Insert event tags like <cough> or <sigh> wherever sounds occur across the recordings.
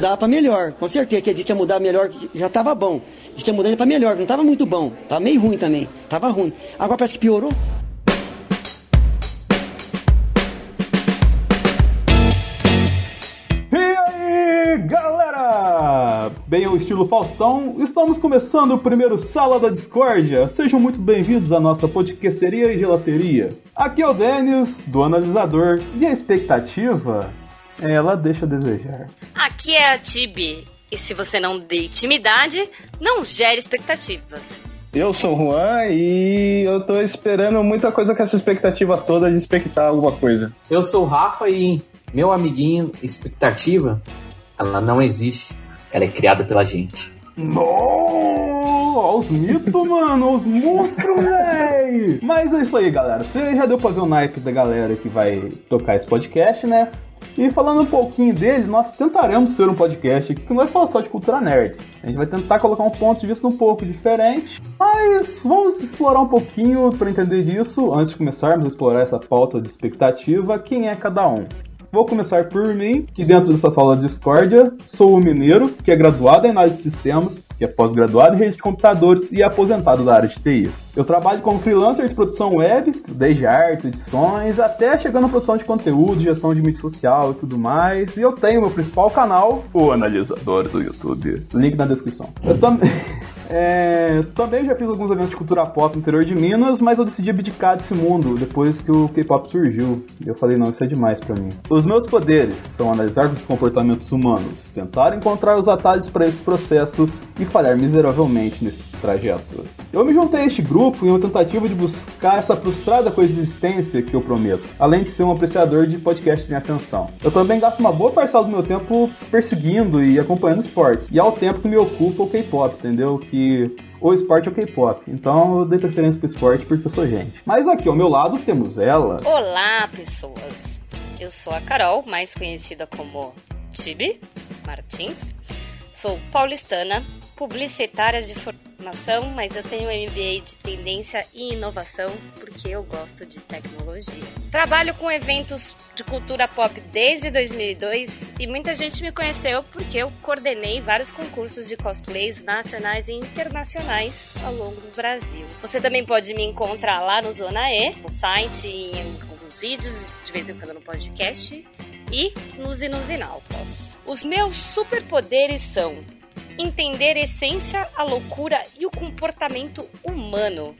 Dá pra melhor, com certeza. Que a gente ia mudar melhor, já tava bom. Diz que ia mudar pra melhor, não tava muito bom. Tava meio ruim também. Tava ruim. Agora parece que piorou. E aí, galera! Bem ao estilo Faustão, estamos começando o primeiro Sala da Discórdia. Sejam muito bem-vindos à nossa podcasteria e gelateria. Aqui é o Denis, do Analisador, e a expectativa, ela deixa a desejar. Aqui é a Tibi. E se você não dê intimidade, não gere expectativas. Eu sou o Juan e eu tô esperando muita coisa com essa expectativa toda de expectar alguma coisa. Eu sou o Rafa e meu amiguinho, expectativa, ela não existe. Ela é criada pela gente. Não! Olha os mitos, mano, os monstros, véi! Mas é isso aí, galera. Você já deu pra ver o naipe da galera que vai tocar esse podcast, né? E falando um pouquinho dele, nós tentaremos ser um podcast aqui que não vai falar só de cultura nerd. A gente vai tentar colocar um ponto de vista um pouco diferente, mas vamos explorar um pouquinho para entender disso antes de começarmos a explorar essa pauta de expectativa, quem é cada um. Vou começar por mim, que dentro dessa sala de discórdia, sou o mineiro, que é graduado em análise de sistemas, que é pós-graduado em rede de computadores e é aposentado da área de TI. Eu trabalho como freelancer de produção web, desde artes, edições, até chegando à produção de conteúdo, gestão de mídia social e tudo mais. E eu tenho meu principal canal, o Analisador do YouTube. Link na descrição. Eu também. <laughs> É, também já fiz alguns eventos de cultura pop no interior de Minas, mas eu decidi abdicar desse mundo depois que o K-pop surgiu. E eu falei, não, isso é demais para mim. Os meus poderes são analisar os comportamentos humanos, tentar encontrar os atalhos para esse processo e falhar miseravelmente nesse trajeto. Eu me juntei a este grupo em uma tentativa de buscar essa frustrada coexistência que eu prometo, além de ser um apreciador de podcasts em ascensão. Eu também gasto uma boa parcela do meu tempo perseguindo e acompanhando esportes, e ao tempo que me ocupa o K-pop, entendeu? Que o esporte é o K-pop. Então eu dei preferência pro esporte porque eu sou gente. Mas aqui ao meu lado temos ela. Olá, pessoas. Eu sou a Carol, mais conhecida como Tibi Martins. Sou paulistana, publicitária de formação, mas eu tenho MBA de tendência e inovação porque eu gosto de tecnologia. Trabalho com eventos de cultura pop desde 2002 e muita gente me conheceu porque eu coordenei vários concursos de cosplays nacionais e internacionais ao longo do Brasil. Você também pode me encontrar lá no Zona E, no site, em alguns vídeos, de vez em quando no podcast e nos Inusinautas. Os meus superpoderes são entender a essência, a loucura e o comportamento humano.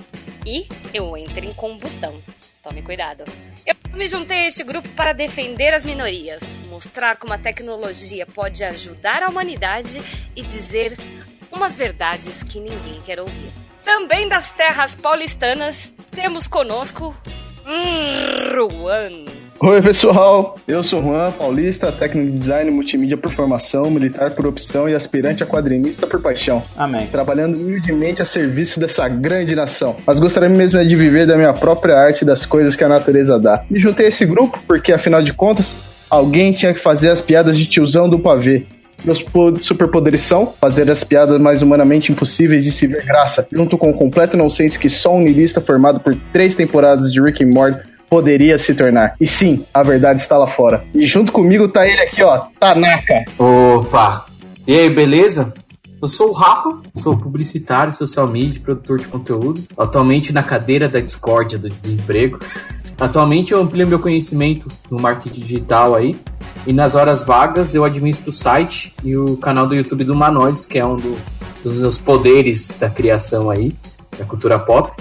E eu entro em combustão. Tome cuidado. Eu me juntei a este grupo para defender as minorias, mostrar como a tecnologia pode ajudar a humanidade e dizer umas verdades que ninguém quer ouvir. Também das terras paulistanas, temos conosco Ruan. Oi, pessoal. Eu sou Juan, paulista, técnico de design, multimídia por formação, militar por opção e aspirante a quadrinista por paixão. Amém. Trabalhando humildemente a serviço dessa grande nação. Mas gostaria mesmo de viver da minha própria arte e das coisas que a natureza dá. Me juntei a esse grupo porque, afinal de contas, alguém tinha que fazer as piadas de tiozão do pavê. Meus superpoderes são fazer as piadas mais humanamente impossíveis de se ver graça, junto com o completo nonsense que só um niilista formado por três temporadas de Rick and Morty poderia se tornar. E sim, a verdade está lá fora. E junto comigo tá ele aqui, ó, Tanaka. Opa! E aí, beleza? Eu sou o Rafa, sou publicitário, social media, produtor de conteúdo, atualmente na cadeira da discórdia do desemprego. <laughs> Atualmente eu amplio meu conhecimento no marketing digital aí, e nas horas vagas eu administro o site e o canal do YouTube do Manoides, que é um do, dos meus poderes da criação aí, da cultura pop.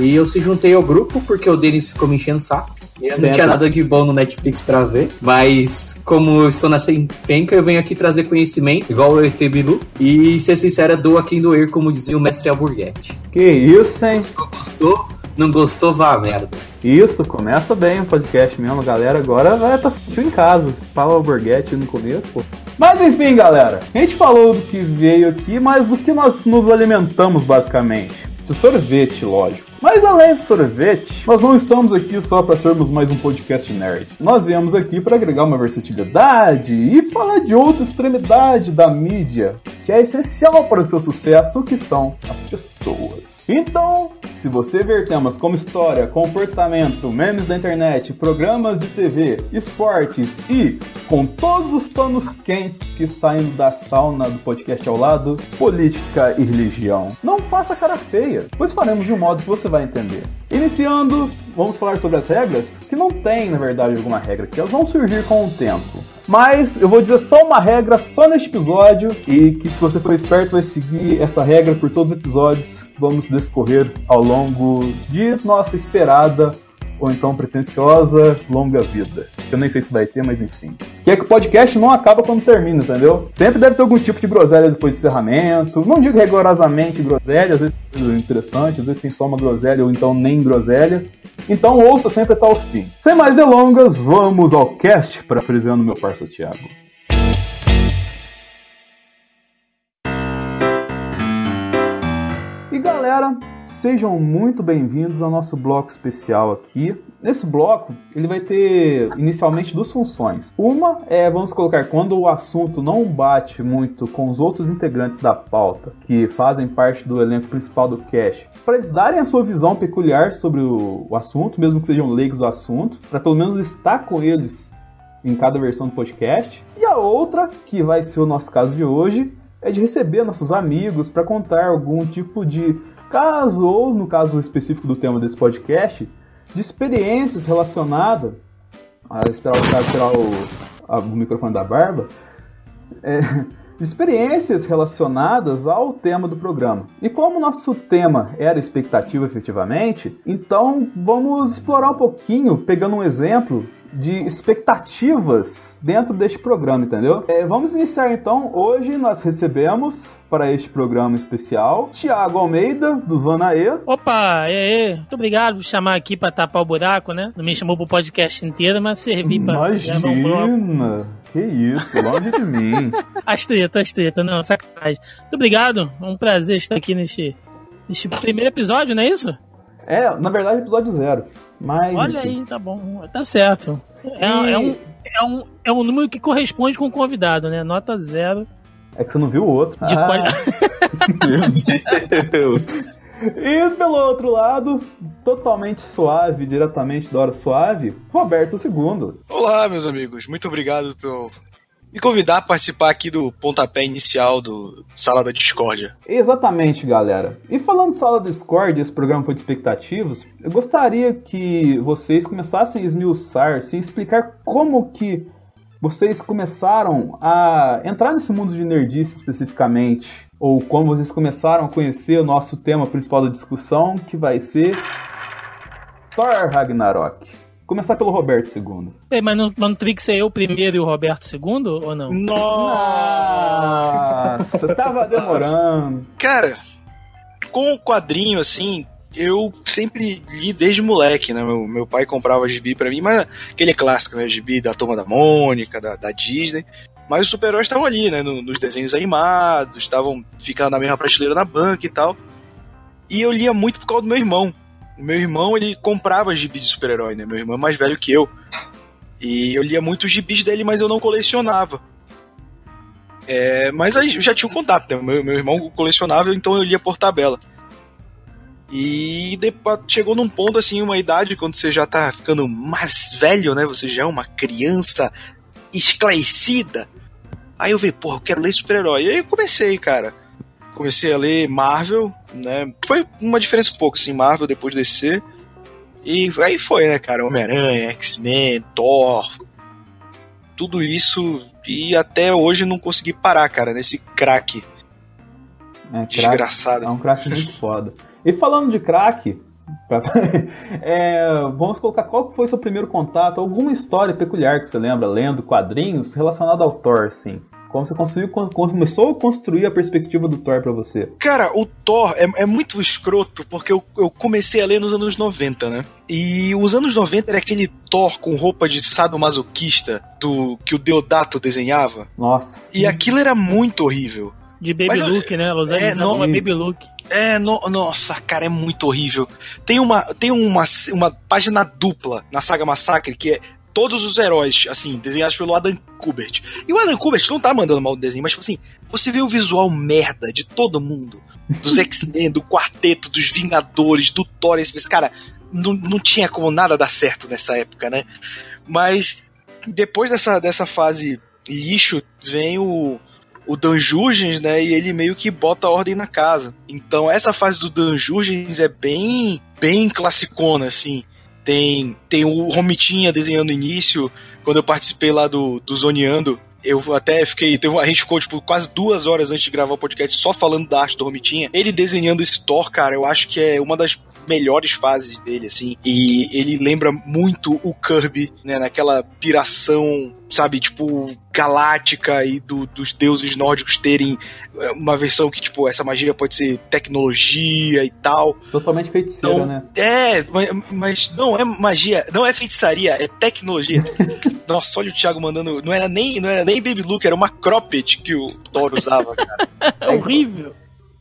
E eu se juntei ao grupo porque o Denis ficou me enchendo o saco. Eu não tinha nada de bom no Netflix pra ver, mas como eu estou nessa empenca, eu venho aqui trazer conhecimento, igual o ET Bilu, e ser sincera, doa quem doer, como dizia o mestre Alburguete. Que isso, hein? Gostou? Não gostou, vá a merda. Isso, começa bem o podcast mesmo, galera. Agora vai estar sentindo em casa. Fala Alburguete no começo, pô. Mas enfim, galera, a gente falou do que veio aqui, mas do que nós nos alimentamos basicamente. De sorvete, lógico. Mas além de sorvete, nós não estamos aqui só para sermos mais um podcast nerd. Nós viemos aqui para agregar uma versatilidade e falar de outra extremidade da mídia, que é essencial para o seu sucesso, que são as pessoas. Então, se você ver temas como história, comportamento, memes da internet, programas de TV, esportes e, com todos os panos quentes que saem da sauna do podcast ao lado, política e religião, não faça cara feia, pois faremos de um modo que você vai entender. Iniciando, vamos falar sobre as regras, que não tem, na verdade, alguma regra, que elas vão surgir com o tempo. Mas eu vou dizer só uma regra só neste episódio e que se você for esperto vai seguir essa regra por todos os episódios que vamos discorrer ao longo de nossa esperada ou então pretensiosa longa vida. Eu nem sei se vai ter, mas enfim. Que é que o podcast não acaba quando termina, entendeu? Sempre deve ter algum tipo de groselha depois do encerramento. Não digo rigorosamente groselha, às vezes é interessante, às vezes tem só uma groselha ou então nem groselha. Então ouça sempre até o fim. Sem mais delongas, vamos ao cast para apresentando meu parceiro Thiago. E galera, Sejam muito bem-vindos ao nosso bloco especial aqui. Nesse bloco, ele vai ter inicialmente duas funções. Uma é, vamos colocar, quando o assunto não bate muito com os outros integrantes da pauta, que fazem parte do elenco principal do cast, para eles darem a sua visão peculiar sobre o, o assunto, mesmo que sejam leigos do assunto, para pelo menos estar com eles em cada versão do podcast. E a outra, que vai ser o nosso caso de hoje, é de receber nossos amigos para contar algum tipo de caso, ou no caso específico do tema desse podcast, de experiências relacionadas. A esperar, esperar o, a, o microfone da barba. É, experiências relacionadas ao tema do programa. E como o nosso tema era expectativa efetivamente, então vamos explorar um pouquinho, pegando um exemplo de expectativas dentro deste programa, entendeu? É, vamos iniciar então. Hoje nós recebemos para este programa especial Tiago Almeida, do Zona E. Opa, é, é. muito obrigado por chamar aqui para tapar o buraco, né? Não me chamou pro podcast inteiro, mas servi para. Imagina! Que isso, longe de mim. <laughs> As treta, as treta, não, sacanagem. Muito obrigado, é um prazer estar aqui neste, neste primeiro episódio, não é isso? É, na verdade, episódio zero. Mas, Olha aí, tá bom, tá certo. É, e... é, um, é, um, é um número que corresponde com o convidado, né? Nota zero. É que você não viu o outro. De ah. quali... <laughs> Meu Deus. E pelo outro lado, totalmente suave, diretamente da hora suave, Roberto II. Olá, meus amigos. Muito obrigado pelo, me convidar a participar aqui do pontapé inicial do Sala da Discórdia. Exatamente, galera. E falando de Sala da Discórdia, esse programa foi de expectativas, eu gostaria que vocês começassem a esmiuçar, se explicar como que vocês começaram a entrar nesse mundo de nerdice especificamente, ou como vocês começaram a conhecer o nosso tema principal da discussão, que vai ser Thor Ragnarok. Começar pelo Roberto II. É, mas não, não teria que ser eu primeiro e o Roberto II, ou não? Nossa, tava demorando. Cara, com o quadrinho, assim, eu sempre li desde moleque, né? Meu, meu pai comprava gibi para mim, mas aquele clássico, né? Gibi da Turma da Mônica, da, da Disney. Mas os super-heróis estavam ali, né? No, nos desenhos animados, estavam ficando na mesma prateleira na banca e tal. E eu lia muito por causa do meu irmão. Meu irmão, ele comprava gibis de super-herói, né? Meu irmão é mais velho que eu. E eu lia muito os gibis dele, mas eu não colecionava. É, mas aí eu já tinha um contato, né? Meu, meu irmão colecionava, então eu lia por tabela. E depois chegou num ponto, assim, uma idade, quando você já tá ficando mais velho, né? Você já é uma criança esclarecida. Aí eu vi, porra, eu quero ler super-herói. E aí eu comecei, cara comecei a ler Marvel, né? Foi uma diferença um pouco, assim, Marvel depois de DC. E aí foi, né, cara? Homem-Aranha, X-Men, Thor. Tudo isso. E até hoje não consegui parar, cara, nesse crack. É, Desgraçado. é um crack muito foda. E falando de crack, <laughs> é, vamos colocar qual foi seu primeiro contato, alguma história peculiar que você lembra, lendo quadrinhos relacionada ao Thor, sim. Como você construiu, começou a construir a perspectiva do Thor para você? Cara, o Thor é, é, muito escroto, porque eu, eu comecei a ler nos anos 90, né? E os anos 90 era aquele Thor com roupa de sadomasoquista do que o Deodato desenhava. Nossa. E aquilo era muito horrível. De baby Mas, look, né? Los Angeles é, não, uma baby look. É, no, nossa, cara, é muito horrível. Tem uma, tem uma, uma página dupla na saga Massacre que é todos os heróis, assim, desenhados pelo Adam Kubert. E o Adam Kubert não tá mandando mal o desenho, mas, tipo assim, você vê o visual merda de todo mundo. Dos <laughs> X-Men, do Quarteto, dos Vingadores, do Thor, esse, cara, não, não tinha como nada dar certo nessa época, né? Mas depois dessa, dessa fase lixo, vem o, o Danjurgens, né? E ele meio que bota a ordem na casa. Então essa fase do Danjurgens é bem, bem classicona, assim. Tem, tem o Romitinha desenhando no início. Quando eu participei lá do, do Zoneando, eu até fiquei. Teve, a gente ficou, tipo, quase duas horas antes de gravar o podcast só falando da arte do Romitinha. Ele desenhando esse Thor, cara, eu acho que é uma das melhores fases dele, assim. E ele lembra muito o Kirby, né? Naquela piração, sabe, tipo, galáctica e do, dos deuses nórdicos terem é, uma versão que, tipo, essa magia pode ser tecnologia e tal. Totalmente feiticeira, então, né? É, mas, mas, não é magia, não é feitiçaria, é tecnologia. <laughs> Nossa, olha o Thiago mandando. Não era nem, não era nem Baby Luke, era uma cropped que o Thor usava, cara. <laughs> É horrível.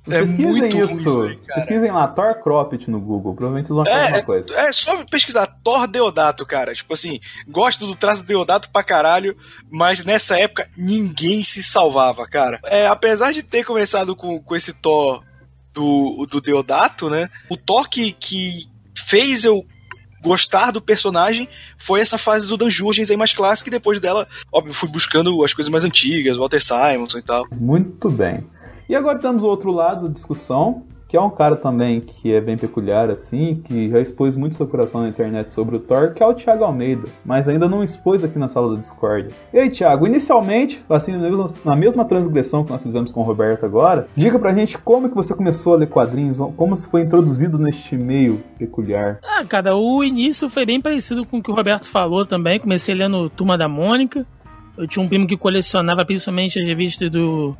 É pesquisem isso. Aí, pesquisem lá, Thor Cropped no Google. Provavelmente vocês vão achar é, alguma coisa. É, é só pesquisar Thor Deodato, cara. Tipo assim, gosto do traço Deodato pra caralho, mas nessa época ninguém se salvava, cara. É, apesar de ter começado com, com esse Thor do, do Deodato, né? O Thor que, que fez eu gostar do personagem foi essa fase do Dan Jurgens aí mais clássica e depois dela, óbvio, fui buscando as coisas mais antigas, Walter Simonson e tal. Muito bem. E agora temos o outro lado da discussão, que é um cara também que é bem peculiar, assim, que já expôs muito seu coração na internet sobre o Thor, que é o Thiago Almeida, mas ainda não expôs aqui na sala do Discord. E aí, Thiago, inicialmente, assim, na mesma, na mesma transgressão que nós fizemos com o Roberto agora, diga pra gente como que você começou a ler quadrinhos, como você foi introduzido neste meio peculiar. Ah, cara, o início foi bem parecido com o que o Roberto falou também, comecei lendo Turma da Mônica, eu tinha um primo que colecionava principalmente as revistas do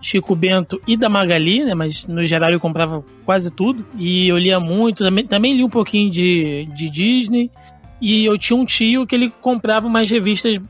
Chico Bento e da Magali, né? Mas no geral eu comprava quase tudo. E eu lia muito, também, também li um pouquinho de, de Disney. E eu tinha um tio que ele comprava mais revistas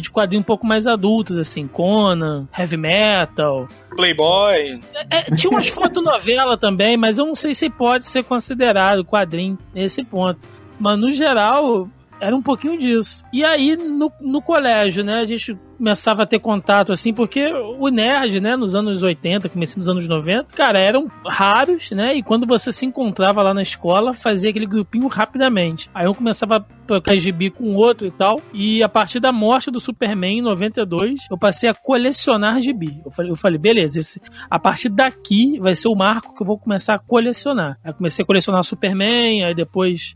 de quadrinhos um pouco mais adultas, assim, Conan, Heavy Metal. Playboy. É, é tinha umas fotonovelas também, mas eu não sei se pode ser considerado quadrinho nesse ponto. Mas no geral, era um pouquinho disso. E aí, no, no colégio, né, a gente começava a ter contato, assim, porque o nerd, né, nos anos 80, comecei nos anos 90, cara, eram raros, né, e quando você se encontrava lá na escola, fazia aquele grupinho rapidamente. Aí eu começava a trocar gibi com o outro e tal, e a partir da morte do Superman em 92, eu passei a colecionar gibi. Eu falei, eu falei beleza, esse, a partir daqui vai ser o marco que eu vou começar a colecionar. Aí comecei a colecionar Superman, aí depois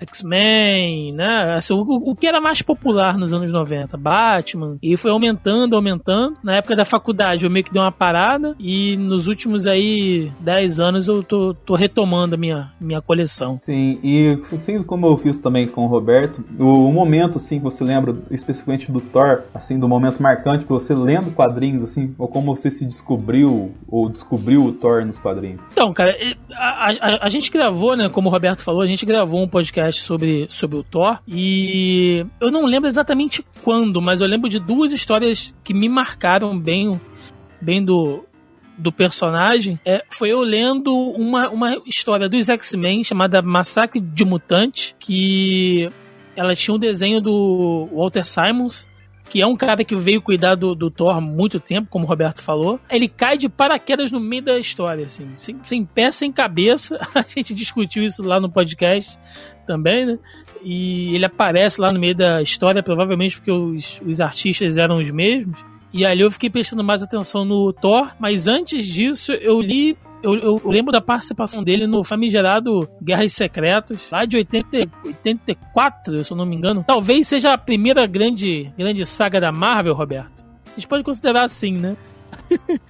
X-Men, né? Assim, o, o, que era mais popular nos anos 90, Batman, e foi aumentando, aumentando. Na época da faculdade eu meio que dei uma parada e nos últimos aí 10 anos eu tô, tô retomando a minha, minha coleção. Sim, e assim como eu fiz também com o Roberto, o, o momento assim que você lembra especificamente do Thor, assim, do momento marcante que você lendo quadrinhos, assim, ou como você se descobriu ou descobriu o Thor nos quadrinhos? Então, cara, a, a, a gente gravou, né, como o Roberto falou, a gente gravou um podcast sobre, sobre o Thor. E eu não lembro exatamente quando, mas eu lembro de duas histórias que me marcaram bem, bem do, do personagem. É, foi eu lendo uma, uma história dos X-Men chamada Massacre de Mutante, que ela tinha um desenho do Walter Simons, que é um cara que veio cuidar do, do Thor há muito tempo, como o Roberto falou. Ele cai de paraquedas no meio da história, assim, sem, sem pé, sem cabeça. <laughs> A gente discutiu isso lá no podcast também, né? E ele aparece lá no meio da história, provavelmente porque os, os artistas eram os mesmos. E ali eu fiquei prestando mais atenção no Thor, mas antes disso eu li eu, eu, lembro da participação dele no famigerado Guerras Secretas, lá de 80, 84, se eu não me engano. Talvez seja a primeira grande, grande saga da Marvel, Roberto. A gente pode considerar assim, né?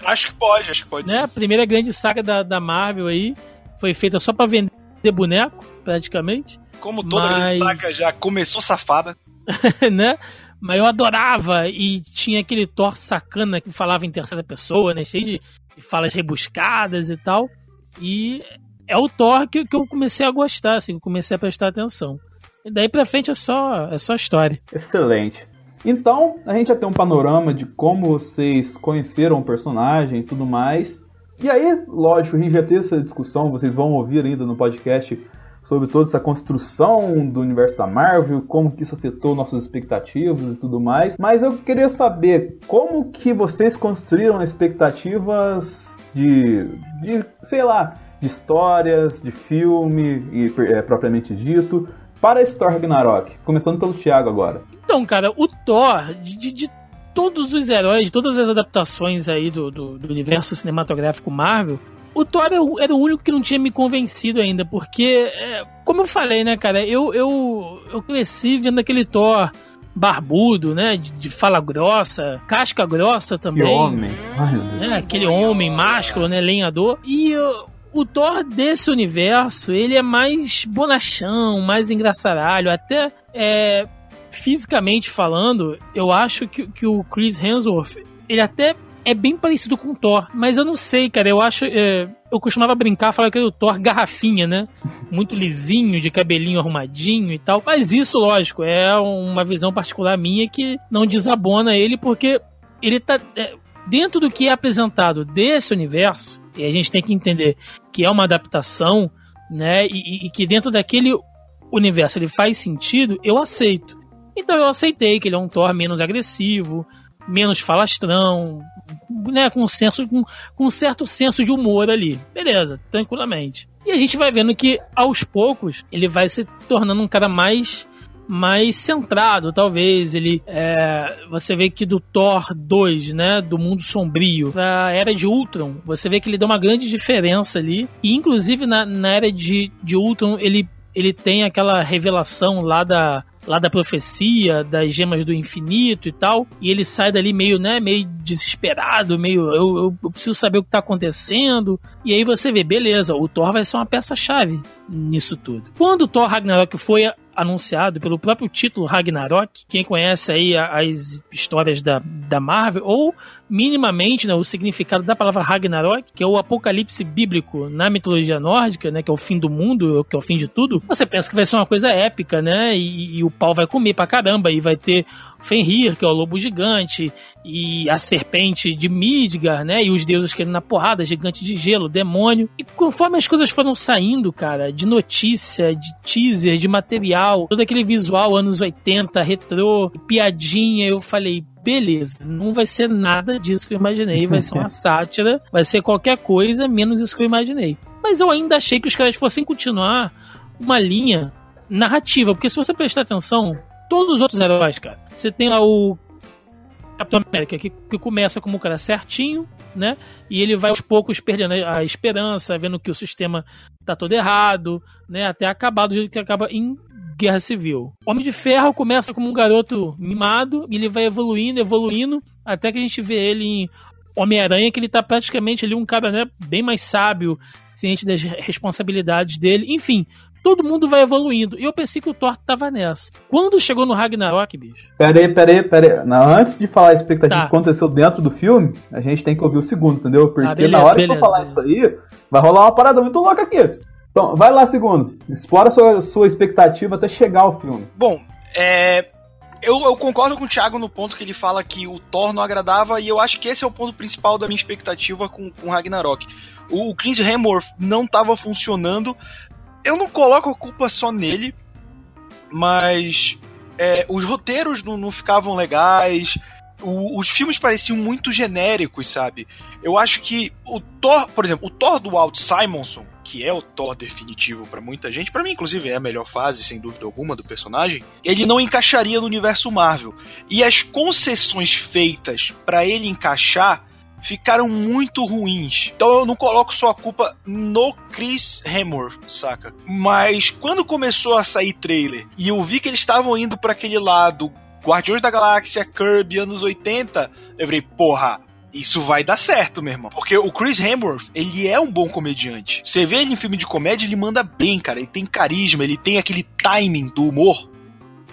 Acho que pode, acho que pode. Né? A primeira grande saga da, da Marvel aí foi feita só para vender boneco, praticamente. Como toda Mas... saga já começou safada. <laughs> né? Mas eu adorava e tinha aquele Thor sacana que falava em terceira pessoa, né? Cheio de, de falas rebuscadas e tal. E é o Thor que, que eu comecei a gostar, assim, comecei a prestar atenção. E daí pra frente é só, é só história. Excelente. Então, a gente já tem um panorama de como vocês conheceram o personagem e tudo mais. E aí, lógico, a gente vai ter essa discussão, vocês vão ouvir ainda no podcast sobre toda essa construção do universo da Marvel, como que isso afetou nossas expectativas e tudo mais. Mas eu queria saber como que vocês construíram expectativas de, de sei lá, de histórias, de filme e é, propriamente dito, para esse Thor Ragnarok. Começando pelo Thiago agora. Então, cara, o Thor, de, de todos os heróis, todas as adaptações aí do, do, do universo cinematográfico Marvel, o Thor era o, único que não tinha me convencido ainda, porque, é, como eu falei, né, cara, eu, eu, eu cresci vendo aquele Thor barbudo, né, de, de fala grossa, casca grossa também. Que homem. Né, aquele homem másculo, né, lenhador. E uh, o Thor desse universo, ele é mais bonachão, mais engraçaralho, até é, fisicamente falando, eu acho que, que o Chris Hemsworth, ele até é bem parecido com o Thor, mas eu não sei, cara, eu acho... É, eu costumava brincar, falar que era o Thor garrafinha, né? <laughs> Muito lisinho, de cabelinho arrumadinho e tal. Mas isso, lógico, é uma visão particular minha que não desabona ele, porque ele tá... É, dentro do que é apresentado desse universo, e a gente tem que entender que é uma adaptação, né? E, e, que dentro daquele universo ele faz sentido, eu aceito. Então eu aceitei que ele é um Thor menos agressivo, menos falastrão, né? Com senso, com, com um certo senso de humor ali. Beleza, tranquilamente. E a gente vai vendo que aos poucos ele vai se tornando um cara mais mais centrado, talvez. Ele. É, você vê que do Thor 2, né? Do mundo sombrio, pra Era de Ultron, você vê que ele dá uma grande diferença ali. E inclusive na, na Era de, de Ultron, ele, ele tem aquela revelação lá da lá da profecia, das gemas do infinito e tal, e ele sai dali meio, né, meio desesperado, meio, eu, eu, preciso saber o que tá acontecendo, e aí você vê, beleza, o Thor vai ser uma peça-chave nisso tudo. Quando o Thor Ragnarok foi anunciado pelo próprio título Ragnarok. Quem conhece aí as histórias da, da Marvel, ou minimamente né, o significado da palavra Ragnarok, que é o apocalipse bíblico na mitologia nórdica, né, que é o fim do mundo, que é o fim de tudo, você pensa que vai ser uma coisa épica, né? E, e o pau vai comer pra caramba, e vai ter Fenrir, que é o lobo gigante, e a serpente de Midgar, né? E os deuses querendo na porrada, gigante de gelo, demônio. E conforme as coisas foram saindo, cara, de notícia, de teaser, de material, todo aquele visual anos 80, retrô, piadinha, eu falei, beleza, não vai ser nada disso que eu imaginei, vai ser uma <laughs> sátira, vai ser qualquer coisa menos isso que eu imaginei. Mas eu ainda achei que os caras fossem continuar uma linha narrativa, porque se você prestar atenção, todos os outros heróis, cara, você tem lá o Capitão América, que, que começa como um cara certinho, né? E ele vai aos poucos perdendo a esperança, vendo que o sistema tá todo errado, né? Até acabar do jeito que acaba em Guerra Civil. Homem de Ferro começa como um garoto mimado e ele vai evoluindo, evoluindo, até que a gente vê ele em Homem-Aranha, que ele tá praticamente ali um cara né, bem mais sábio, ciente das responsabilidades dele. Enfim, todo mundo vai evoluindo. E eu pensei que o Thor tava nessa. Quando chegou no Ragnarok, bicho. Pera aí, pera aí, pera aí. Não, antes de falar a expectativa tá. que aconteceu dentro do filme, a gente tem que ouvir o segundo, entendeu? Porque ah, beleza, na hora beleza, que eu falar beleza. isso aí, vai rolar uma parada muito louca aqui. Então, vai lá, segundo. Explora sua, sua expectativa até chegar ao filme. Bom, é. Eu, eu, concordo com o Thiago no ponto que ele fala que o Thor não agradava, e eu acho que esse é o ponto principal da minha expectativa com, com Ragnarok. O, o Chris Hemsworth não estava funcionando. Eu não coloco a culpa só nele, mas é, os roteiros não, não ficavam legais, o, os filmes pareciam muito genéricos, sabe? Eu acho que o Thor, por exemplo, o Thor do Walt Simonson, que é o Thor definitivo para muita gente, para mim inclusive é a melhor fase, sem dúvida alguma, do personagem, ele não encaixaria no universo Marvel. E as concessões feitas para ele encaixar ficaram muito ruins. Então eu não coloco só a culpa no Chris Hemsworth, saca? Mas quando começou a sair trailer e eu vi que eles estavam indo para aquele lado Guardiões da Galáxia, Kirby, anos 80, eu falei, porra, isso vai dar certo, meu irmão. Porque o Chris Hemsworth, ele é um bom comediante. Você vê ele em filme de comédia, ele manda bem, cara. Ele tem carisma, ele tem aquele timing do humor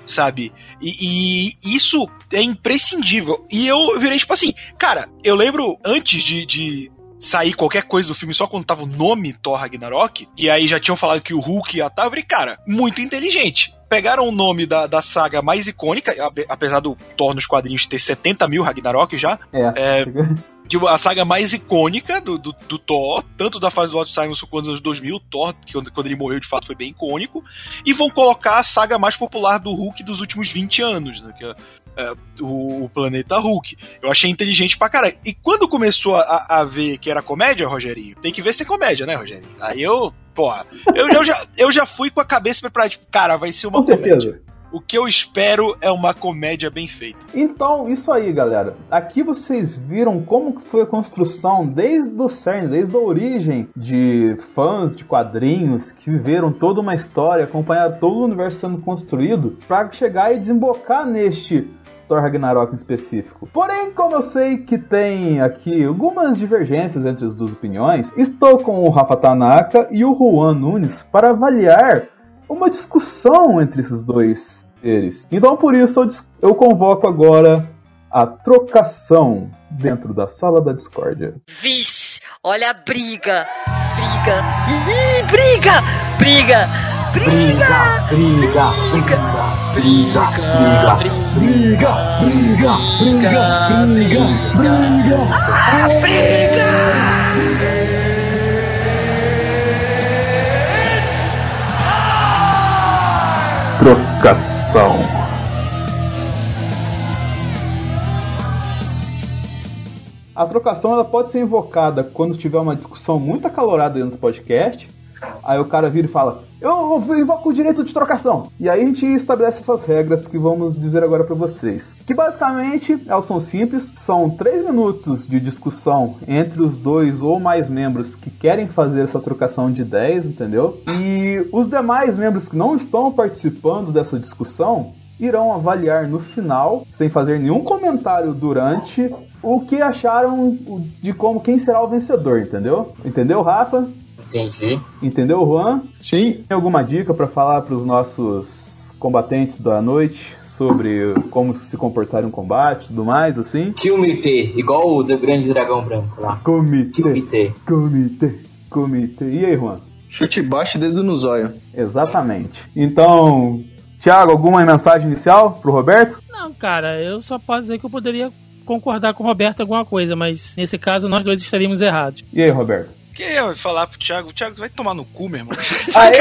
sabe? E, e isso é imprescindível. E eu virei tipo assim, cara, eu lembro antes de, de sair qualquer coisa do filme só quando tava o nome Thor Ragnarok, e aí já tinham falado que o Hulk ia estar, eu falei, cara, muito inteligente. Pegaram o nome da, da saga mais icônica, apesar do Thor nos quadrinhos ter 70 mil Ragnarok já. É. é de a saga mais icônica do, do, do, Thor, tanto da fase do Otto Simonson quanto dos anos 2000, Thor, que quando ele morreu de fato foi bem icônico, e vão colocar a saga mais popular do Hulk dos últimos 20 anos, né, que é, é o, o, Planeta Hulk. Eu achei inteligente pra caralho. E quando começou a, a ver que era comédia, Rogerinho, tem que ver se é comédia, né, Rogerinho? Aí eu, porra, eu, eu, já, eu já fui com a cabeça preparada, tipo, cara, vai ser uma com comédia. Certeza. O que eu espero é uma comédia bem feita. Então, isso aí, galera. Aqui vocês viram como que foi a construção desde o CERN, desde a origem de fãs de quadrinhos que viveram toda uma história, acompanharam todo o universo sendo construído para chegar e desembocar neste Thor Ragnarok em específico. Porém, como eu sei que tem aqui algumas divergências entre as duas opiniões, estou com o Rafa Tanaka e o Juan Nunes para avaliar uma discussão entre esses dois seres. Então, por isso, eu, eu convoco agora a trocação dentro da sala da discórdia. Vixe, olha a briga! Briga! Ih, briga! Briga! Briga! Briga! Briga! Briga! Briga! Briga! Briga! Briga! Briga! Briga! Ah, briga! Trocação. A trocação ela pode ser invocada quando tiver uma discussão muito acalorada dentro do podcast. Aí o cara vira e fala: Eu invoco o direito de trocação. E aí a gente estabelece essas regras que vamos dizer agora para vocês. Que basicamente elas são simples: são três minutos de discussão entre os dois ou mais membros que querem fazer essa trocação de ideias, entendeu? E os demais membros que não estão participando dessa discussão irão avaliar no final, sem fazer nenhum comentário durante, o que acharam de como quem será o vencedor, entendeu? Entendeu, Rafa? Entendi. Entendeu, Juan? Sim. Tem alguma dica para falar para os nossos combatentes da noite sobre como se comportar em um combate e tudo mais, assim? Comitê, igual o do Grande Dragão Branco lá. Comitê. Comitê. Comitê. Comitê. E aí, Juan? Chute baixo e dedo no zóio. Exatamente. Então, Thiago, alguma mensagem inicial pro Roberto? Não, cara, eu só posso dizer que eu poderia concordar com o Roberto alguma coisa, mas nesse caso nós dois estaríamos errados. E aí, Roberto? Que eu ia falar pro Thiago? O Thiago vai tomar no cu, meu irmão. <laughs> Aê,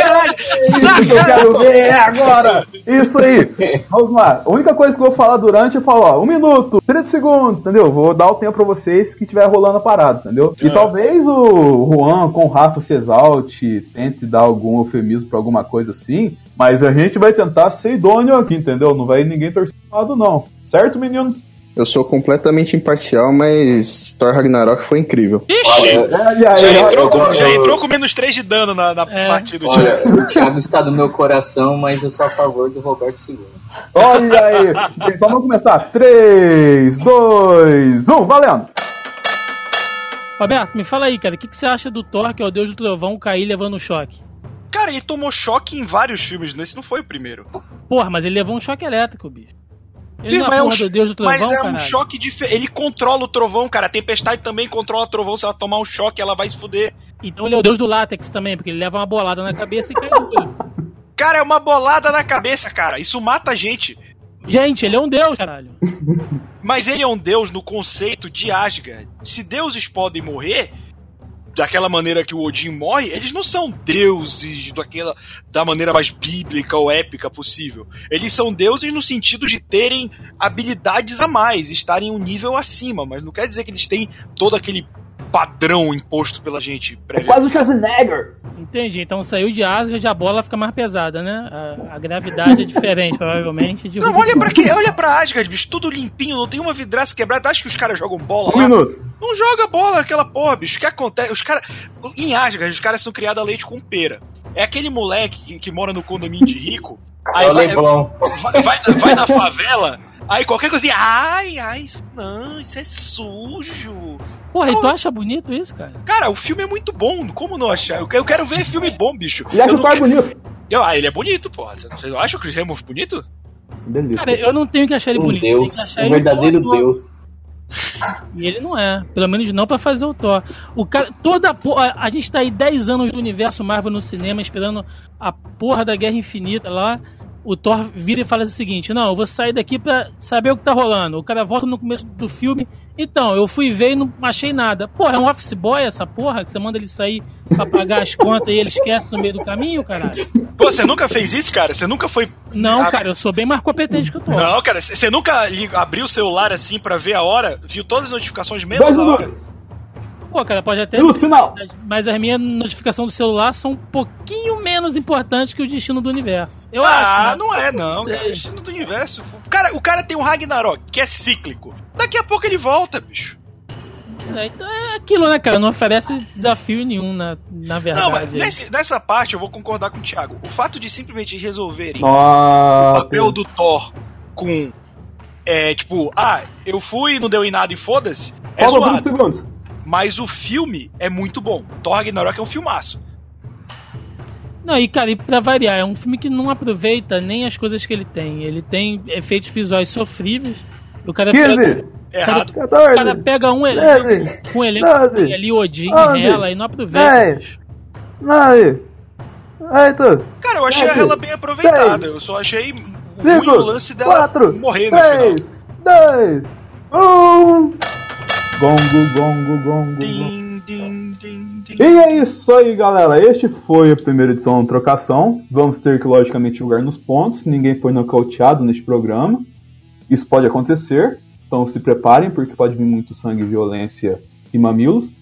isso que eu quero ver agora! Isso aí! Vamos lá. A única coisa que eu vou falar durante, eu falo, ó, um minuto, 30 segundos, entendeu? Vou dar o tempo pra vocês que estiver rolando a parada, entendeu? E É. talvez o Juan com o Rafa se exalte, tente dar algum eufemismo pra alguma coisa assim, mas a gente vai tentar ser idôneo aqui, entendeu? Não vai ninguém torcer pro lado, não. Certo, meninos? Eu sou completamente imparcial, mas Thor Ragnarok foi incrível. Ixi! Olha aí, Já entrou, com, já entrou com menos 3 de dano na, na É. partida do Thiago. Olha, o Thiago está no meu coração, mas eu sou a favor do Roberto II. Olha aí! Então vamos começar. 3, 2, 1, valendo! Roberto, me fala aí, cara, o que, que você acha do Thor, que é o deus do trovão, cair levando um choque? Cara, ele tomou choque em vários filmes, né? esse não foi o primeiro. Porra, mas ele levou um choque elétrico, bicho. Ele não é é um do deus do trovão, Mas é um caralho. choque diferente. Ele controla o trovão, cara. A tempestade também controla o trovão. Se ela tomar um choque, ela vai se fuder. Então ele é o deus do látex também, porque ele leva uma bolada na cabeça e cai no. Cara, é uma bolada na cabeça, cara. Isso mata a gente. Gente, ele é um deus, caralho. Mas ele é um deus no conceito de Asgard. Se deuses podem morrer daquela maneira que o Odin morre, eles não são deuses daquela da maneira mais bíblica ou épica possível. Eles são deuses no sentido de terem habilidades a mais, estarem um nível acima, mas não quer dizer que eles têm todo aquele padrão imposto pela gente prévio. Quase o Schwarzenegger! Entendi. Então saiu de Asgard, a bola fica mais pesada, né? A, a gravidade é diferente, <laughs> provavelmente. De Não, olha pra quê? Olha pra Asgard, bicho, tudo limpinho, não tem uma vidraça quebrada. Acho que os caras jogam bola Um lá? minuto. Não joga bola aquela porra, bicho. O que acontece? Os caras. Em Asgard, os caras são criados a leite com pera. É aquele moleque que, que mora no condomínio de rico. Aí é o vai, vai, vai, vai na favela, aí qualquer coisinha. Ai, ai, isso não, isso é sujo. Porra, e tu acha bonito isso, cara? Cara, o filme é muito bom, como não achar? Eu quero, eu quero ver filme bom, bicho. E acha Eu o Thor quero- bonito. Eu- ah, ele é bonito, porra. Vocês não acham o Chris Hemsworth bonito? Delícia. Cara, eu não tenho que achar ele Um bonito. Deus, um verdadeiro bom. Deus. E ele não é. Pelo menos não pra fazer o Thor. O cara, toda a porra. A gente tá aí 10 anos do universo Marvel no cinema esperando a porra da Guerra Infinita lá. O Thor vira e fala o seguinte: Não, eu vou sair daqui pra saber o que tá rolando. O cara volta no começo do filme. Então, eu fui ver e não achei nada. Porra, é um office boy essa porra? Que você manda ele sair pra pagar as contas e ele esquece no meio do caminho, caralho? Pô, você nunca fez isso, cara? Você nunca foi. Não, Ah, cara, eu sou bem mais competente que o Thor. Não, cara, você nunca abriu o celular assim pra ver a hora, viu todas as notificações menos a hora? Pô, cara, pode até Minuto ser, final. mas as minhas notificações do celular são um pouquinho menos importantes que o destino do universo. Eu ah, acho. né? não é não, cara. Destino do universo. O cara, o cara tem um Ragnarok, que é cíclico. Daqui a pouco ele volta, bicho. É, então é aquilo, né, cara? Não oferece desafio nenhum, na, na verdade. Não, mas nesse- nessa parte eu vou concordar com o Thiago. O fato de simplesmente resolverem o papel do Thor com. É, tipo, ah, eu fui, não deu em nada e foda-se. É 30 zoado. segundos. Mas o filme é muito bom. Thor Ragnarok é um filmaço. Não, e cara, e pra variar, é um filme que não aproveita nem as coisas que ele tem. Ele tem efeitos visuais sofríveis. O cara pega, 15, Errado. o cara 14, pega um elenco, 13, um elenco doze, que tem ali, Odin, onze, Hela, e não aproveita. dez. bicho. 9, 8, Cara, eu achei Sete, ela bem aproveitada. Eu só achei ruim o 5, lance dela 4, morrer no final. 3, 2, 1. Gongo, gongo, gongo. Din, din, din, din. E é isso aí, galera. Este foi a primeira edição do Trocação. Vamos ter que, logicamente, jogar nos pontos. Ninguém foi nocauteado neste programa. Isso pode acontecer. Então se preparem, porque pode vir muito sangue, violência e mamilos.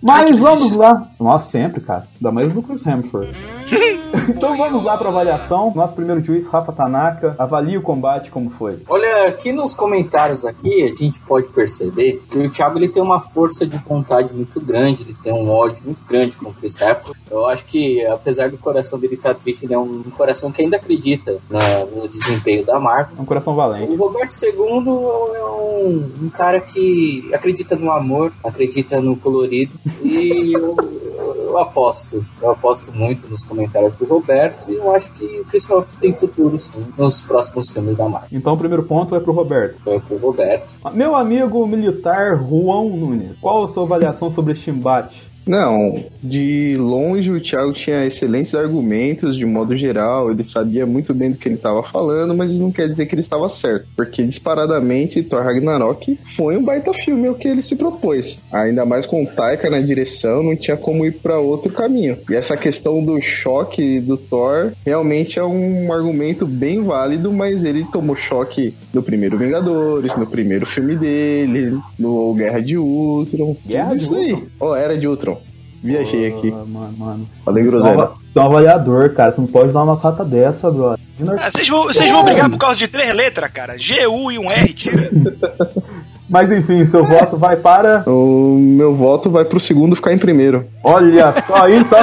Mas vamos lá. Nossa, sempre, cara. Ainda mais do Chris Hemsworth. <laughs> então vamos lá para avaliação. Nosso primeiro juiz, Rafa Tanaka. Avalie o combate como foi. Olha, aqui nos comentários aqui, a gente pode perceber que o Thiago ele tem uma força de vontade muito grande, ele tem um ódio muito grande com o Chris Hemsworth. Eu acho que, apesar do coração dele estar triste, ele é um coração que ainda acredita na- no desempenho da Marvel. É um coração valente. O Roberto II é um, um cara que acredita no amor, acredita no colorido e eu, eu aposto, eu aposto muito nos comentários do Roberto e eu acho que o Chris Hemsworth tem futuro sim nos próximos filmes da Marvel. Então o primeiro ponto é pro Roberto. Foi pro Roberto. Meu amigo militar Juan Nunes, qual a sua avaliação sobre este embate? Não, de longe o Thiago tinha excelentes argumentos, de modo geral, ele sabia muito bem do que ele estava falando, mas isso não quer dizer que ele estava certo, porque disparadamente Thor Ragnarok foi um baita filme ao que ele se propôs. Ainda mais com o Taika na direção, não tinha como ir para outro caminho. E essa questão do choque do Thor realmente é um argumento bem válido, mas ele tomou choque no primeiro Vingadores, no primeiro filme dele, no Guerra de Ultron. Guerra tudo de isso aí. Ultron? Oh, era de Ultron. Viajei aqui. Mano, mano. Falei Você é um groselha. é um avaliador, cara. Você não pode dar umas ratas dessa, brother. Ah, vocês vão, vocês vão brigar por causa de três letras, cara. G, U e um R, tira. <laughs> Mas enfim, seu voto vai para. O meu voto vai pro segundo ficar em primeiro. Olha só, então.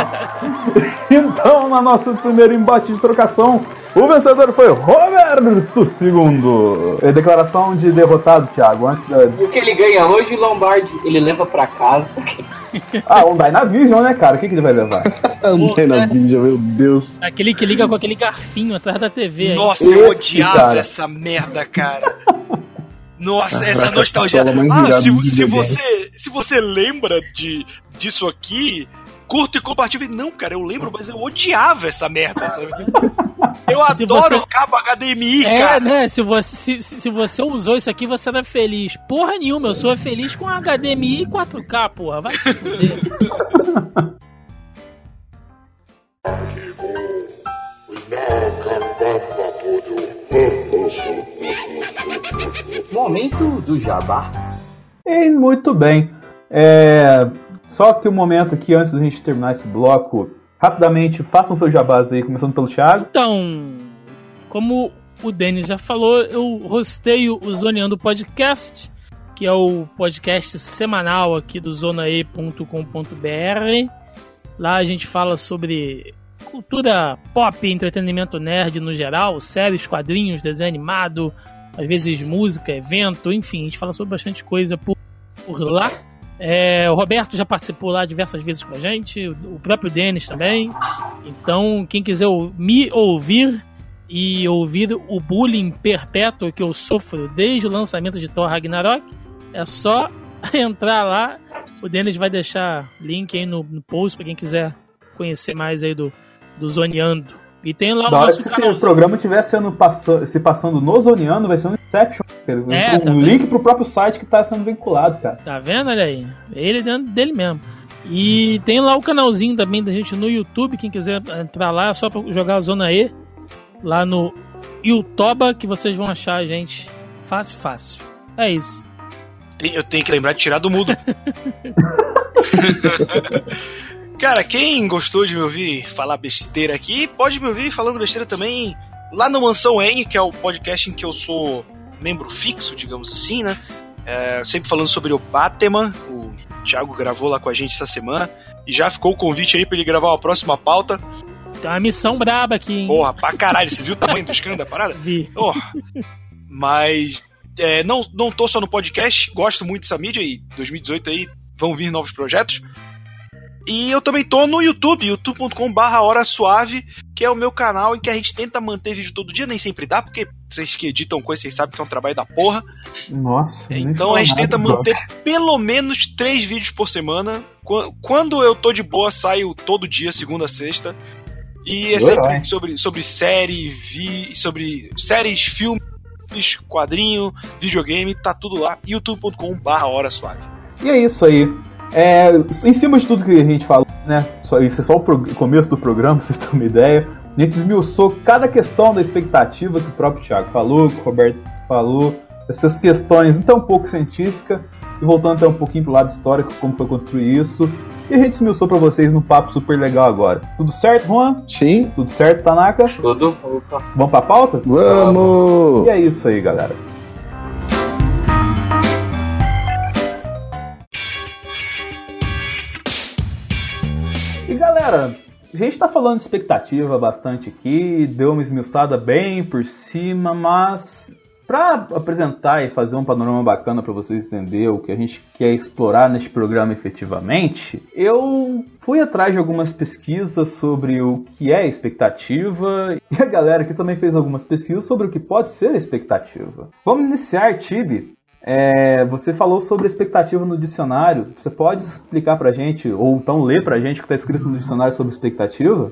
<laughs> então, na nosso primeiro embate de trocação, o vencedor foi Roberto II. É declaração de derrotado, Thiago. Antes da... O que ele ganha hoje, Lombardi, ele leva pra casa. <laughs> Ah, um Dynavision, né, cara? O que, que ele vai levar? Andei na vídeo, meu Deus. Aquele que liga com aquele garfinho atrás da TV. Nossa, Esse, eu odiava cara. essa merda, cara. <laughs> Nossa, essa nostalgia. Ah, se, se você, se você lembra de, disso aqui, curta e compartilha. Não, cara, eu lembro, mas eu odiava essa merda. Sabe? <laughs> Eu adoro você- o cabo HDMI, É, cara. né? Se você, se, se você usou isso aqui, você era feliz. Porra nenhuma, eu sou feliz com HDMI e 4K, porra. Vai se fuder. Momento do Jabá. E muito bem. É, Só que o momento aqui, antes da gente terminar esse bloco, rapidamente, façam seu jabás aí, começando pelo Thiago. Então, como o Denis já falou, eu rosteio o Zoneando Podcast, que é o podcast semanal aqui do zonae.com.br. Lá a gente fala sobre cultura pop, entretenimento nerd no geral, séries, quadrinhos, desenho animado, às vezes música, evento, enfim, a gente fala sobre bastante coisa por, por lá. É, o Roberto já participou lá diversas vezes com a gente, o próprio Denis também. Então, quem quiser me ouvir, e ouvir o bullying perpétuo que eu sofro desde o lançamento de Thor Ragnarok, é só <laughs> entrar lá. O Denis vai deixar link aí no, no post para quem quiser conhecer mais aí do, do Zoneando. E tem lá Da o nosso se o programa estiver sendo passa- se passando no Zoneando, vai ser um Inception. É, tá um vendo? link pro próprio site que tá sendo vinculado, cara. Tá vendo? Olha aí. Ele dentro dele mesmo. E tem lá o canalzinho também da gente no YouTube. Quem quiser entrar lá, é só pra jogar a Zona E. Lá no Youtoba, que vocês vão achar a gente fácil, fácil. É isso. Tem- Eu tenho que lembrar de tirar do mudo. <laughs> Cara, quem gostou de me ouvir falar besteira aqui, pode me ouvir falando besteira também lá no Mansão N, que é o podcast em que eu sou membro fixo, digamos assim, né? É, sempre falando sobre o Batman. O Thiago gravou lá com a gente essa semana. E já ficou o convite aí pra ele gravar uma próxima pauta. Tem uma missão braba aqui, hein? Porra, pra caralho, você viu o tamanho do escândalo da parada? Vi. Porra. Mas é, não, não tô só no podcast, gosto muito dessa mídia e 2018 aí vão vir novos projetos. E eu também tô no YouTube, youtube.com.br Hora Suave, que é o meu canal em que a gente tenta manter vídeo todo dia, nem sempre dá, porque vocês que editam coisa, vocês sabem que é um trabalho da porra. Nossa. Então a gente nada, tenta bro. manter pelo menos três vídeos por semana. Qu- Quando eu tô de boa, saio todo dia, segunda a sexta. E é sempre sobre, sobre série, vi, sobre séries, filmes, quadrinho, videogame, tá tudo lá. youtube.com.br Hora Suave. E é isso aí. É, em cima de tudo que a gente falou, né? Só, isso é só o começo do programa, <laughs> vocês terem uma ideia. A gente esmiuçou cada questão da expectativa que o próprio Thiago falou, que o Roberto falou, essas questões até um pouco científicas, e voltando até um pouquinho pro lado histórico, como foi construir isso. E a gente esmiuçou pra vocês num papo super legal agora. Tudo certo, Juan? Sim, Tudo certo, Tanaka? Tudo? Opa. Vamos pra pauta? vamos! E é isso aí, galera. E galera, a gente tá falando de expectativa bastante aqui, deu uma esmiuçada bem por cima, mas pra apresentar e fazer um panorama bacana pra vocês entenderem o que a gente quer explorar neste programa efetivamente, eu fui atrás de algumas pesquisas sobre o que é expectativa e a galera aqui também fez algumas pesquisas sobre o que pode ser expectativa. Vamos iniciar, Tibi. É, você falou sobre expectativa no dicionário. Você pode explicar pra gente, ou então ler pra gente o que tá escrito no dicionário sobre expectativa?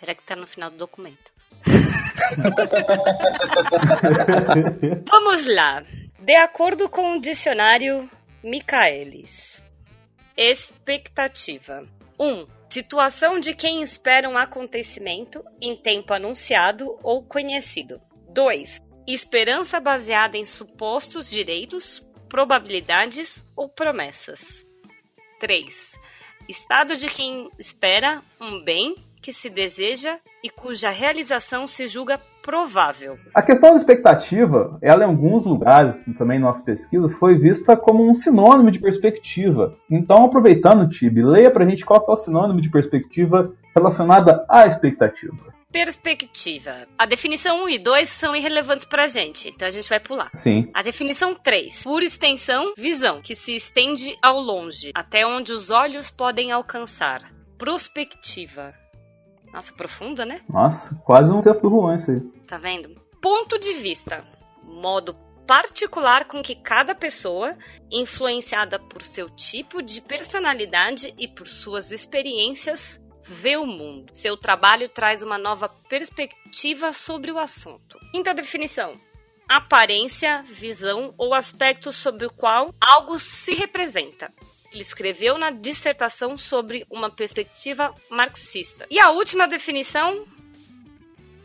Pera que tá no final do documento. <laughs> Vamos lá. De acordo com o dicionário Michaelis. Expectativa. 1. Um, situação de quem espera um acontecimento em tempo anunciado ou conhecido. 2. Esperança baseada em supostos direitos, probabilidades ou promessas. 3. Estado de quem espera um bem que se deseja e cuja realização se julga provável. A questão da expectativa, ela em alguns lugares, também em nossa pesquisa, foi vista como um sinônimo de perspectiva. Então, aproveitando, Tibi, leia pra gente qual é o sinônimo de perspectiva relacionada à expectativa. Perspectiva. A definição 1 e 2 são irrelevantes pra gente, então a gente vai pular. Sim. A definição 3. Por extensão, visão, que se estende ao longe, até onde os olhos podem alcançar. Prospectiva. Nossa, profunda, né? Nossa, quase um texto do Juan isso aí. Tá vendo? Ponto de vista. Modo particular com que cada pessoa, influenciada por seu tipo de personalidade e por suas experiências, vê o mundo. Seu trabalho traz uma nova perspectiva sobre o assunto. Quinta definição. Aparência, visão ou aspecto sobre o qual algo se representa. Ele escreveu na dissertação sobre uma perspectiva marxista. E a última definição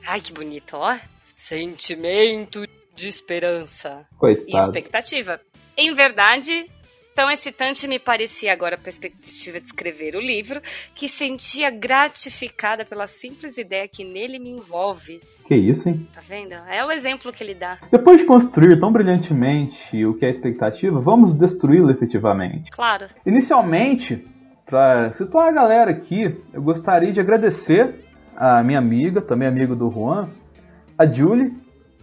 Ai, que bonito, ó. Sentimento de esperança e Coitado. expectativa. Em verdade, tão excitante me parecia agora a perspectiva de escrever o livro, que sentia gratificada pela simples ideia que nele me envolve. Que isso, hein? Tá vendo? É o exemplo que ele dá. Depois de construir tão brilhantemente o que é expectativa, vamos destruí-lo efetivamente. Claro. Inicialmente, para situar a galera aqui, eu gostaria de agradecer a minha amiga, também amiga do Juan, a Julie,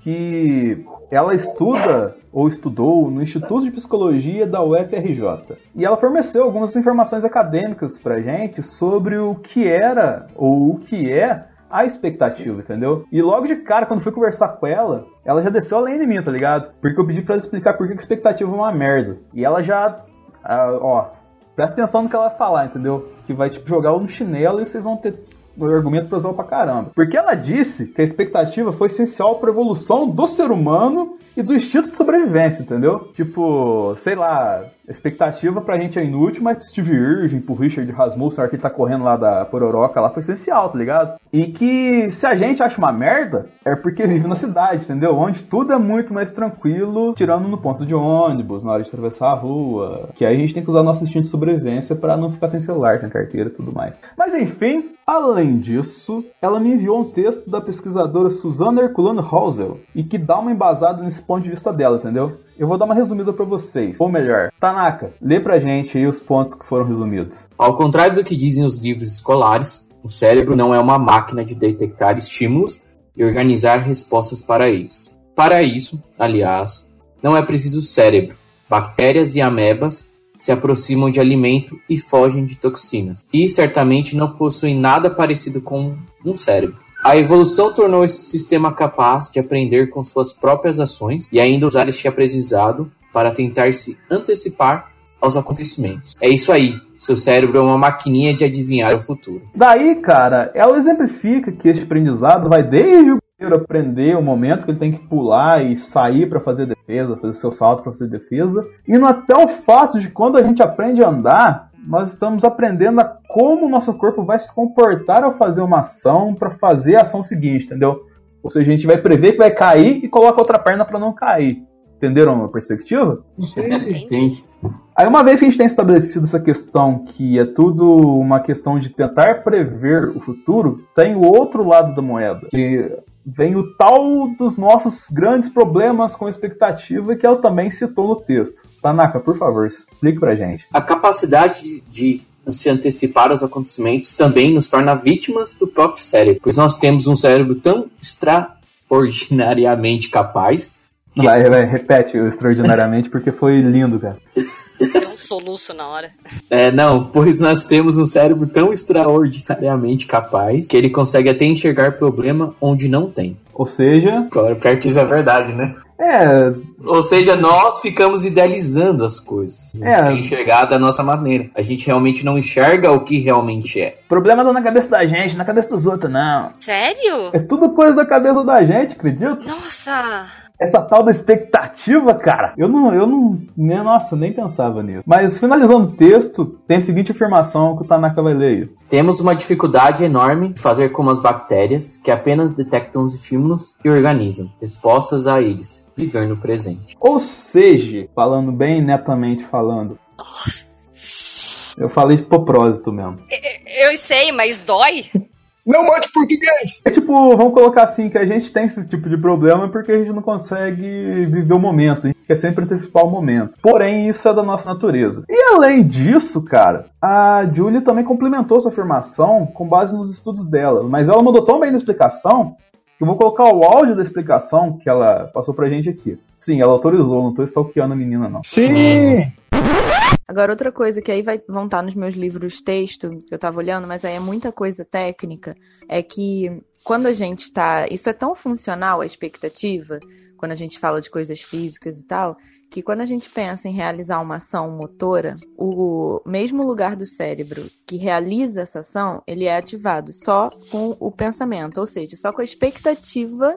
que ela estuda ou estudou no Instituto de Psicologia da UFRJ. E ela forneceu algumas informações acadêmicas pra gente sobre o que era ou o que é a expectativa, entendeu? E logo de cara, quando fui conversar com ela, ela já desceu além de mim, tá ligado? Porque eu pedi pra ela explicar por que a expectativa é uma merda. E ela já, ah, ó, presta atenção no que ela vai falar, entendeu? Que vai, tipo, jogar no chinelo e vocês vão ter argumento pra usar pra caramba. Porque ela disse que a expectativa foi essencial pra evolução do ser humano e do instinto de sobrevivência, entendeu? Tipo, sei lá, a expectativa pra gente é inútil, mas pro Steve Irving, pro Richard Rasmussen, na hora que ele tá correndo lá da Pororoca lá, foi essencial, tá ligado? E que se a gente acha uma merda, é porque vive na cidade, entendeu? Onde tudo é muito mais tranquilo, tirando no ponto de ônibus, na hora de atravessar a rua. Que aí a gente tem que usar nosso instinto de sobrevivência para não ficar sem celular, sem carteira e tudo mais. Mas enfim, além disso, ela me enviou um texto da pesquisadora Susana Herculano Hausel e que dá uma embasada nesse ponto de vista dela, entendeu? Eu vou dar uma resumida para vocês. Ou melhor, Tanaka, lê pra gente aí os pontos que foram resumidos. Ao contrário do que dizem os livros escolares, o cérebro não é uma máquina de detectar estímulos e organizar respostas para eles. Para isso, aliás, não é preciso cérebro. Bactérias e amebas se aproximam de alimento e fogem de toxinas, e certamente não possuem nada parecido com um cérebro. A evolução tornou esse sistema capaz de aprender com suas próprias ações e ainda usar este aprendizado para tentar se antecipar aos acontecimentos. É isso aí. Seu cérebro é uma maquininha de adivinhar o futuro. Daí, cara, ela exemplifica que este aprendizado vai desde o primeiro aprender o momento que ele tem que pular e sair para fazer defesa, fazer seu salto para fazer defesa, indo até o fato de quando a gente aprende a andar, nós estamos aprendendo a como o nosso corpo vai se comportar ao fazer uma ação para fazer a ação seguinte, entendeu? Ou seja, a gente vai prever que vai cair e coloca outra perna para não cair. Entenderam a perspectiva? Entendi. Aí, uma vez que a gente tem estabelecido essa questão, que é tudo uma questão de tentar prever o futuro, tem o outro lado da moeda, que vem o tal dos nossos grandes problemas com expectativa, que ela também citou no texto. Tanaka, por favor, explique pra gente. A capacidade de se antecipar aos acontecimentos também nos torna vítimas do próprio cérebro, pois nós temos um cérebro tão extraordinariamente capaz Vai, vai, repete extraordinariamente, porque foi lindo, cara. Deu um soluço na hora. É, não, pois nós temos um cérebro tão extraordinariamente capaz que ele consegue até enxergar problema onde não tem. Ou seja, Claro, pior que isso é verdade, né? é, Ou seja, nós ficamos idealizando as coisas. A gente É. quer enxergar da nossa maneira. A gente realmente não enxerga o que realmente é. problema tá na cabeça da gente, na cabeça dos outros, não. Sério? É tudo coisa da cabeça da gente, acredita? Nossa! Essa tal da expectativa, cara, eu não, eu não, né, nossa, nem pensava nisso. Mas finalizando o texto, tem a seguinte afirmação que o Tanaka vai ler aí. Temos uma dificuldade enorme de fazer como as bactérias, que apenas detectam os estímulos e organizam respostas a eles. Viver no presente. Ou seja, falando bem netamente falando, eu falei de propósito mesmo. Eu sei, mas dói? Não mate português! É tipo, vamos colocar assim, que a gente tem esse tipo de problema porque a gente não consegue viver o momento, a gente quer sempre antecipar o momento. Porém, isso é da nossa natureza. E além disso, cara, a Julie também complementou essa afirmação com base nos estudos dela, mas ela mandou tão bem na explicação que eu vou colocar o áudio da explicação que ela passou pra gente aqui. Sim, ela autorizou, não tô stalkeando a menina, não. Sim! Agora, outra coisa que aí vai, vão estar nos meus livros texto, que eu tava olhando, mas aí é muita coisa técnica, é que quando a gente tá. Isso é tão funcional, a expectativa, quando a gente fala de coisas físicas e tal, que quando a gente pensa em realizar uma ação motora, o mesmo lugar do cérebro que realiza essa ação, ele é ativado só com o pensamento, ou seja, só com a expectativa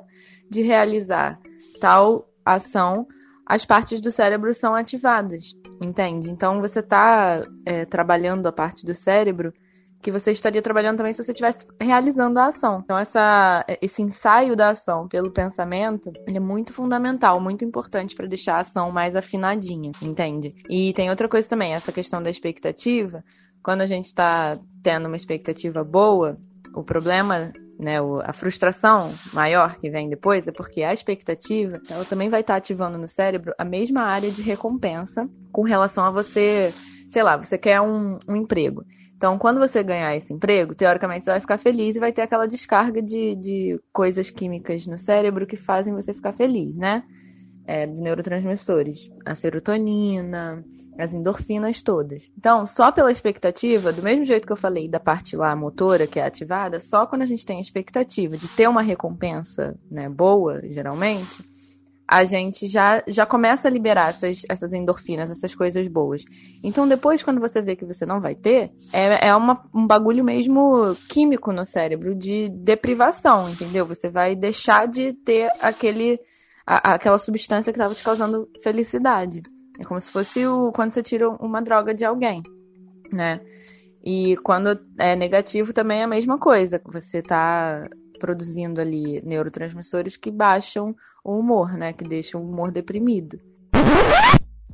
de realizar tal ação, as partes do cérebro são ativadas, entende? Então você está trabalhando a parte do cérebro que você estaria trabalhando também se você estivesse realizando a ação. Então essa, esse ensaio da ação pelo pensamento é muito fundamental, muito importante para deixar a ação mais afinadinha, entende? E tem outra coisa também, essa questão da expectativa. Quando a gente está tendo uma expectativa boa, o problema né, a frustração maior que vem depois é porque a expectativa ela também vai estar ativando no cérebro a mesma área de recompensa com relação a você, sei lá, você quer um, um emprego. Então, quando você ganhar esse emprego, teoricamente você vai ficar feliz e vai ter aquela descarga de, de coisas químicas no cérebro que fazem você ficar feliz, né? é, de neurotransmissores, a serotonina, as endorfinas todas. Então, só pela expectativa, do mesmo jeito que eu falei da parte lá motora que é ativada, só quando a gente tem a expectativa de ter uma recompensa né, boa, geralmente, a gente já, já começa a liberar essas, essas endorfinas, essas coisas boas. Então, depois, quando você vê que você não vai ter, é, é uma, um bagulho mesmo químico no cérebro de deprivação, entendeu? Você vai deixar de ter aquele, aquela substância que estava te causando felicidade. É como se fosse o, quando você tira uma droga de alguém, né? E quando é negativo também é a mesma coisa. Você tá produzindo ali neurotransmissores que baixam o humor, né? Que deixam o humor deprimido.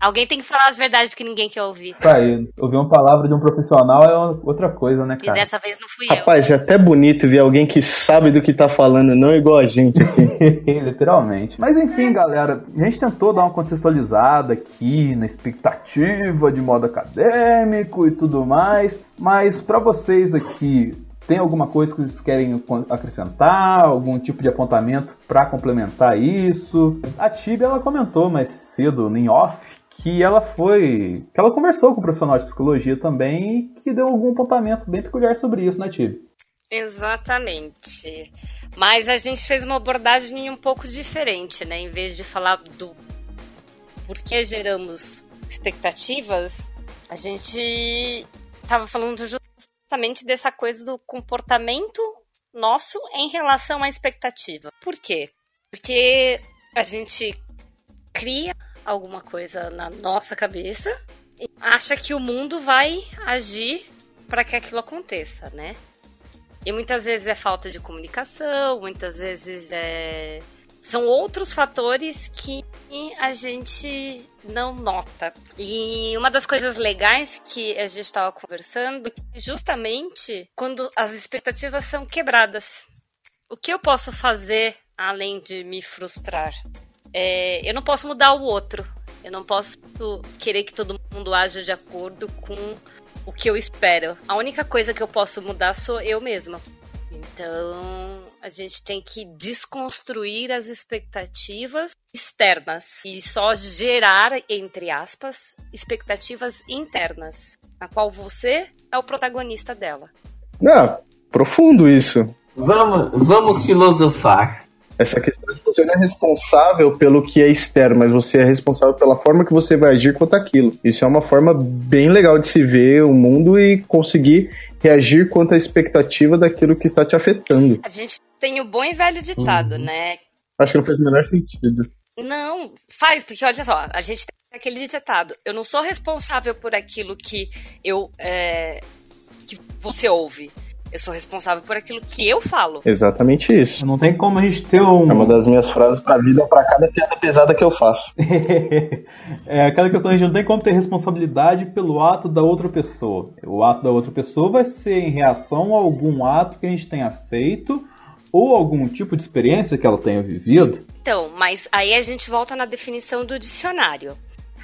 Alguém tem que falar as verdades que ninguém quer ouvir. Isso aí, ouvir uma palavra de um profissional é outra coisa, né, cara? E dessa vez não fui Rapaz, eu. é até bonito ver alguém que sabe do que tá falando, não igual a gente aqui. <laughs> Literalmente. Mas enfim, galera, a gente tentou dar uma contextualizada aqui na expectativa de modo acadêmico e tudo mais, mas para vocês aqui, tem alguma coisa que vocês querem acrescentar? Algum tipo de apontamento para complementar isso? A Tibia ela comentou mais cedo em off que ela foi. que ela conversou com o profissional de psicologia também e que deu algum apontamento bem peculiar sobre isso, né, Tive? Exatamente. Mas a gente fez uma abordagem um pouco diferente, né? Em vez de falar do por que geramos expectativas, a gente estava falando justamente dessa coisa do comportamento nosso em relação à expectativa. Por quê? Porque a gente cria alguma coisa na nossa cabeça e acha que o mundo vai agir para que aquilo aconteça, né? E muitas vezes é falta de comunicação, muitas vezes é... são outros fatores que a gente não nota. E uma das coisas legais que a gente estava conversando é justamente quando as expectativas são quebradas. O que eu posso fazer além de me frustrar? É, eu não posso mudar o outro. Eu não posso querer que todo mundo haja de acordo com o que eu espero. A única coisa que eu posso mudar sou eu mesma. Então, a gente tem que desconstruir as expectativas externas e só gerar, entre aspas, expectativas internas, na qual você é o protagonista dela. Ah, profundo isso. Vamos, vamos filosofar. Essa questão de você não é responsável pelo que é externo, mas você é responsável pela forma que você vai agir quanto aquilo. Isso é uma forma bem legal de se ver o mundo e conseguir reagir quanto à expectativa daquilo que está te afetando. A gente tem o bom e velho ditado, uhum. né? Acho que não faz o menor sentido. Não, faz, porque olha só, a gente tem aquele ditado. Eu não sou responsável por aquilo que eu. É, que você ouve. Eu sou responsável por aquilo que eu falo. Exatamente isso. Não tem como a gente ter um. É uma das minhas frases pra vida, para cada piada pesada que eu faço. <laughs> é aquela questão, a gente não tem como ter responsabilidade pelo ato da outra pessoa. O ato da outra pessoa vai ser em reação a algum ato que a gente tenha feito ou algum tipo de experiência que ela tenha vivido. Então, mas aí a gente volta na definição do dicionário.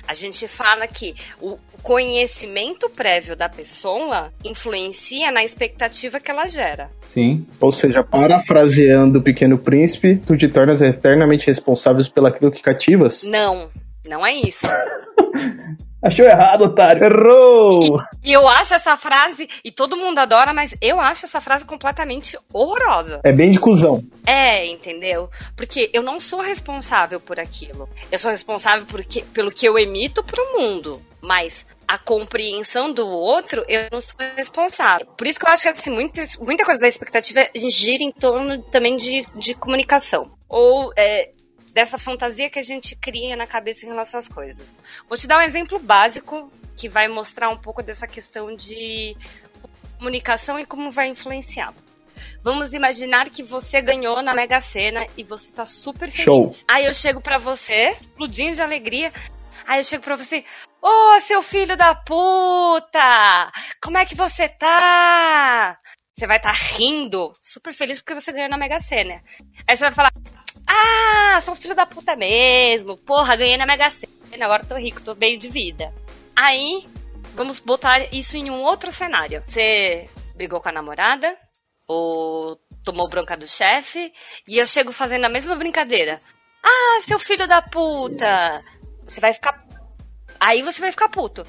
A gente fala que o conhecimento prévio da pessoa influencia na expectativa que ela gera. Sim. Ou seja, parafraseando o Pequeno Príncipe, tu te tornas eternamente responsáveis pelaquilo que cativas? Não, não é isso. Achou errado, otário. Errou! E, e, eu acho essa frase, e todo mundo adora, mas eu acho essa frase completamente horrorosa. É bem de cuzão. É, entendeu? Porque eu não sou responsável por aquilo. Eu sou responsável por que, pelo que eu emito pro mundo. Mas a compreensão do outro, eu não sou responsável. Por isso que eu acho que assim, muita, muita coisa da expectativa gira em torno também de, de comunicação. Ou é, dessa fantasia que a gente cria na cabeça em relação às coisas. Vou te dar um exemplo básico que vai mostrar um pouco dessa questão de comunicação e como vai influenciar. Vamos imaginar que você ganhou na Mega Sena e você tá super feliz. Show. Aí eu chego para você, explodindo de alegria. Aí eu chego pra você, ô oh, seu filho da puta! Como é que você tá? Você vai estar tá rindo, super feliz porque você ganhou na Mega Sena. Aí você vai falar, ah, sou filho da puta mesmo. Porra, ganhei na Mega Sena, agora tô rico, tô bem de vida. Aí, vamos botar isso em um outro cenário. Você brigou com a namorada, ou tomou bronca do chefe, e eu chego fazendo a mesma brincadeira. Ah, seu filho da puta! Você vai ficar. Aí você vai ficar puto.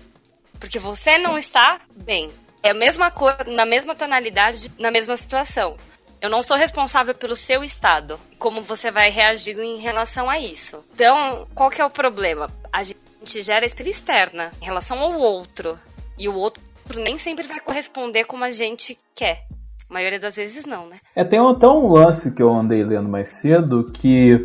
Porque você não está bem. É a mesma coisa, na mesma tonalidade, na mesma situação. Eu não sou responsável pelo seu estado. Como você vai reagir em relação a isso? Então, qual que é o problema? A gente gera espírito externa em relação ao outro. E o outro nem sempre vai corresponder como a gente quer. A maioria das vezes não, né? É, tem até um lance que eu andei lendo mais cedo que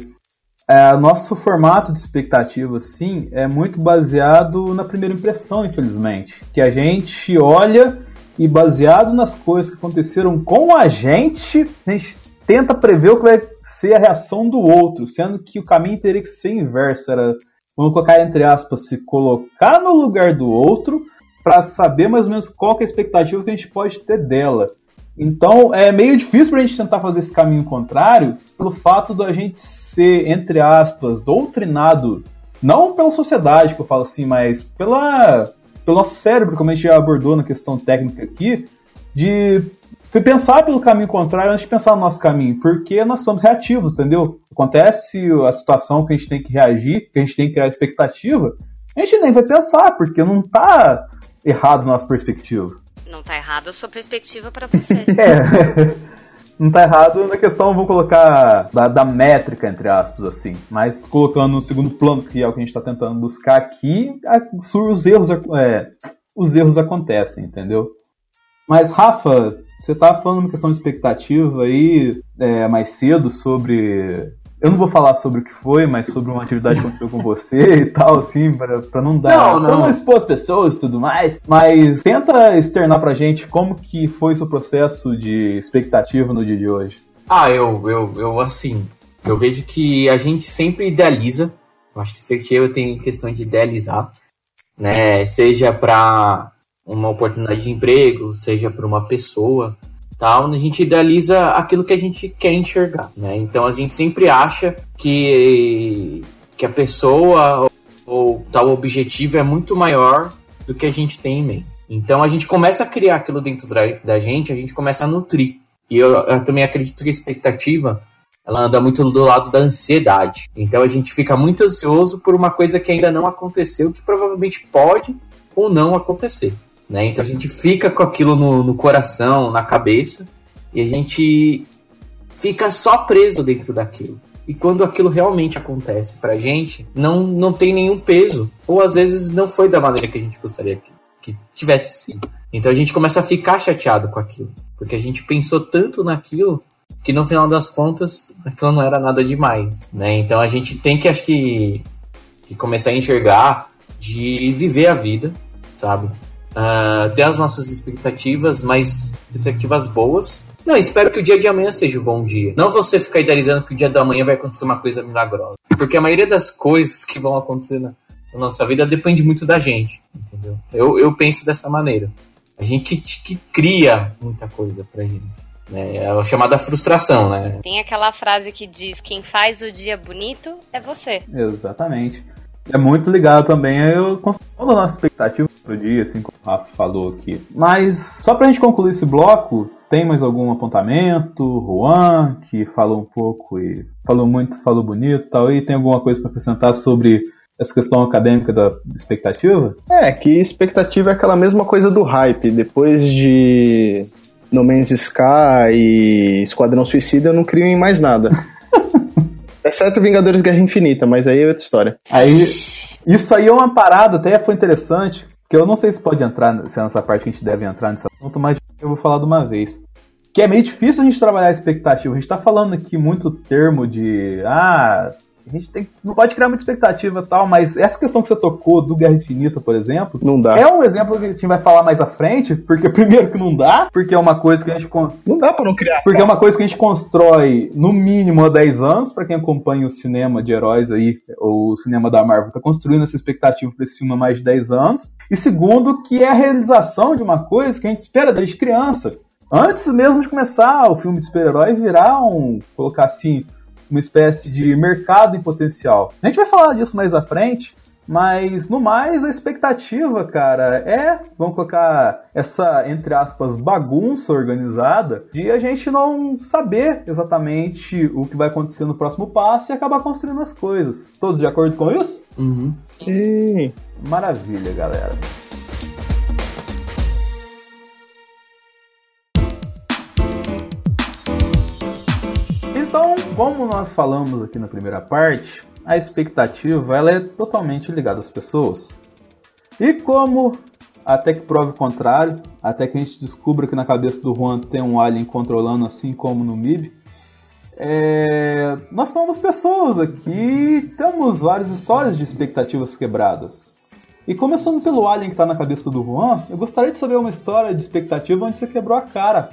é, nosso formato de expectativa, sim, é muito baseado na primeira impressão, infelizmente. Que a gente olha e baseado nas coisas que aconteceram com a gente, a gente tenta prever o que vai ser a reação do outro, sendo que o caminho teria que ser inverso. Era, vamos colocar entre aspas, se colocar no lugar do outro para saber mais ou menos qual é a expectativa que a gente pode ter dela. Então é meio difícil para a gente tentar fazer esse caminho contrário pelo fato da gente ser, entre aspas, doutrinado, não pela sociedade, que eu falo assim, mas pela, pelo nosso cérebro, como a gente já abordou na questão técnica aqui, de pensar pelo caminho contrário antes de pensar no nosso caminho, porque nós somos reativos, entendeu? Acontece a situação que a gente tem que reagir, que a gente tem que criar expectativa, a gente nem vai pensar, porque não está errado na nossa perspectiva. Não tá errado a sua perspectiva para você. <laughs> <laughs> é. Não tá errado na questão, vou colocar, da, da, métrica, entre aspas, assim. Mas colocando no segundo plano, que é o que a gente tá tentando buscar aqui, a, os erros, é, os erros acontecem, entendeu? Mas, Rafa, você tava falando uma questão de expectativa aí é, mais cedo sobre eu não vou falar sobre o que foi, mas sobre uma atividade que aconteceu com você e tal, assim, pra, pra não dar. Não, não. Pra não expor as pessoas e tudo mais. Mas tenta externar pra gente como que foi o seu processo de expectativa no dia de hoje. Ah, eu, eu, eu assim, eu vejo que a gente sempre idealiza. Eu acho que expectativa tem questão de idealizar, né? Seja para uma oportunidade de emprego, seja para uma pessoa tal, a gente idealiza aquilo que a gente quer enxergar, né? Então a gente sempre acha que, que a pessoa ou tal objetivo é muito maior do que a gente tem em mente. Então a gente começa a criar aquilo dentro da, gente, a gente começa a nutrir. E eu, eu também acredito que a expectativa ela anda muito do lado da ansiedade. Então a gente fica muito ansioso por uma coisa que ainda não aconteceu, que provavelmente pode ou não acontecer. Né? Então a gente fica com aquilo no, no coração, na cabeça, e a gente fica só preso dentro daquilo. E quando aquilo realmente acontece pra gente, não, não tem nenhum peso. Ou às vezes não foi da maneira que a gente gostaria que, que tivesse sido. Então a gente começa a ficar chateado com aquilo. Porque a gente pensou tanto naquilo que no final das contas aquilo não era nada demais. Né? Então a gente tem que, acho que, que começar a enxergar de viver a vida, sabe? Uh, ter as nossas expectativas, mas expectativas boas. Não, espero que o dia de amanhã seja um bom dia. Não você ficar idealizando que o dia da manhã vai acontecer uma coisa milagrosa. Porque a maioria das coisas que vão acontecer na, na nossa vida depende muito da gente, entendeu? Eu, eu penso dessa maneira. A gente que, que cria muita coisa pra gente. Né? É a chamada frustração, né? Tem aquela frase que diz: quem faz o dia bonito é você. Exatamente. É muito ligado também a construção da nossa expectativa pro dia, assim como o Rafa falou aqui. Mas, só pra gente concluir esse bloco, tem mais algum apontamento? Juan, que falou um pouco e falou muito, falou bonito e tal, e tem alguma coisa para acrescentar sobre essa questão acadêmica da expectativa? É, que expectativa é aquela mesma coisa do hype. Depois de No Man's Sky e Esquadrão Suicida, eu não crio em mais nada. <laughs> Exceto Vingadores Guerra Infinita, mas aí é outra história. Aí, isso aí é uma parada, até foi interessante, que eu não sei se pode entrar, se é nessa parte que a gente deve entrar nesse assunto, mas eu vou falar de uma vez. Que é meio difícil a gente trabalhar a expectativa. A gente tá falando aqui muito termo de. Ah, a gente tem, não pode criar muita expectativa e tal, mas essa questão que você tocou do Guerra Infinita, por exemplo, não dá. É um exemplo que a gente vai falar mais à frente, porque <laughs> primeiro que não dá, porque é uma coisa que a gente não dá para não criar. Porque é uma coisa que a gente constrói no mínimo há 10 anos, para quem acompanha o cinema de heróis aí, ou o cinema da Marvel tá construindo essa expectativa para esse filme há mais de 10 anos. E segundo, que é a realização de uma coisa que a gente espera desde criança. Antes mesmo de começar o filme de super-herói virar um, colocar assim, uma espécie de mercado em potencial. A gente vai falar disso mais à frente, Mas no mais, a expectativa, cara, é, vamos colocar essa, entre aspas, bagunça organizada de a gente não saber exatamente o que vai acontecer no próximo passo e acabar construindo as coisas. Todos de acordo com isso? Uhum. Sim. Maravilha, galera. Então, como nós falamos aqui na primeira parte, a expectativa ela é totalmente ligada às pessoas. E como, até que prove o contrário, até que a gente descubra que na cabeça do Juan tem um alien controlando assim como no MIB, é... nós somos pessoas aqui temos várias histórias de expectativas quebradas. E começando pelo alien que está na cabeça do Juan, eu gostaria de saber uma história de expectativa onde você quebrou a cara.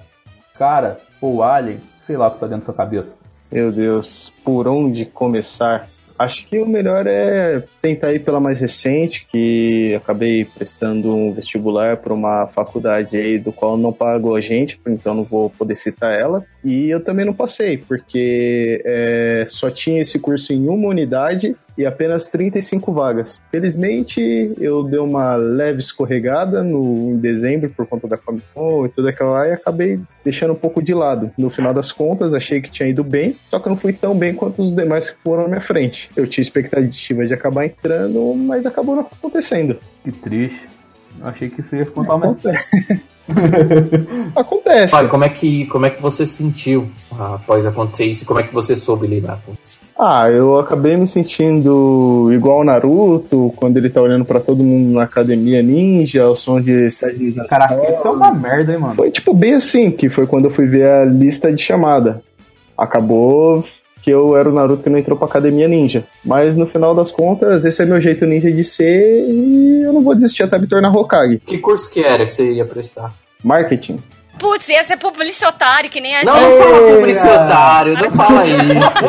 Cara, ou alien, sei lá o que está dentro da sua cabeça. Meu Deus, por onde começar? Acho que o melhor é tentar ir pela mais recente, que acabei prestando um vestibular para uma faculdade aí do qual não pagou a gente, então não vou poder citar ela. E eu também não passei, porque é, só tinha esse curso em uma unidade e apenas 35 vagas. Felizmente, eu dei uma leve escorregada no, em dezembro por conta da Comic Con e tudo aquilo lá e acabei deixando um pouco de lado. No final das contas, achei que tinha ido bem, só que não fui tão bem quanto os demais que foram na minha frente. Eu tinha expectativa de acabar entrando, mas acabou não acontecendo. Que triste. Eu achei que você ia contar mais. <laughs> <laughs> Acontece. Pai, como é que como é que você sentiu após acontecer isso? Como é que você soube lidar com isso? Ah, eu acabei me sentindo igual o Naruto, quando ele tá olhando pra todo mundo na academia ninja, o som de Sajinização. Caraca, isso é uma merda, hein, mano? Foi tipo bem assim, que foi quando eu fui ver a lista de chamada. Acabou que eu era o Naruto que não entrou pra academia ninja. Mas no final das contas, esse é meu jeito ninja de ser e eu não vou desistir até me tornar Hokage. Que curso que era que você ia prestar? Marketing. Putz, ia ser publicitário, que nem a Não, gente. não fala publicitário, não fala <laughs> isso.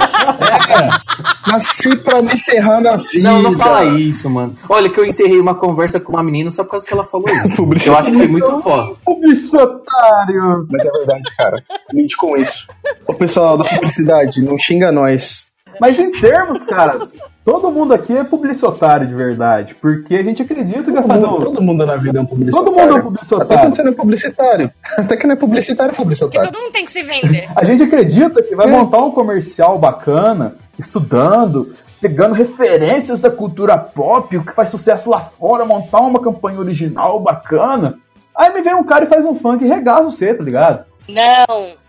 Nasci pra me ferrar na vida. Não, não fala isso, mano. Olha que eu encerrei uma conversa com uma menina só por causa que ela falou isso. eu acho que foi muito foda. Publicitário! Mas é verdade, cara. Lide com isso. O pessoal da publicidade, não xinga nós. Mas em termos, cara, todo mundo aqui é publicitário de verdade. Porque a gente acredita que vai fazer um. Todo mundo na vida é um publicitário. Todo mundo é um Até publicitário. quando você não é publicitário. Até que não é publicitário, é Porque publicitário. todo mundo tem que se vender. A gente acredita que vai É. montar um comercial bacana, estudando, pegando referências da cultura pop, o que faz sucesso lá fora, montar uma campanha original bacana. Aí me vem um cara e faz um funk e regaça você, tá ligado? Não.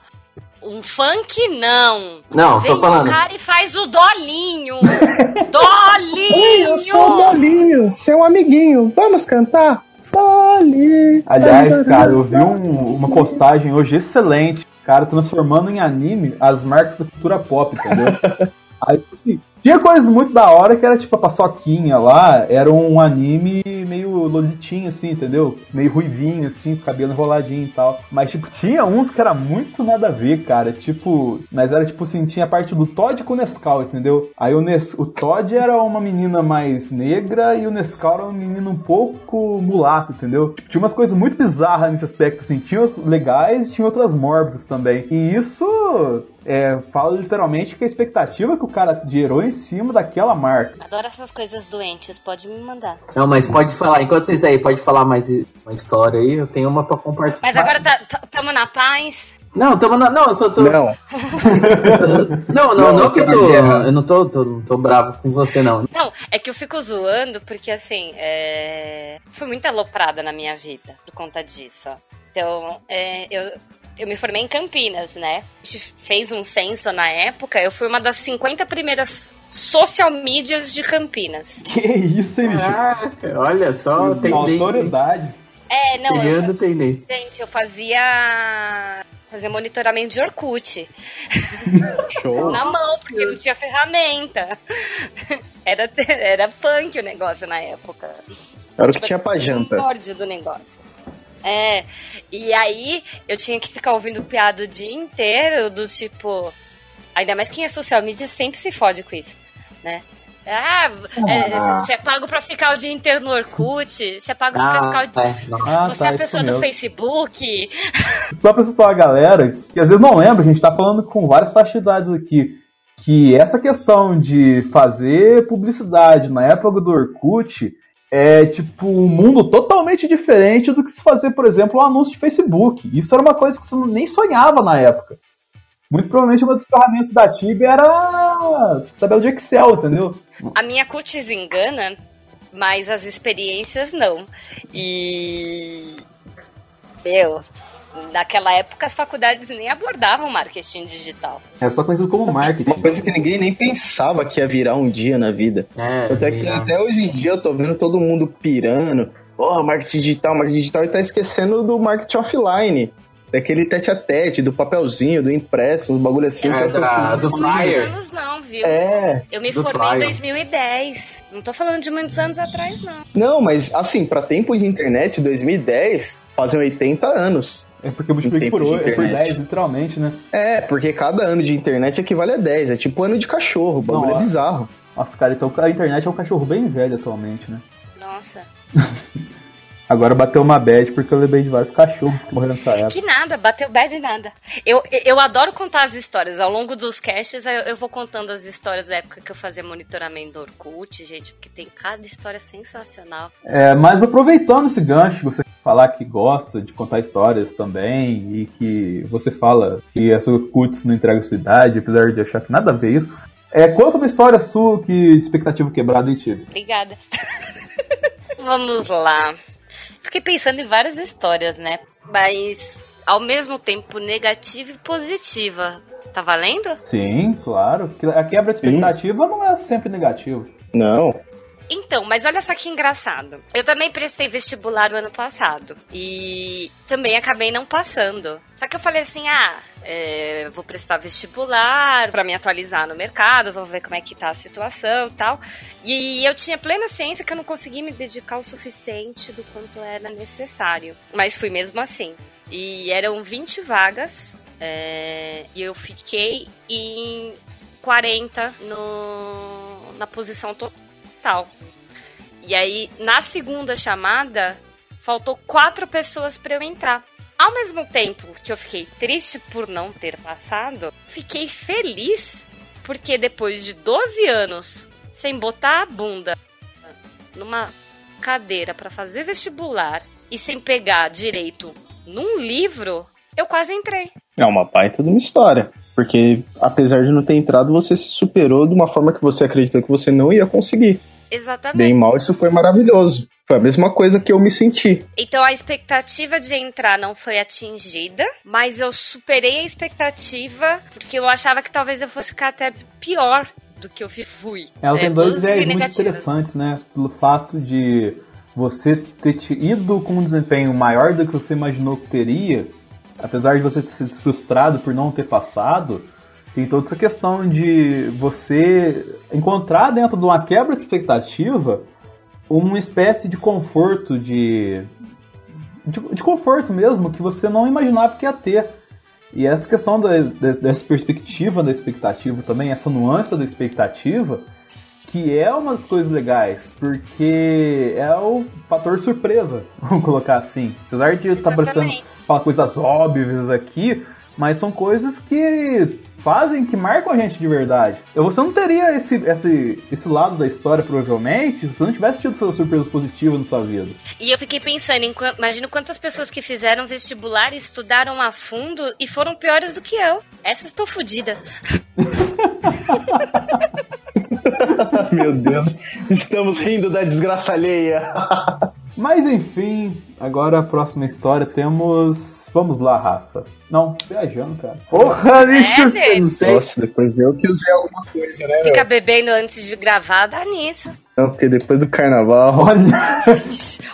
Um funk, não. Não, Vem tô falando. um cara e faz o dolinho. <laughs> dolinho! Eu sou o Dolinho, seu amiguinho. Vamos cantar? Doli. Aliás, cara, eu vi um- uma postagem hoje excelente. Cara, transformando em anime as marcas da cultura pop, entendeu? <laughs> Aí, assim, tinha coisas muito da hora que era tipo a paçoquinha lá, era um anime meio lolitinho, assim, entendeu? Meio ruivinho, assim, com cabelo enroladinho e tal. Mas, tipo, tinha uns que era muito nada a ver, cara. Tipo, mas era tipo assim, tinha a parte do Todd com o Nescau, entendeu? Aí o, Nes o Todd era uma menina mais negra e o Nescau era um menino um pouco mulato, entendeu? Tipo, tinha umas coisas muito bizarras nesse aspecto, assim. Tinha os legais e tinha outras mórbidas também. E isso é, fala literalmente que a expectativa que o cara gerou em cima daquela marca. Adoro essas coisas doentes, pode me mandar. Não, mas pode falar, enquanto vocês aí, pode falar mais uma história aí, eu tenho uma pra compartilhar. Mas agora tá, tá- tamo na paz. Não, tamo na... Não, eu só tô... Não, <laughs> Não, não, Não, não, que eu tá tô... Eu não tô, tô, não tô bravo com você, não. Não, é que eu fico zoando porque, assim, é... fui muito aloprada na minha vida por conta disso. Então, é, eu, eu me formei em Campinas, né? A gente fez um censo na época, eu fui uma das 50 primeiras social medias de Campinas. <laughs> Que isso, hein? Ah, olha só, tendência. Autoridade. É, não, eu, Criando tendência. gente, eu fazia... Fazia monitoramento de Orkut. <laughs> show. na mão, porque não tinha ferramenta. <laughs> Era, era punk o negócio na época. Era o que tinha pra janta. do negócio. É, e aí eu tinha que ficar ouvindo piada o dia inteiro, do tipo. Ainda mais quem é social media sempre se fode com isso, né? Ah, é, você é pago pra ficar o dia inteiro no Orkut, você é pago pra Ah, ficar o dia. é. Ah, Você é a isso pessoa do. Facebook. Só pra citar a galera, que às vezes não lembra, a gente tá falando com várias faixas de idades aqui, que essa questão de fazer publicidade na época do Orkut é tipo um mundo totalmente diferente do que se fazer, por exemplo, um anúncio de Facebook. Isso era uma coisa que você nem sonhava na época. Muito provavelmente uma das ferramentas da Tibia era tabela de Excel, entendeu? A minha cutis engana, mas as experiências não. E. Meu, naquela época as faculdades nem abordavam marketing digital. Era só conhecido como marketing. Uma coisa que ninguém nem pensava que ia virar um dia na vida. É, até que até hoje em dia eu tô vendo todo mundo pirando. Oh, marketing digital, marketing digital, e tá esquecendo do marketing offline. Daquele tete a tete, do papelzinho, do impresso, uns bagulho assim. É, da- do flyer. anos não, viu? É. Eu me formei flyer. em 2010. Não tô falando de muitos anos atrás, não. Não, mas assim, pra tempo de internet, 2010, fazem 80 anos. É porque multiplica tempo por, é por internet. 10, literalmente, né? É, porque cada ano de internet equivale a 10. É tipo ano de cachorro, o bagulho é Nossa. bizarro. Nossa, cara, então a internet é um cachorro bem velho atualmente, né? Nossa. <laughs> Agora bateu uma bad porque eu lembrei de vários cachorros que morreram nessa época. Que nada, bateu bad e nada. Eu, eu adoro contar as histórias. Ao longo dos casts, eu, eu vou contando as histórias da época que eu fazia monitoramento do Orkut, gente, porque tem cada história sensacional. É, mas aproveitando esse gancho, você falar que gosta de contar histórias também e que você fala que a sua cutis não entrega a sua idade, apesar de achar que nada a ver isso. É, conta uma história sua que de expectativa quebrada em ti. Obrigada. <laughs> Vamos lá. Fiquei pensando em várias histórias, né? Mas ao mesmo tempo negativa e positiva. Tá valendo? Sim, claro. Que A quebra de expectativa não é sempre negativa. Não. Então, mas olha só que engraçado. Eu também prestei vestibular no ano passado. E também acabei não passando. Só que eu falei assim: ah, é, vou prestar vestibular pra me atualizar no mercado, vou ver como é que tá a situação e tal. E eu tinha plena ciência que eu não consegui me dedicar o suficiente do quanto era necessário. Mas fui mesmo assim. E eram 20 vagas. é, e eu fiquei em 40 no, na posição total. E aí, na segunda chamada, faltou quatro pessoas para eu entrar. Ao mesmo tempo que eu fiquei triste por não ter passado, fiquei feliz porque depois de 12 anos sem botar a bunda numa cadeira para fazer vestibular e sem pegar direito num livro, eu quase entrei. É uma baita de uma história. Porque, apesar de não ter entrado, você se superou de uma forma que você acreditou que você não ia conseguir. Exatamente. Bem mal, isso foi maravilhoso. Foi a mesma coisa que eu me senti. Então a expectativa de entrar não foi atingida, mas eu superei a expectativa porque eu achava que talvez eu fosse ficar até pior do que eu fui. Ela É, tem dois positivas e ideias muito interessantes, né? Pelo fato de você ter te ido com um desempenho maior do que você imaginou que teria, apesar de você ter sido frustrado por não ter passado, tem toda essa questão de você encontrar dentro de uma quebra de expectativa uma espécie de conforto, de, de, de conforto mesmo, que você não imaginava que ia ter. E essa questão da, da- dessa perspectiva da expectativa também, essa nuance da expectativa, que é uma das coisas legais, porque é o fator surpresa, <laughs> vamos colocar assim. Apesar de estar parecendo Exatamente. falar coisas óbvias aqui, mas são coisas que fazem, que marcam a gente de verdade. Eu- Você não teria esse, esse, esse lado da história, provavelmente, se você não tivesse tido essas surpresas positivas na sua vida. E eu fiquei pensando, em, imagino quantas pessoas que fizeram vestibular, estudaram a fundo e foram piores do que eu. Essas estão fodidas. <laughs> Meu Deus, estamos rindo da desgraça alheia. Mas enfim, agora a próxima história temos. Vamos lá, Rafa. Não, viajando, cara. Porra, bicho, É, eu né? não sei. Nossa, depois eu que usei alguma coisa, né, Fica meu? bebendo antes de gravar, dá nisso. Não, porque depois do carnaval. <laughs> Olha.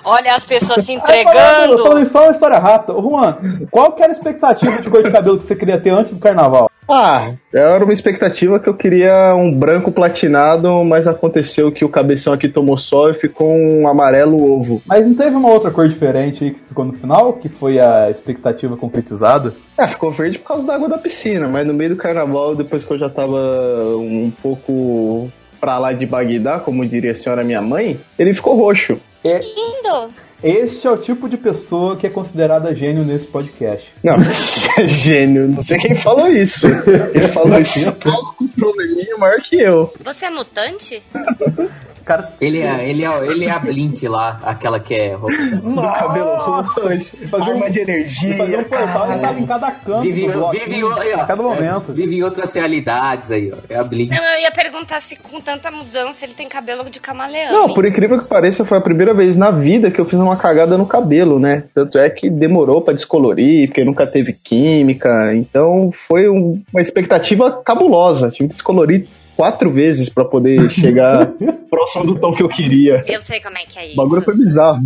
Olha as pessoas se entregando. falando só uma história rápida. Ô, Juan, qual que era a expectativa de cor de cabelo que você queria ter antes do carnaval? Ah, era uma expectativa que eu queria um branco platinado, mas aconteceu que o cabeção aqui tomou sol e ficou um amarelo ovo. Mas não teve uma outra cor diferente aí que ficou no final, que foi a expectativa concretizada? Ah, ficou verde por causa da água da piscina, mas no meio do carnaval, depois que eu já tava um pouco pra lá de Bagdá, como diria a senhora minha mãe, ele ficou roxo. Lindo. Este é o tipo de pessoa que é considerada gênio nesse podcast. Não, <laughs> gênio. Não sei quem falou isso. Ele falou isso com um probleminha maior que eu. Você é mutante? <laughs> Cara, Ele é, ele, é, ele é a Blink lá, aquela que é roupa. No cabelo roxo fazer um- Arma de energia. fazer um portal ele tava em cada canto Vive, vive, aí, ó, a cada momento. é, vive em outras realidades aí, ó. É a Blink. Eu ia perguntar se com tanta mudança ele tem cabelo de camaleão. Não, hein? por incrível que pareça, foi a primeira vez na vida que eu fiz uma cagada no cabelo, né? Tanto é que demorou pra descolorir, porque nunca teve química. Então foi um- uma expectativa cabulosa. Tive que descolorir quatro vezes pra poder chegar <laughs> próximo do tom que eu queria. Eu sei como é que é O isso. bagulho foi bizarro.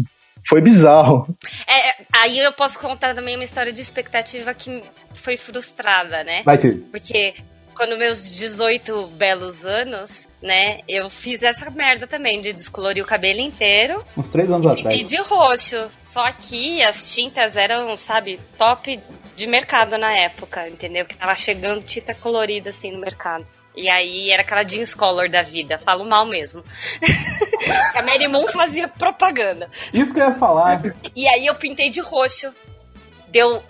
Foi bizarro. É, é, aí eu posso contar também uma história de expectativa que foi frustrada, né? Vai, tio. Porque quando meus 18 belos anos, né, eu fiz essa merda também de descolorir o cabelo inteiro Uns três anos e atrás. de roxo. Só que as tintas eram, sabe, top de mercado na época, entendeu? Que tava chegando tinta colorida assim no mercado. E aí era aquela jeans color da vida, falo mal mesmo. <laughs> a Mary Moon fazia propaganda. Isso que eu ia falar. E aí eu pintei de roxo. Deu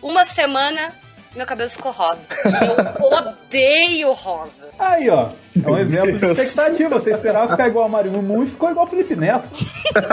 uma semana, meu cabelo ficou rosa. Eu odeio rosa. Aí, ó. É um exemplo de expectativa. Você esperava ficar igual a Mario Moon e ficou igual o Felipe Neto.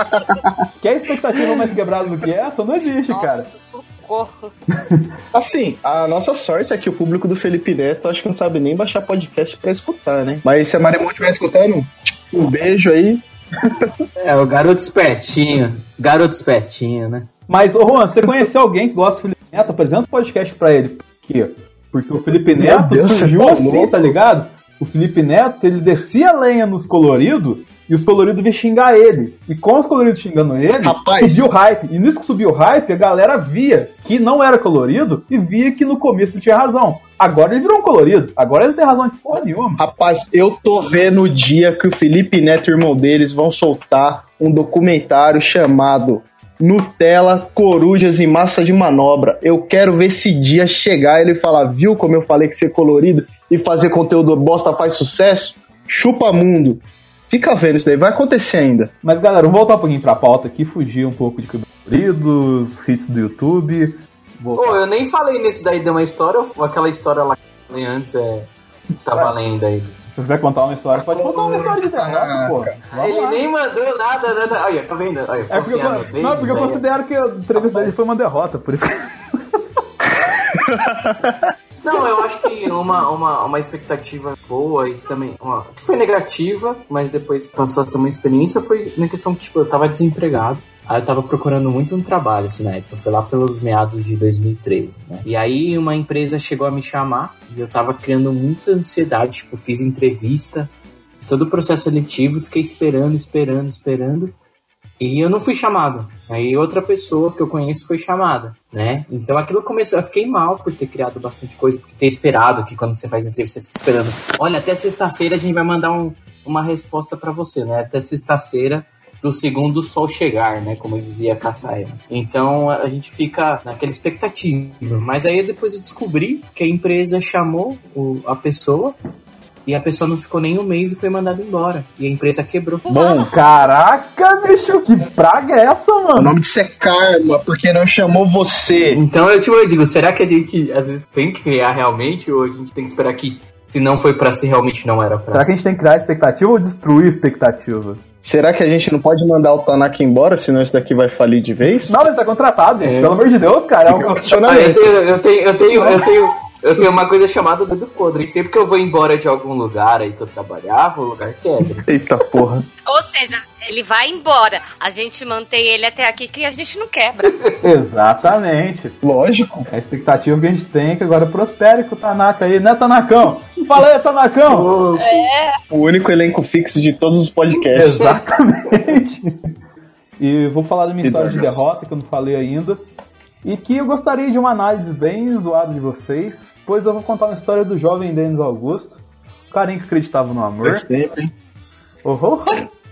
<laughs> Quer expectativa mais quebrada do que essa? Não existe, cara. Nossa, socorro. <laughs> Assim, a nossa sorte é que o público do Felipe Neto acho que não sabe nem baixar podcast pra escutar, né? Mas se a Marimon estiver escutando, um beijo aí. <laughs> É, o garoto espertinho. Garoto espertinho, né? Mas, ô Juan, você conheceu alguém que gosta do Felipe Neto? Apresenta o podcast pra ele. Por quê? Porque o Felipe Neto Deus, surgiu tá assim, louco? tá ligado? O Felipe Neto, ele descia a lenha nos coloridos e os coloridos vinham xingar ele. E com os coloridos xingando ele, Rapaz. subiu o hype. E nisso que subiu o hype, a galera via que não era colorido e via que no começo ele tinha razão. Agora ele virou um colorido. Agora ele tem razão de porra nenhuma. Rapaz, eu tô vendo o dia que o Felipe Neto e o irmão deles vão soltar um documentário chamado Nutella, Corujas e Massa de Manobra. Eu quero ver esse dia chegar e ele falar, viu como eu falei que ser colorido e fazer conteúdo bosta faz sucesso? Chupa mundo. Fica vendo isso daí, vai acontecer ainda. Mas galera, vamos voltar um pouquinho pra pauta aqui, fugir um pouco de coloridos, hits do YouTube. Voltar. Pô, eu nem falei nesse daí de uma história, ou aquela história lá que eu falei antes é. Tá valendo aí. Se você contar uma história, pode contar uma história de derrota, pô. Vamos Ele lá. nem mandou nada, nada. Olha, tá vendo? Olha, É porque, eu, não, bem, é porque eu considero que a entrevista dele foi uma derrota, por isso que. <laughs> Não, eu acho que uma, uma, uma expectativa boa e que também. Uma, que foi negativa, mas depois passou a ser uma experiência, foi na questão que, tipo, eu tava desempregado. Aí eu tava procurando muito um trabalho, assim, né? Então foi lá pelos meados de 2013, né? E aí uma empresa chegou a me chamar e eu tava criando muita ansiedade, tipo, fiz entrevista, fiz todo o processo seletivo, fiquei esperando, esperando, esperando. E eu não fui chamado. Aí outra pessoa que eu conheço foi chamada, né? Então aquilo começou, eu fiquei mal por ter criado bastante coisa, por ter esperado que quando você faz entrevista você fica esperando. Olha, até sexta-feira a gente vai mandar um- uma resposta pra você, né? Até sexta-feira do segundo sol chegar, né? Como dizia Kassaia. Então a gente fica naquela expectativa. Mas aí depois eu descobri que a empresa chamou o- a pessoa e a pessoa não ficou nem um mês e foi mandada embora. E a empresa quebrou. Bom, Caraca, bicho, que praga é essa, o mano? nome disso é karma, porque não chamou você. Então eu, tipo, eu digo, será que a gente às vezes tem que criar realmente ou a gente tem que esperar que se não foi pra ser, realmente não era pra Será que a gente tem que criar expectativa ou destruir expectativa? Será que a gente não pode mandar o Tanaka embora, senão esse daqui vai falir de vez? Não, ele tá contratado, gente. É. Pelo amor de Deus, cara. É um Ah, eu tenho, eu tenho, eu tenho, eu tenho, eu tenho uma coisa chamada dedo podre. E sempre que eu vou embora de algum lugar aí que eu trabalhava, o lugar quebra. Eita porra. Ou seja, ele vai embora. A gente mantém ele até aqui que a gente não quebra. <laughs> Exatamente. Lógico. É a expectativa que a gente tem é que agora prospere com o Tanaka aí, né, Tanakão? Fala aí, Tanakão! O único elenco fixo de todos os podcasts. Exatamente. <laughs> E vou falar da minha história de derrota, que eu não falei ainda. E que eu gostaria de uma análise bem zoada de vocês, pois eu vou contar uma história do jovem Denis Augusto, o carinha que acreditava no amor. Faz tempo, hein? Oh,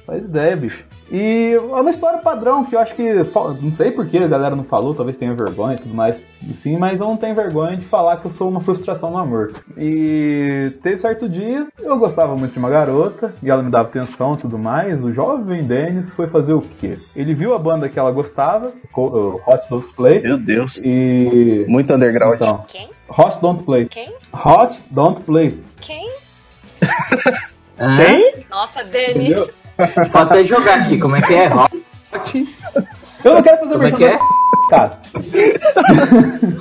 faz ideia, bicho. E é uma história padrão que eu acho que. Não sei por que a galera não falou, talvez tenha vergonha e tudo mais. Sim, mas eu não tenho vergonha de falar que eu sou uma frustração no amor. E teve certo dia, eu gostava muito de uma garota, e ela me dava atenção e tudo mais. O jovem Dennis foi fazer o quê? Ele viu a banda que ela gostava, Hot Don't Play. Meu Deus. E. Muito underground. Então, Quem? Hot Don't Play. Quem? Hot Don't Play. Quem? Hã? Nossa, Dani. Entendeu? Falta jogar aqui, como é que é? Hot. Eu não quero fazer Como é que é? Cara,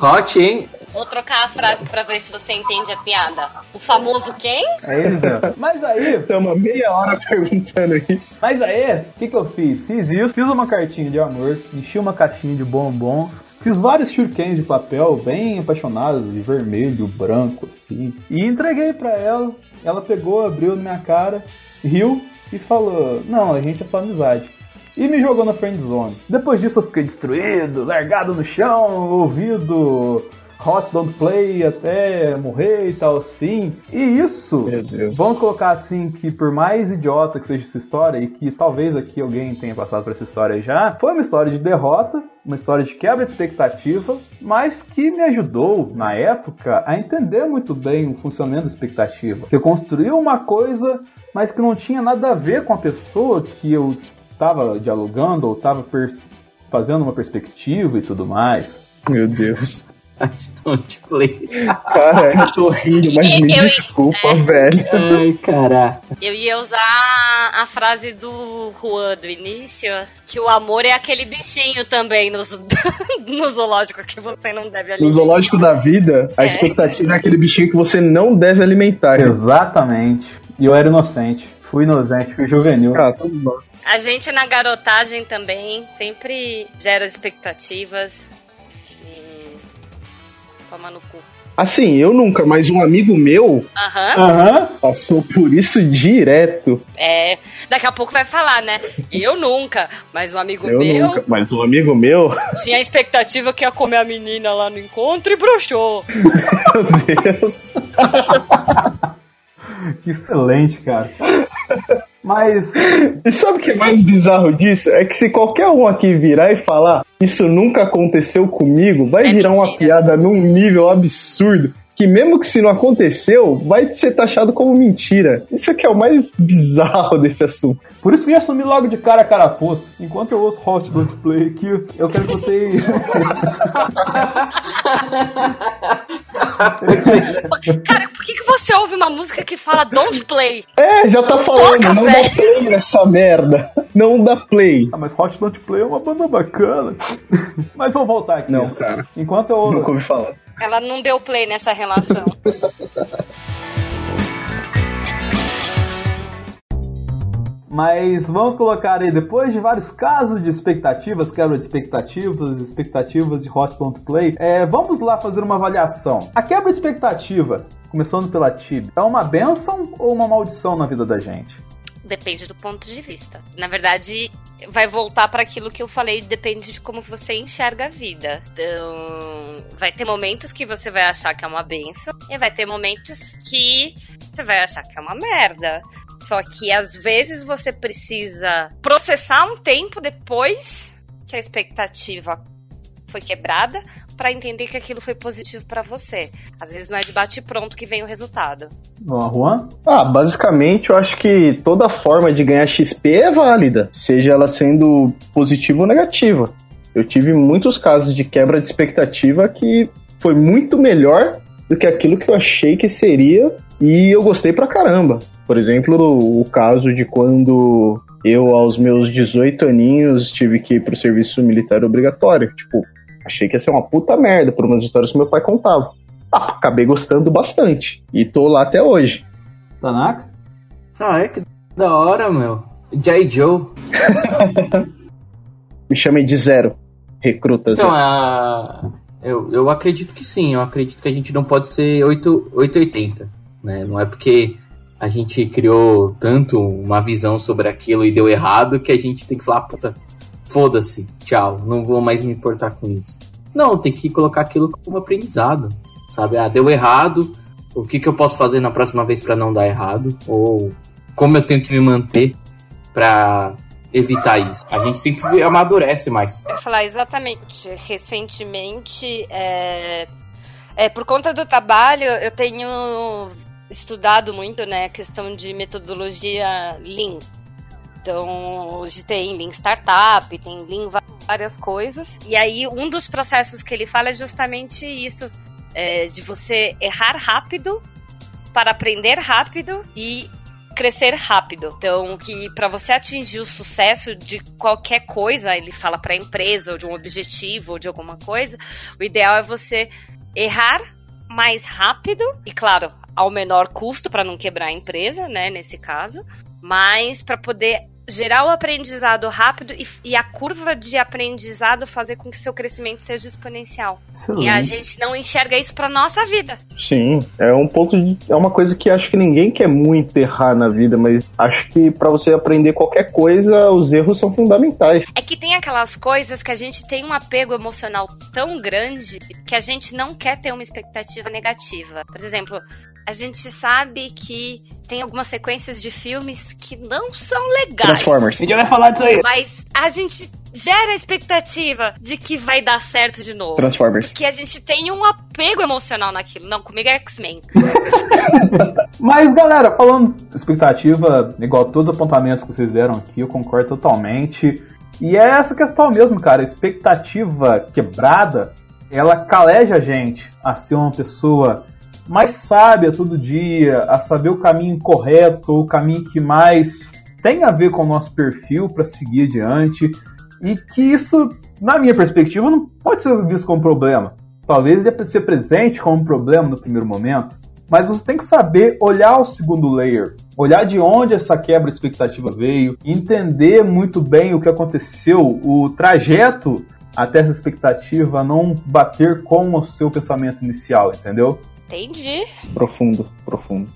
Hot, hein? Vou trocar a frase pra ver se você entende a piada. O famoso quem? é é. Mas aí, Estamos meia hora perguntando isso. Mas aí, o que, que eu fiz? Fiz isso, fiz uma cartinha de amor, enchi uma caixinha de bombons, fiz vários shurikens de papel bem apaixonados, de vermelho, branco, assim, e entreguei pra ela. Ela pegou, abriu na minha cara, riu e falou: Não, a gente é só amizade. E me jogou na friend zone. Depois disso eu fiquei destruído, largado no chão, ouvido Hot Don't Play até morrer e tal assim. E isso. Vamos colocar assim que por mais idiota que seja essa história e que talvez aqui alguém tenha passado por essa história já, foi uma história de derrota, uma história de quebra de expectativa, mas que me ajudou na época a entender muito bem o funcionamento da expectativa. Que eu construí uma coisa, mas que não tinha nada a ver com a pessoa que eu estava dialogando ou estava fazendo uma perspectiva e tudo mais. Meu Deus. Don't play. Cara, eu tô rindo, mas <laughs> me Eu- desculpa, velho. Ai, caraca. Eu ia usar a frase do Juan do início, que o amor é aquele bichinho também no, <laughs> no zoológico que você não deve No alimentar. zoológico da vida, a É. expectativa é aquele bichinho que você não deve alimentar. Exatamente. E eu era inocente. Fui inocente, fui juvenil. Ah, todos nós. A gente na garotagem também sempre gera expectativas toma no cu. Assim, eu nunca, mas um amigo meu Aham. Aham. passou por isso direto. É, daqui a pouco vai falar, né? Eu nunca, mas um amigo Eu meu nunca, mas um amigo meu, tinha a expectativa que ia comer a menina lá no encontro e broxou. <laughs> meu Deus. <laughs> Que excelente, cara. Mas E sabe o que é mais bizarro disso? É que se qualquer um aqui virar e falar isso nunca aconteceu comigo, vai É virar uma mentira. piada num nível absurdo. Que mesmo que se não aconteceu, vai ser taxado como mentira. Isso aqui é o mais bizarro desse assunto. Por isso que eu assumi logo de cara a carapuço. Enquanto eu ouço Hot Don't Play aqui, eu quero que vocês. <laughs> Cara, por que, que você ouve uma música que fala don't play? É, já tá falando, Boca, não dá velho. play nessa merda. Não dá play. ah, mas Hot Don't Play é uma banda bacana. mas vamos voltar aqui. Não, cara. Enquanto eu. Nunca ouvi falar. Ela não deu play nessa relação. Mas vamos colocar aí, depois de vários casos de expectativas, quebra de expectativas, expectativas de Hot Play, é, vamos lá fazer uma avaliação. A quebra de expectativa, começando pela Tib, é uma benção ou uma maldição na vida da gente? Depende do ponto de vista. Na verdade, vai voltar para aquilo que eu falei, depende de como você enxerga a vida. Então, vai ter momentos que você vai achar que é uma benção e vai ter momentos que você vai achar que é uma merda. Só que às vezes você precisa processar um tempo depois que a expectativa foi quebrada para entender que aquilo foi positivo para você. Às vezes não é de bate pronto que vem o resultado. Juan? Ah, basicamente eu acho que toda forma de ganhar XP é válida, seja ela sendo positiva ou negativa. Eu tive muitos casos de quebra de expectativa que foi muito melhor do que aquilo que eu achei que seria e eu gostei pra caramba. Por exemplo, o caso de quando eu, aos meus 18 aninhos, tive que ir pro serviço militar obrigatório. Tipo, achei que ia ser uma puta merda por umas histórias que meu pai contava. Ah, acabei gostando bastante. E tô lá até hoje. Tanaka? Ah, é que da hora, meu. J. Joe. <laughs> Me chamem de zero. Recruta Então, zero. a... eu, eu acredito que sim. Eu acredito que a gente não pode ser 8, 880. Né? Não é porque a gente criou tanto uma visão sobre aquilo e deu errado que a gente tem que falar, puta, foda-se, tchau, não vou mais me importar com isso. Não, tem que colocar aquilo como aprendizado, sabe? Ah, deu errado, o que, que eu posso fazer na próxima vez para não dar errado? Ou como eu tenho que me manter para evitar isso. A gente sempre amadurece mais. Eu falar exatamente. Recentemente, é, é, por conta do trabalho, eu tenho estudado muito, né, a questão de metodologia Lean. Então, hoje tem Lean Startup, tem Lean várias coisas. E aí, um dos processos que ele fala é justamente isso, é, de você errar rápido para aprender rápido e crescer rápido. Então, que para você atingir o sucesso de qualquer coisa, ele fala para a empresa ou de um objetivo ou de alguma coisa, o ideal é você errar mais rápido e claro, ao menor custo para não quebrar a empresa, né, nesse caso, mas para poder gerar o aprendizado rápido e, e, a curva de aprendizado fazer com que seu crescimento seja exponencial. E a gente não enxerga isso para nossa vida. Sim, é um ponto de, é uma coisa que acho que ninguém quer muito errar na vida, mas acho que para você aprender qualquer coisa, os erros são fundamentais. É que tem aquelas coisas que a gente tem um apego emocional tão grande que a gente não quer ter uma expectativa negativa. Por exemplo, a gente sabe que tem algumas sequências de filmes que não são legais. Transformers. A gente vai falar disso aí. Mas a gente gera a expectativa de que vai dar certo de novo. Transformers. Que a gente tem um apego emocional naquilo. Não, comigo é X-Men. <laughs> Mas, galera, falando expectativa, igual todos os apontamentos que vocês deram aqui, eu concordo totalmente. E é essa questão mesmo, cara. A expectativa quebrada, ela caleja a gente a ser uma pessoa mais sábia todo dia, a saber o caminho correto, o caminho que mais tem a ver com o nosso perfil para seguir adiante. E que isso, na minha perspectiva, não pode ser visto como problema. Talvez deve ser presente como problema no primeiro momento, mas você tem que saber olhar o segundo layer, olhar de onde essa quebra de expectativa veio, entender muito bem o que aconteceu, o trajeto até essa expectativa não bater com o seu pensamento inicial, entendeu? Entendi. Profundo, profundo.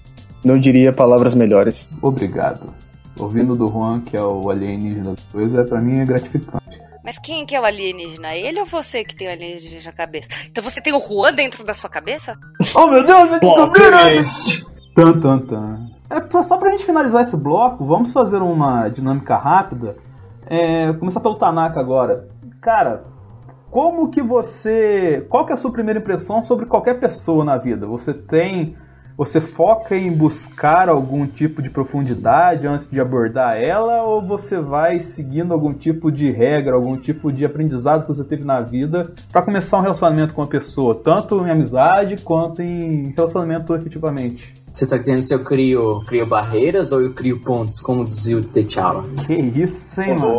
Não diria palavras melhores. Obrigado. Ouvindo do Juan, que é o alienígena das coisas, é, pra mim é gratificante. Mas quem que é o alienígena? Ele ou você que tem o alienígena na cabeça? Então você tem o Juan dentro da sua cabeça? Oh meu Deus, me descobriram! Tan, tan, tan. É só pra gente finalizar esse bloco, vamos fazer uma dinâmica rápida. É, começar pelo Tanaka agora. Cara, como que você. Qual que é a sua primeira impressão sobre qualquer pessoa na vida? Você tem. Você foca em buscar algum tipo de profundidade antes de abordar ela, ou você vai seguindo algum tipo de regra, algum tipo de aprendizado que você teve na vida para começar um relacionamento com a pessoa, tanto em amizade quanto em relacionamento efetivamente? Você tá dizendo se eu crio, crio barreiras ou eu crio pontes, como dizia o T'Challa? Que isso, hein, mano?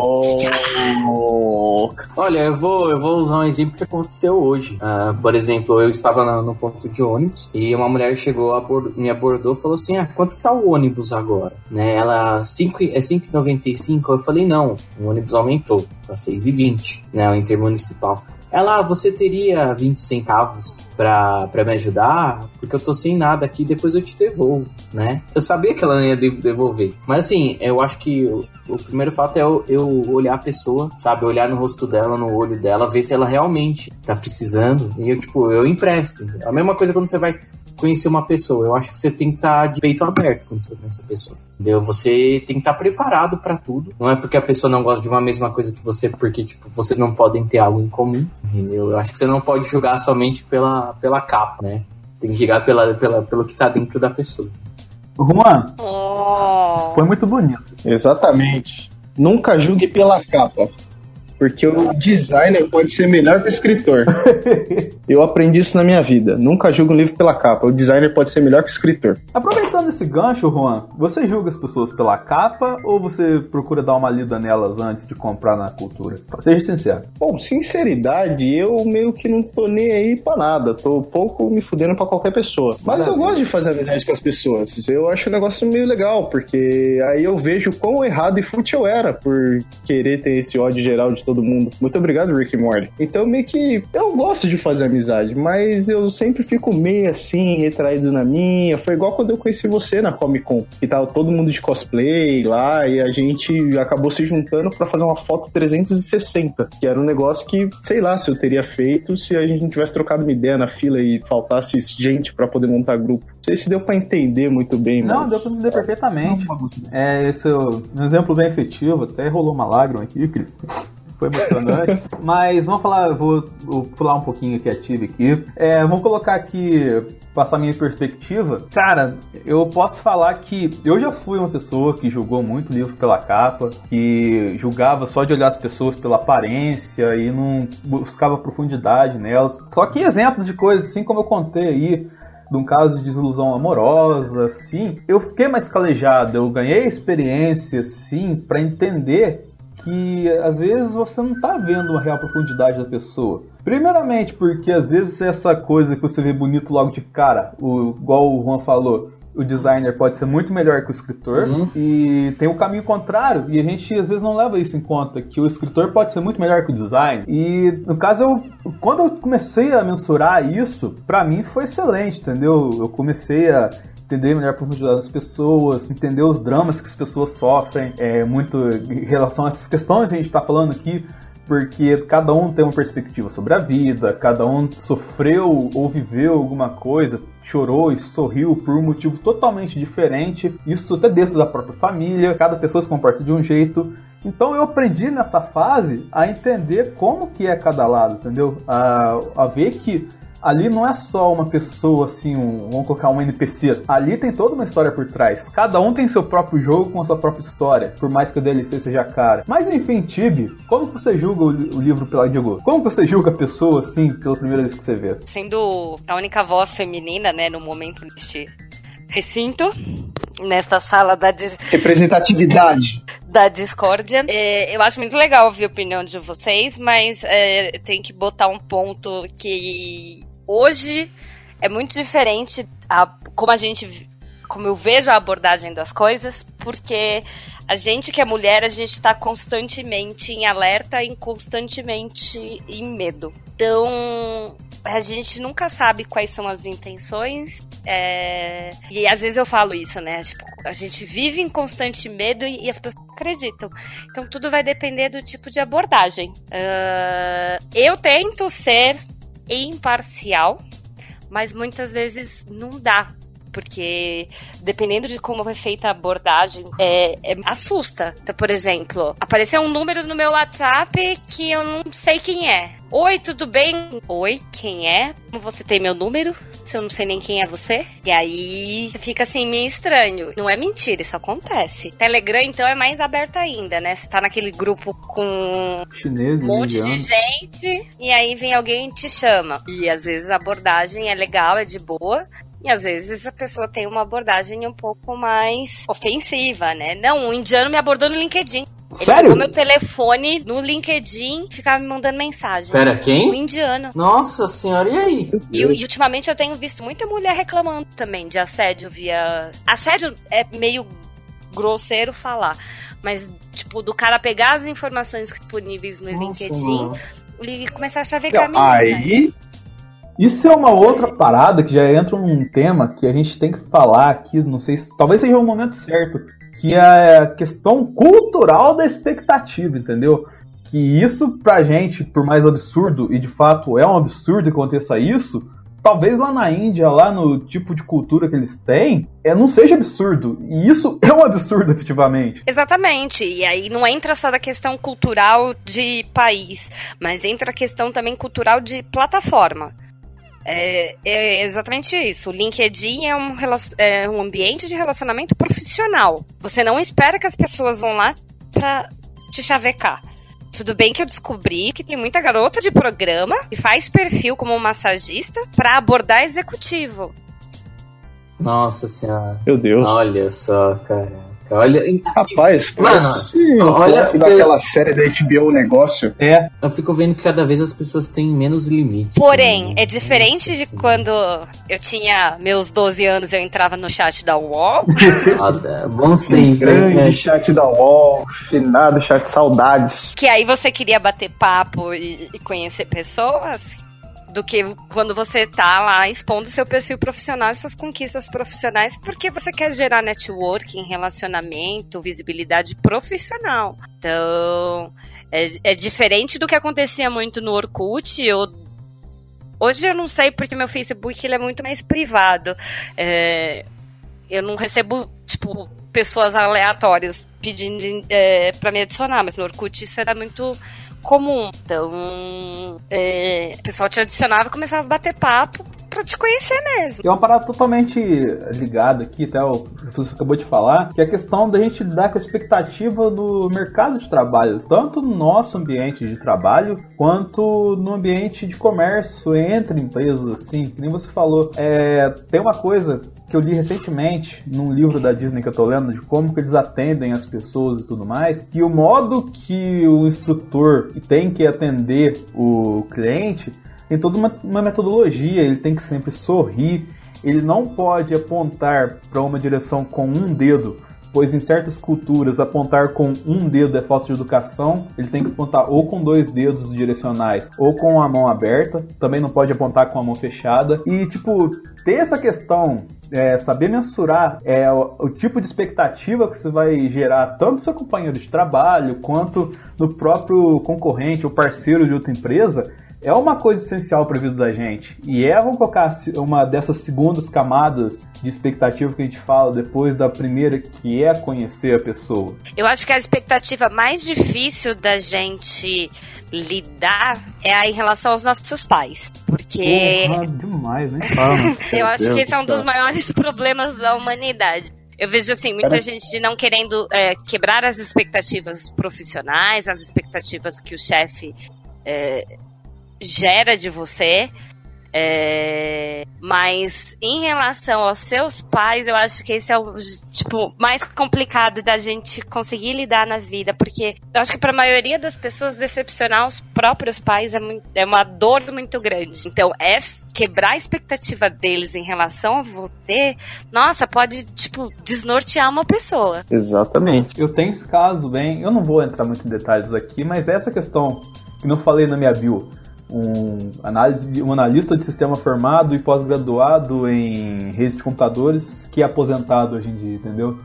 Oh. Olha, eu vou, eu vou usar um exemplo que aconteceu hoje. Uh, por exemplo, eu estava no, no, ponto de ônibus e uma mulher chegou, abord, me abordou e falou assim: Ah, quanto tá o ônibus agora? Né? Ela, cinco, é 5,95? Eu falei: Não, o ônibus aumentou, tá 6,20, né? O intermunicipal. Ela, ah, você teria 20 centavos pra, pra me ajudar? Porque eu tô sem nada aqui, depois eu te devolvo, né? Eu sabia que ela não ia devolver. Mas assim, eu acho que o, o primeiro fato é eu, eu, olhar a pessoa, sabe? Olhar no rosto dela, no olho dela, ver se ela realmente tá precisando. E eu, tipo, eu empresto. A mesma coisa quando você vai conhecer uma pessoa. Eu acho que você tem que estar tá de peito aberto quando você conhece a pessoa. Entendeu? Você tem que estar tá preparado para tudo. Não é porque a pessoa não gosta de uma mesma coisa que você, porque tipo, vocês não podem ter algo em comum. Entendeu? Eu acho que você não pode julgar somente pela, pela capa, né? Tem que julgar pela, pela, pelo que tá dentro da pessoa. Juan, oh. isso foi muito bonito. Exatamente. Nunca julgue pela capa. Porque o designer pode ser melhor que o escritor. <laughs> Eu aprendi isso na minha vida. Nunca julgo um livro pela capa. O designer pode ser melhor que o escritor. Aproveitando esse gancho, Juan, você julga as pessoas pela capa ou você procura dar uma lida nelas antes de comprar na cultura? Seja sincero. Bom, sinceridade, eu meio que não tô nem aí pra nada. Tô pouco me fudendo pra qualquer pessoa. Mas eu gosto de fazer amizade com as pessoas. Eu acho o negócio meio legal, porque aí eu vejo quão errado e fútil eu era por querer ter esse ódio geral de todo mundo. Muito obrigado, Rick e Morty. Então, meio que eu gosto de fazer amizade, mas eu sempre fico meio assim, retraído na minha. Foi igual quando eu conheci você na Comic Con, que tava todo mundo de cosplay lá e a gente acabou se juntando para fazer uma foto 360, que era um negócio que, sei lá, se eu teria feito se a gente não tivesse trocado uma ideia na fila e faltasse gente para poder montar grupo. Não sei se deu para entender muito bem, Não, mas... deu pra entender perfeitamente. É, esse é um exemplo bem efetivo, até rolou uma lágrima aqui, Cris. Foi emocionante. <laughs> Mas vamos falar, vou, vou pular um pouquinho a criativo aqui. É, vamos colocar aqui, passar minha perspectiva. Cara, eu posso falar que eu já fui uma pessoa que julgou muito livro pela capa, que julgava só de olhar as pessoas pela aparência e não buscava profundidade nelas. Só que exemplos de coisas assim como eu contei aí, de um caso de desilusão amorosa, assim, eu fiquei mais calejado, eu ganhei experiência, assim, para entender que às vezes você não tá vendo uma real profundidade da pessoa. Primeiramente, porque às vezes essa coisa que você vê bonito logo de cara, o, igual o Juan falou, o designer pode ser muito melhor que o escritor Uhum. e tem o caminho contrário e a gente às vezes não leva isso em conta que o escritor pode ser muito melhor que o design e no caso eu quando eu comecei a mensurar isso pra mim foi excelente entendeu eu comecei a entender melhor a profundidade das pessoas, entender os dramas que as pessoas sofrem, é, muito em relação a essas questões que a gente está falando aqui, porque cada um tem uma perspectiva sobre a vida, cada um sofreu ou viveu alguma coisa, chorou e sorriu por um motivo totalmente diferente, isso até dentro da própria família, cada pessoa se comporta de um jeito. Então eu aprendi nessa fase a entender como que é cada lado, entendeu? A, a ver que ali não é só uma pessoa assim, um, vamos colocar um NPC. Ali tem toda uma história por trás. Cada um tem seu próprio jogo com a sua própria história, por mais que a DLC seja cara. Mas enfim, Tibi, como que você julga o, o livro pela Diego? Como que você julga a pessoa assim pela primeira vez que você vê? Sendo a única voz feminina, né, no momento deste recinto, nesta sala da, dis- Representatividade. da discórdia. É, eu acho muito legal ouvir a opinião de vocês, mas é, tem que botar um ponto que hoje é muito diferente a, como a gente como eu vejo a abordagem das coisas, porque a gente que é mulher, a gente está constantemente em alerta e constantemente em medo. Então, a gente nunca sabe quais são as intenções. é, E às vezes eu falo isso, né? Tipo, a gente vive em constante medo e, e as pessoas acreditam. Então tudo vai depender do tipo de abordagem. Ah, eu tento ser imparcial, mas muitas vezes não dá. Porque dependendo de como é feita a abordagem, é, é- assusta. Então, por exemplo, apareceu um número no meu WhatsApp que eu não sei quem é. Oi, tudo bem? Oi, quem é? Você tem meu número? Se eu não sei nem quem é você? E aí fica assim, meio estranho. Não é mentira, isso acontece. Telegram, então, é mais aberto ainda, né? Você tá naquele grupo com Chineses, um monte de indianos. gente, e aí vem alguém e te chama. E às vezes a abordagem é legal, é de boa. E às vezes a pessoa tem uma abordagem um pouco mais ofensiva, né? Não, um indiano me abordou no LinkedIn. Ele Sério? pegou meu telefone no LinkedIn ficava me mandando mensagem. Pera, Um quem? indiano. Nossa senhora, e aí? E, e ultimamente eu tenho visto muita mulher reclamando também de assédio via. Assédio é meio grosseiro falar. Mas, tipo, do cara pegar as informações disponíveis no Nossa, LinkedIn mano. e começar a chavecar a Então, aí, Isso é uma outra parada que já entra num tema que a gente tem que falar aqui, não sei se talvez seja o momento certo, que é a questão cultural da expectativa, entendeu? Que isso pra gente, por mais absurdo, e de fato é um absurdo que aconteça isso, talvez lá na Índia, lá no tipo de cultura que eles têm, é, não seja absurdo. E isso <laughs> é um absurdo, efetivamente. Exatamente. E aí não entra só da questão cultural de país, mas entra a questão também cultural de plataforma. É, é exatamente isso. O LinkedIn é um, é um ambiente de relacionamento profissional. Você não espera que as pessoas vão lá pra te chavecar. Tudo bem que eu descobri que tem muita garota de programa que faz perfil como massagista pra abordar executivo. Nossa senhora. meu Deus. Olha só, cara. Olha, Rapaz, Mano, parece olha, olha daquela série da HBO o negócio. É, eu fico vendo que cada vez as pessoas têm menos limites. Porém, né? é diferente de Nossa quando eu tinha meus 12 anos eu entrava no chat da UOL. Senhora. <laughs> Bons tempos, hein? Grande chat da UOL, finado chat saudades. que aí você queria bater papo e, e conhecer pessoas, do que quando você tá lá expondo seu perfil profissional suas conquistas profissionais, porque você quer gerar networking, relacionamento, visibilidade profissional. Então, é, é diferente do que acontecia muito no Orkut. Hoje eu não sei porque meu Facebook ele é muito mais privado. É, eu não recebo, tipo, pessoas aleatórias pedindo é, para me adicionar, mas no Orkut isso era muito comum. Então, é, o pessoal te adicionava e começava a bater papo pra te conhecer mesmo. Tem uma parada totalmente ligada aqui, até o professor acabou de falar, que é a questão da gente lidar com a expectativa do mercado de trabalho, tanto no nosso ambiente de trabalho, quanto no ambiente de comércio entre empresas, assim, que nem você falou. É, tem uma coisa que eu li recentemente num livro da Disney que eu tô lendo de como que eles atendem as pessoas e tudo mais, que o modo que o instrutor tem que atender o cliente tem toda uma, uma metodologia, ele tem que sempre sorrir, ele não pode apontar para uma direção com um dedo, pois em certas culturas apontar com um dedo é falta de educação, ele tem que apontar ou com dois dedos direcionais ou com a mão aberta, também não pode apontar com a mão fechada. E, tipo, ter essa questão é, saber mensurar é, o, o, tipo de expectativa que você vai gerar tanto no seu companheiro de trabalho quanto no próprio concorrente ou parceiro de outra empresa é uma coisa essencial para a vida da gente. E é, vamos colocar uma dessas segundas camadas de expectativa que a gente fala depois da primeira, que é conhecer a pessoa. Eu acho que a expectativa mais difícil da gente lidar é a em relação aos nossos pais. Porque. Porra, demais, nem fala. <laughs> Eu acho que esse é um dos maiores <laughs> problemas da humanidade. Eu vejo assim, muita Cara. gente não querendo é, quebrar as expectativas profissionais, as expectativas que o chefe é, gera de você. É, mas em relação aos seus pais, eu acho que esse é o tipo mais complicado da gente conseguir lidar na vida, porque eu acho que para a maioria das pessoas decepcionar os próprios pais é, muito, é uma dor muito grande. Então, é quebrar a expectativa deles em relação a você, nossa, pode tipo desnortear uma pessoa. Exatamente. Eu tenho esse caso bem, eu não vou entrar muito em detalhes aqui, mas essa questão que não falei na minha bio, um, análise, um analista de sistema formado e pós-graduado em redes de computadores que é aposentado hoje em dia, entendeu?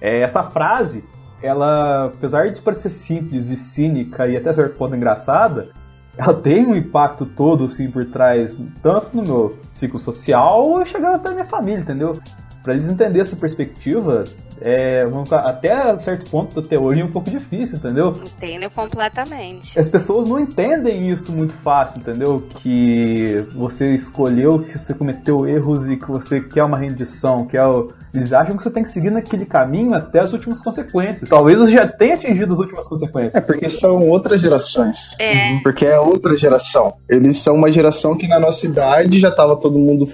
É, essa frase, ela, apesar de parecer simples e cínica e até certo ponto engraçada, ela tem um impacto todo assim por trás, tanto no meu ciclo social, chegando até na minha família, entendeu? Para eles entenderem essa perspectiva, é, vamos, até certo ponto, até hoje, é um pouco difícil, entendeu? Entendo completamente. As pessoas não entendem isso muito fácil, entendeu? Que você escolheu, que você cometeu erros e que você quer uma rendição, que é o... Eles acham que você tem que seguir naquele caminho até as últimas consequências. Talvez você já tenha atingido as últimas consequências. É porque são outras gerações. É. Porque é outra geração. Eles são uma geração que na nossa idade já tava todo mundo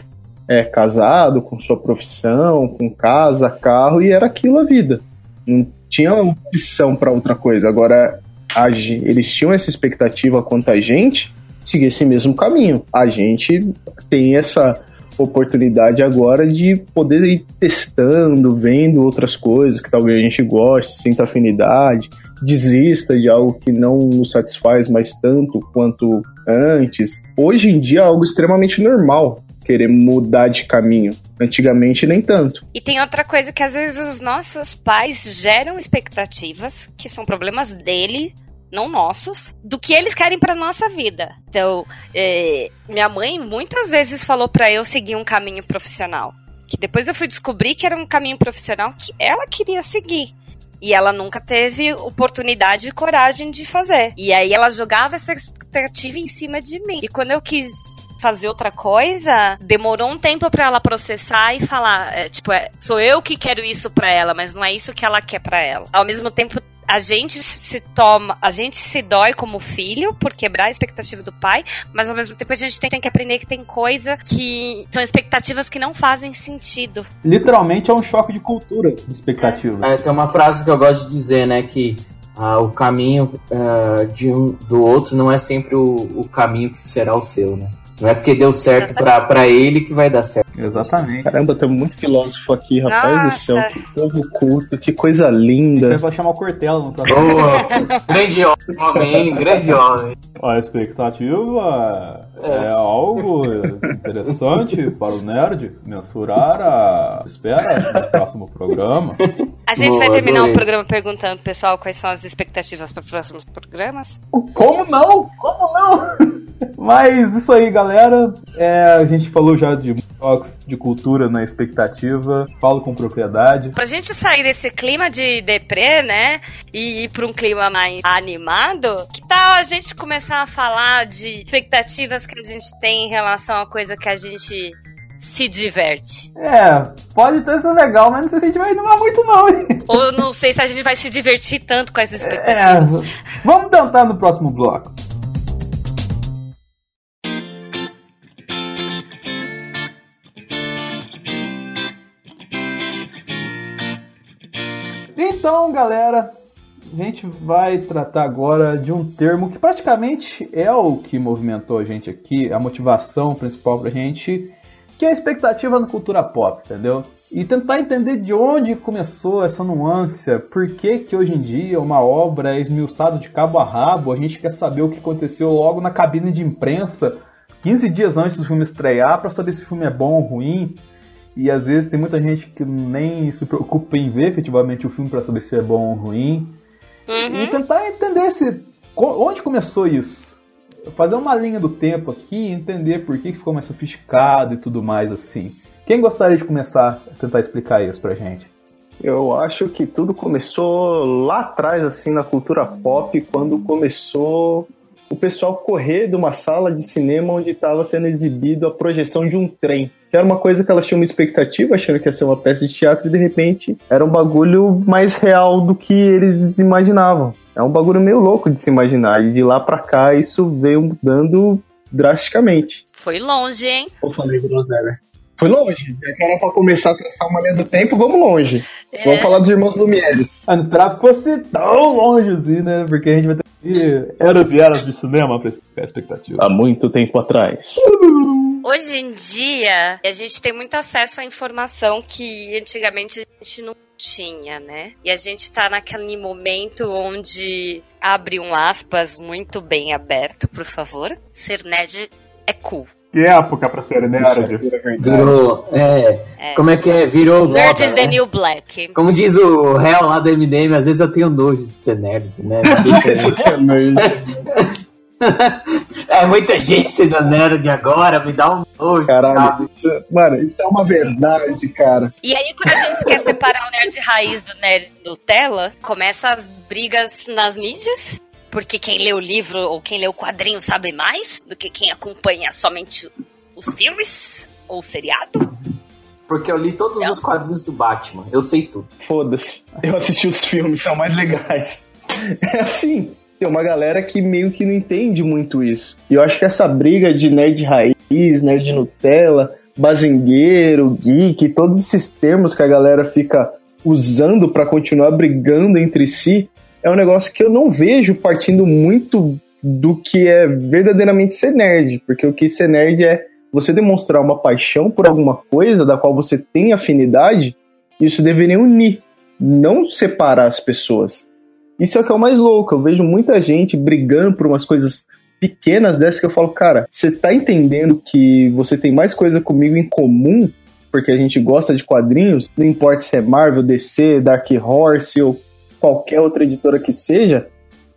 é, casado, com sua profissão, com casa, carro, e era aquilo a vida. Não tinha opção para outra coisa. Agora, a eles tinham essa expectativa quanto a gente seguir esse mesmo caminho. A gente tem essa oportunidade agora de poder ir testando, vendo outras coisas que talvez a gente goste, sinta afinidade, desista de algo que não nos satisfaz mais tanto quanto antes. Hoje em dia é algo extremamente normal querer mudar de caminho. Antigamente nem tanto. E tem outra coisa que às vezes os nossos pais geram expectativas, que são problemas dele, não nossos, do que eles querem pra nossa vida. Então, é, minha mãe muitas vezes falou pra eu seguir um caminho profissional. Que depois eu fui descobrir que era um caminho profissional que ela queria seguir. E ela nunca teve oportunidade e coragem de fazer. E aí ela jogava essa expectativa em cima de mim. E quando eu quis fazer outra coisa, demorou um tempo pra ela processar e falar, é, tipo, é, sou eu que quero isso pra ela, mas não é isso que ela quer pra ela. Ao mesmo tempo, a gente se toma, a gente se dói como filho por quebrar a expectativa do pai, mas ao mesmo tempo a gente tem, tem que aprender que tem coisa que são expectativas que não fazem sentido. Literalmente é um choque de cultura de expectativas. É, tem uma frase que eu gosto de dizer, né? Que ah, o caminho ah, de um do outro não é sempre o, o caminho que será o seu, né? Não é porque deu certo pra, pra ele que vai dar certo. Exatamente. Caramba, tem muito filósofo aqui, rapaz do céu. Nossa. Que povo culto, que coisa linda. Depois vai chamar o Cortella no próximo. Boa! <laughs> grande homem? Grande homem. A expectativa é algo interessante para o nerd mensurar a espera no próximo programa. <laughs> A gente Boa, vai terminar adorei. o programa perguntando, pessoal, quais são as expectativas para próximos programas. Como não? Como não? <laughs> Mas isso aí, galera. É, a gente falou já de toques de cultura na expectativa. Falo com propriedade. Pra gente sair desse clima de deprê, né? E ir pra um clima mais animado, que tal a gente começar a falar de expectativas que a gente tem em relação a coisa que a gente se diverte? É, pode ter sido legal, mas não sei se a gente vai inovar muito, não, hein? Ou não sei se a gente vai se divertir tanto com essas É, expectativas. vamos tentar no próximo bloco. Então, galera, a gente vai tratar agora de um termo que praticamente é o que movimentou a gente aqui, a motivação principal pra gente, que é a expectativa na cultura pop, entendeu? E tentar entender de onde começou essa nuance, por que que hoje em dia uma obra é esmiuçada de cabo a rabo, a gente quer saber o que aconteceu logo na cabine de imprensa, 15 dias antes do filme estrear, pra saber se o filme é bom ou ruim. E às vezes tem muita gente que nem se preocupa em ver efetivamente o filme pra saber se é bom ou ruim. E Uhum. tentar entender se onde começou isso. Fazer uma linha do tempo aqui e entender por que ficou mais sofisticado e tudo mais assim. Quem gostaria de começar a tentar explicar isso pra gente? Eu acho que tudo começou lá atrás, assim, na cultura pop, quando começou o pessoal correr de uma sala de cinema onde estava sendo exibido a projeção de um trem. Que era uma coisa que elas tinham uma expectativa, achando que ia ser uma peça de teatro, e de repente era um bagulho mais real do que eles imaginavam. É um bagulho meio louco de se imaginar. E de lá pra cá isso veio mudando drasticamente. Foi longe, hein? Eu falei groselha. Foi longe. Já que era pra começar a traçar uma linha do tempo, vamos longe. É. Vamos falar dos irmãos Lumieres. Ah, não esperava que fosse tão longe assim, né? Porque a gente vai ter que eras e eras de cinema pra explicar a expectativa. Há muito tempo atrás. Hoje em dia, a gente tem muito acesso à informação que antigamente a gente não tinha, né? E a gente tá naquele momento onde abre um aspas muito bem aberto, por favor. Ser nerd é cool. Que época pra ser nerd. Virou. É, É. Como é que é? Virou. Nerd is the né? new black. Como diz o réu lá do MDM, às vezes eu tenho nojo de ser nerd, né? <laughs> <laughs> <laughs> é muita gente sendo nerd agora, me dá um nojo. Caralho, isso, mano, isso é uma verdade, cara. E aí, quando a gente quer separar o nerd raiz do nerd Nutella, começa as brigas nas mídias. Porque quem lê o livro ou quem lê o quadrinho sabe mais do que quem acompanha somente os filmes ou o seriado. Porque eu li todos os quadrinhos do Batman, eu sei tudo. Foda-se. Eu assisti os filmes, são mais legais. <laughs> É assim. Tem uma galera que meio que não entende muito isso. E eu acho que essa briga de nerd raiz, nerd Nutella, bazingueiro, geek, todos esses termos que a galera fica usando pra continuar brigando entre si, é um negócio que eu não vejo partindo muito do que é verdadeiramente ser nerd. Porque o que ser nerd é você demonstrar uma paixão por alguma coisa da qual você tem afinidade, isso deveria unir, não separar as pessoas. Isso é o que é o mais louco. Eu vejo muita gente brigando por umas coisas pequenas dessas que eu falo, cara, você tá entendendo que você tem mais coisa comigo em comum, porque a gente gosta de quadrinhos, não importa se é Marvel, DC, Dark Horse ou qualquer outra editora que seja,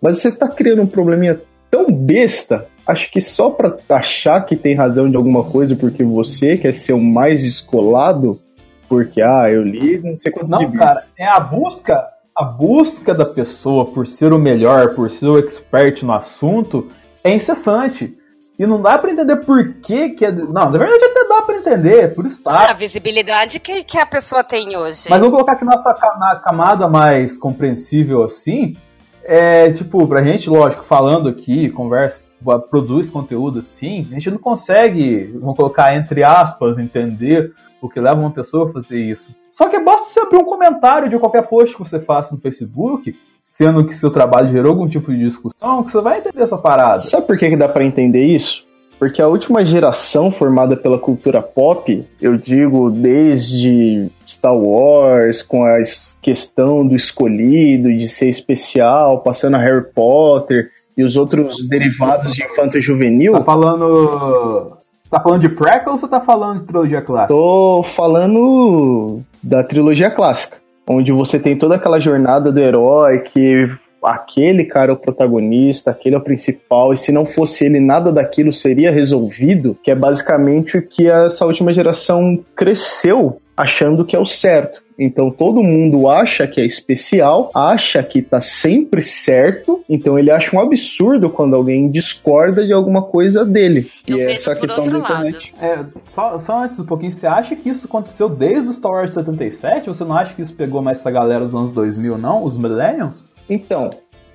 mas você tá criando um probleminha tão besta, acho que só pra achar que tem razão de alguma coisa porque você quer ser o mais descolado, porque, ah, eu li não sei quantos Não, cara, é a busca, a busca da pessoa por ser o melhor, por ser o expert no assunto, é incessante. E não dá pra entender por que que é... Não, na verdade até dá pra entender, por A estar. visibilidade que, que a pessoa tem hoje. Mas vamos colocar aqui nossa camada mais compreensível assim. É, tipo, pra gente, lógico, falando aqui, conversa, produz conteúdo assim, a gente não consegue, vamos colocar entre aspas, entender o que leva uma pessoa a fazer isso. Só que basta você abrir um comentário de qualquer post que você faça no Facebook, sendo que seu trabalho gerou algum tipo de discussão, que você vai entender essa parada. Sabe por que, que dá pra entender isso? Porque a última geração formada pela cultura pop, eu digo desde Star Wars, com a es- questão do escolhido, de ser especial, passando a Harry Potter e os outros derivados de infanto juvenil, Tá falando. Tá falando de prequel ou você tá falando de trilogia clássica? Tô falando da trilogia clássica, onde você tem toda aquela jornada do herói que aquele cara é o protagonista, aquele é o principal, e se não fosse ele, nada daquilo seria resolvido, que é basicamente o que essa última geração cresceu achando que é o certo. Então todo mundo acha que é especial, acha que tá sempre certo, então ele acha um absurdo quando alguém discorda de alguma coisa dele. Eu e vejo essa por questão outro da internet. É, só, só antes um pouquinho, você acha que isso aconteceu desde o Star Wars 77? Você não acha que isso pegou mais essa galera dos anos 2000, não? Os Millennials? Então,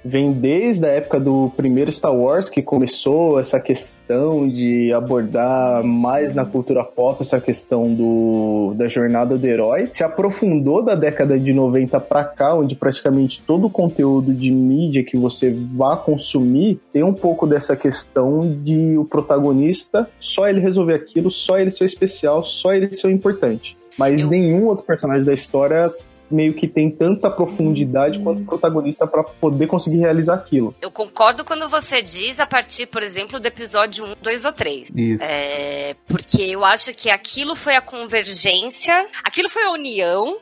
vem desde a época do primeiro Star Wars que começou essa questão de abordar mais na cultura pop essa questão do, da jornada do herói. Se aprofundou da década de 90 pra cá, onde praticamente todo o conteúdo de mídia que você vá consumir tem um pouco dessa questão de o protagonista só ele resolver aquilo, só ele ser especial, só ele ser importante. Mas nenhum outro personagem da história meio que tem tanta profundidade quanto o protagonista pra poder conseguir realizar aquilo. Eu concordo quando você diz a partir, por exemplo, do episódio 1, 2 ou 3. Isso. É, porque eu acho que aquilo foi a convergência, aquilo foi a união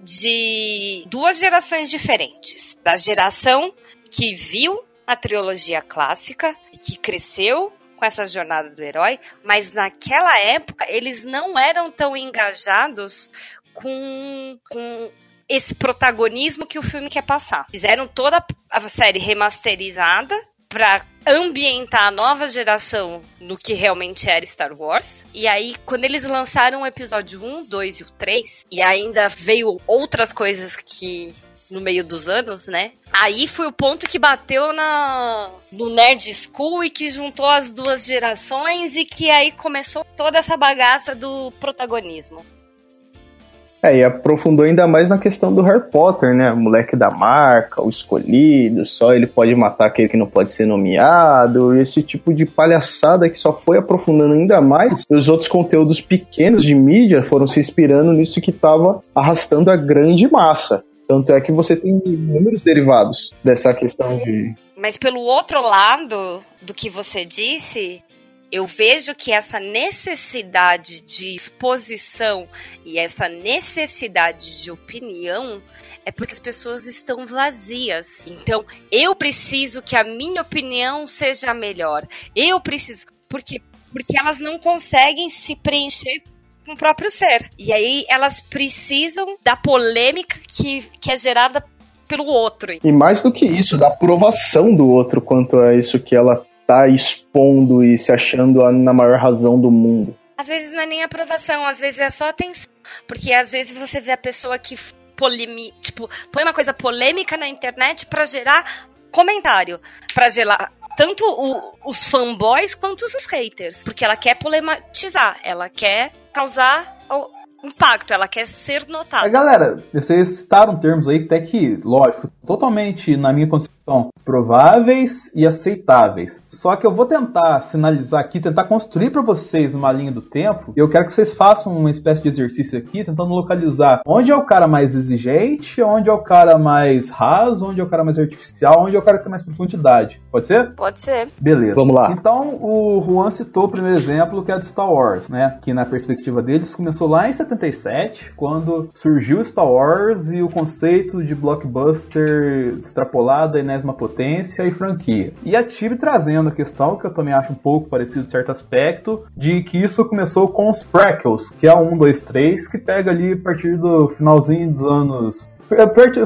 de duas gerações diferentes. Da geração que viu a trilogia clássica, e que cresceu com essa jornada do herói, mas naquela época eles não eram tão engajados com, com esse protagonismo que o filme quer passar. Fizeram toda a série remasterizada pra ambientar a nova geração no que realmente era Star Wars. E aí, quando eles lançaram o episódio 1, 2 e o 3, e ainda veio outras coisas que no meio dos anos, né? Aí foi o ponto que bateu na no Nerd School e que juntou as duas gerações e que aí começou toda essa bagaça do protagonismo. É, e aprofundou ainda mais na questão do Harry Potter, né? O moleque da marca, o escolhido, só ele pode matar aquele que não pode ser nomeado, esse tipo de palhaçada que só foi aprofundando ainda mais. E os outros conteúdos pequenos de mídia foram se inspirando nisso que estava arrastando a grande massa. Tanto é que você tem inúmeros derivados dessa questão de. Mas pelo outro lado do que você disse, eu vejo que essa necessidade de exposição e essa necessidade de opinião é porque as pessoas estão vazias. Então, eu preciso que a minha opinião seja melhor. Eu preciso. Porque, porque elas não conseguem se preencher com o próprio ser. E aí elas precisam da polêmica que, que é gerada pelo outro. E mais do que isso, da aprovação do outro quanto a isso que ela tá expondo e se achando a, na maior razão do mundo. Às vezes não é nem aprovação, às vezes é só atenção. Porque às vezes você vê a pessoa que polemi, tipo, põe uma coisa polêmica na internet pra gerar comentário, Pra gerar tanto o- os fanboys quanto os haters, porque ela quer polemizar, ela quer causar o impacto, ela quer ser É, notada. galera, vocês citaram termos aí até que, lógico, totalmente, na minha concepção, prováveis e aceitáveis. Só que eu vou tentar sinalizar aqui, tentar construir para vocês uma linha do tempo. E eu quero que vocês façam uma espécie de exercício aqui, tentando localizar onde é o cara mais exigente, onde é o cara mais raso, onde é o cara mais artificial, onde é o cara que tem mais profundidade. Pode ser? Pode ser. Beleza. Vamos lá. Então, o Juan citou o primeiro exemplo, que é de Star Wars, né? Que na perspectiva deles começou lá em 77, quando surgiu Star Wars e o conceito de blockbuster extrapolado à enésima potência e franquia. E a Tibi trazendo a questão, que eu também acho um pouco parecido em certo aspecto, de que isso começou com os prequels, que é o 1, 2, 3, que pega ali a partir do finalzinho dos anos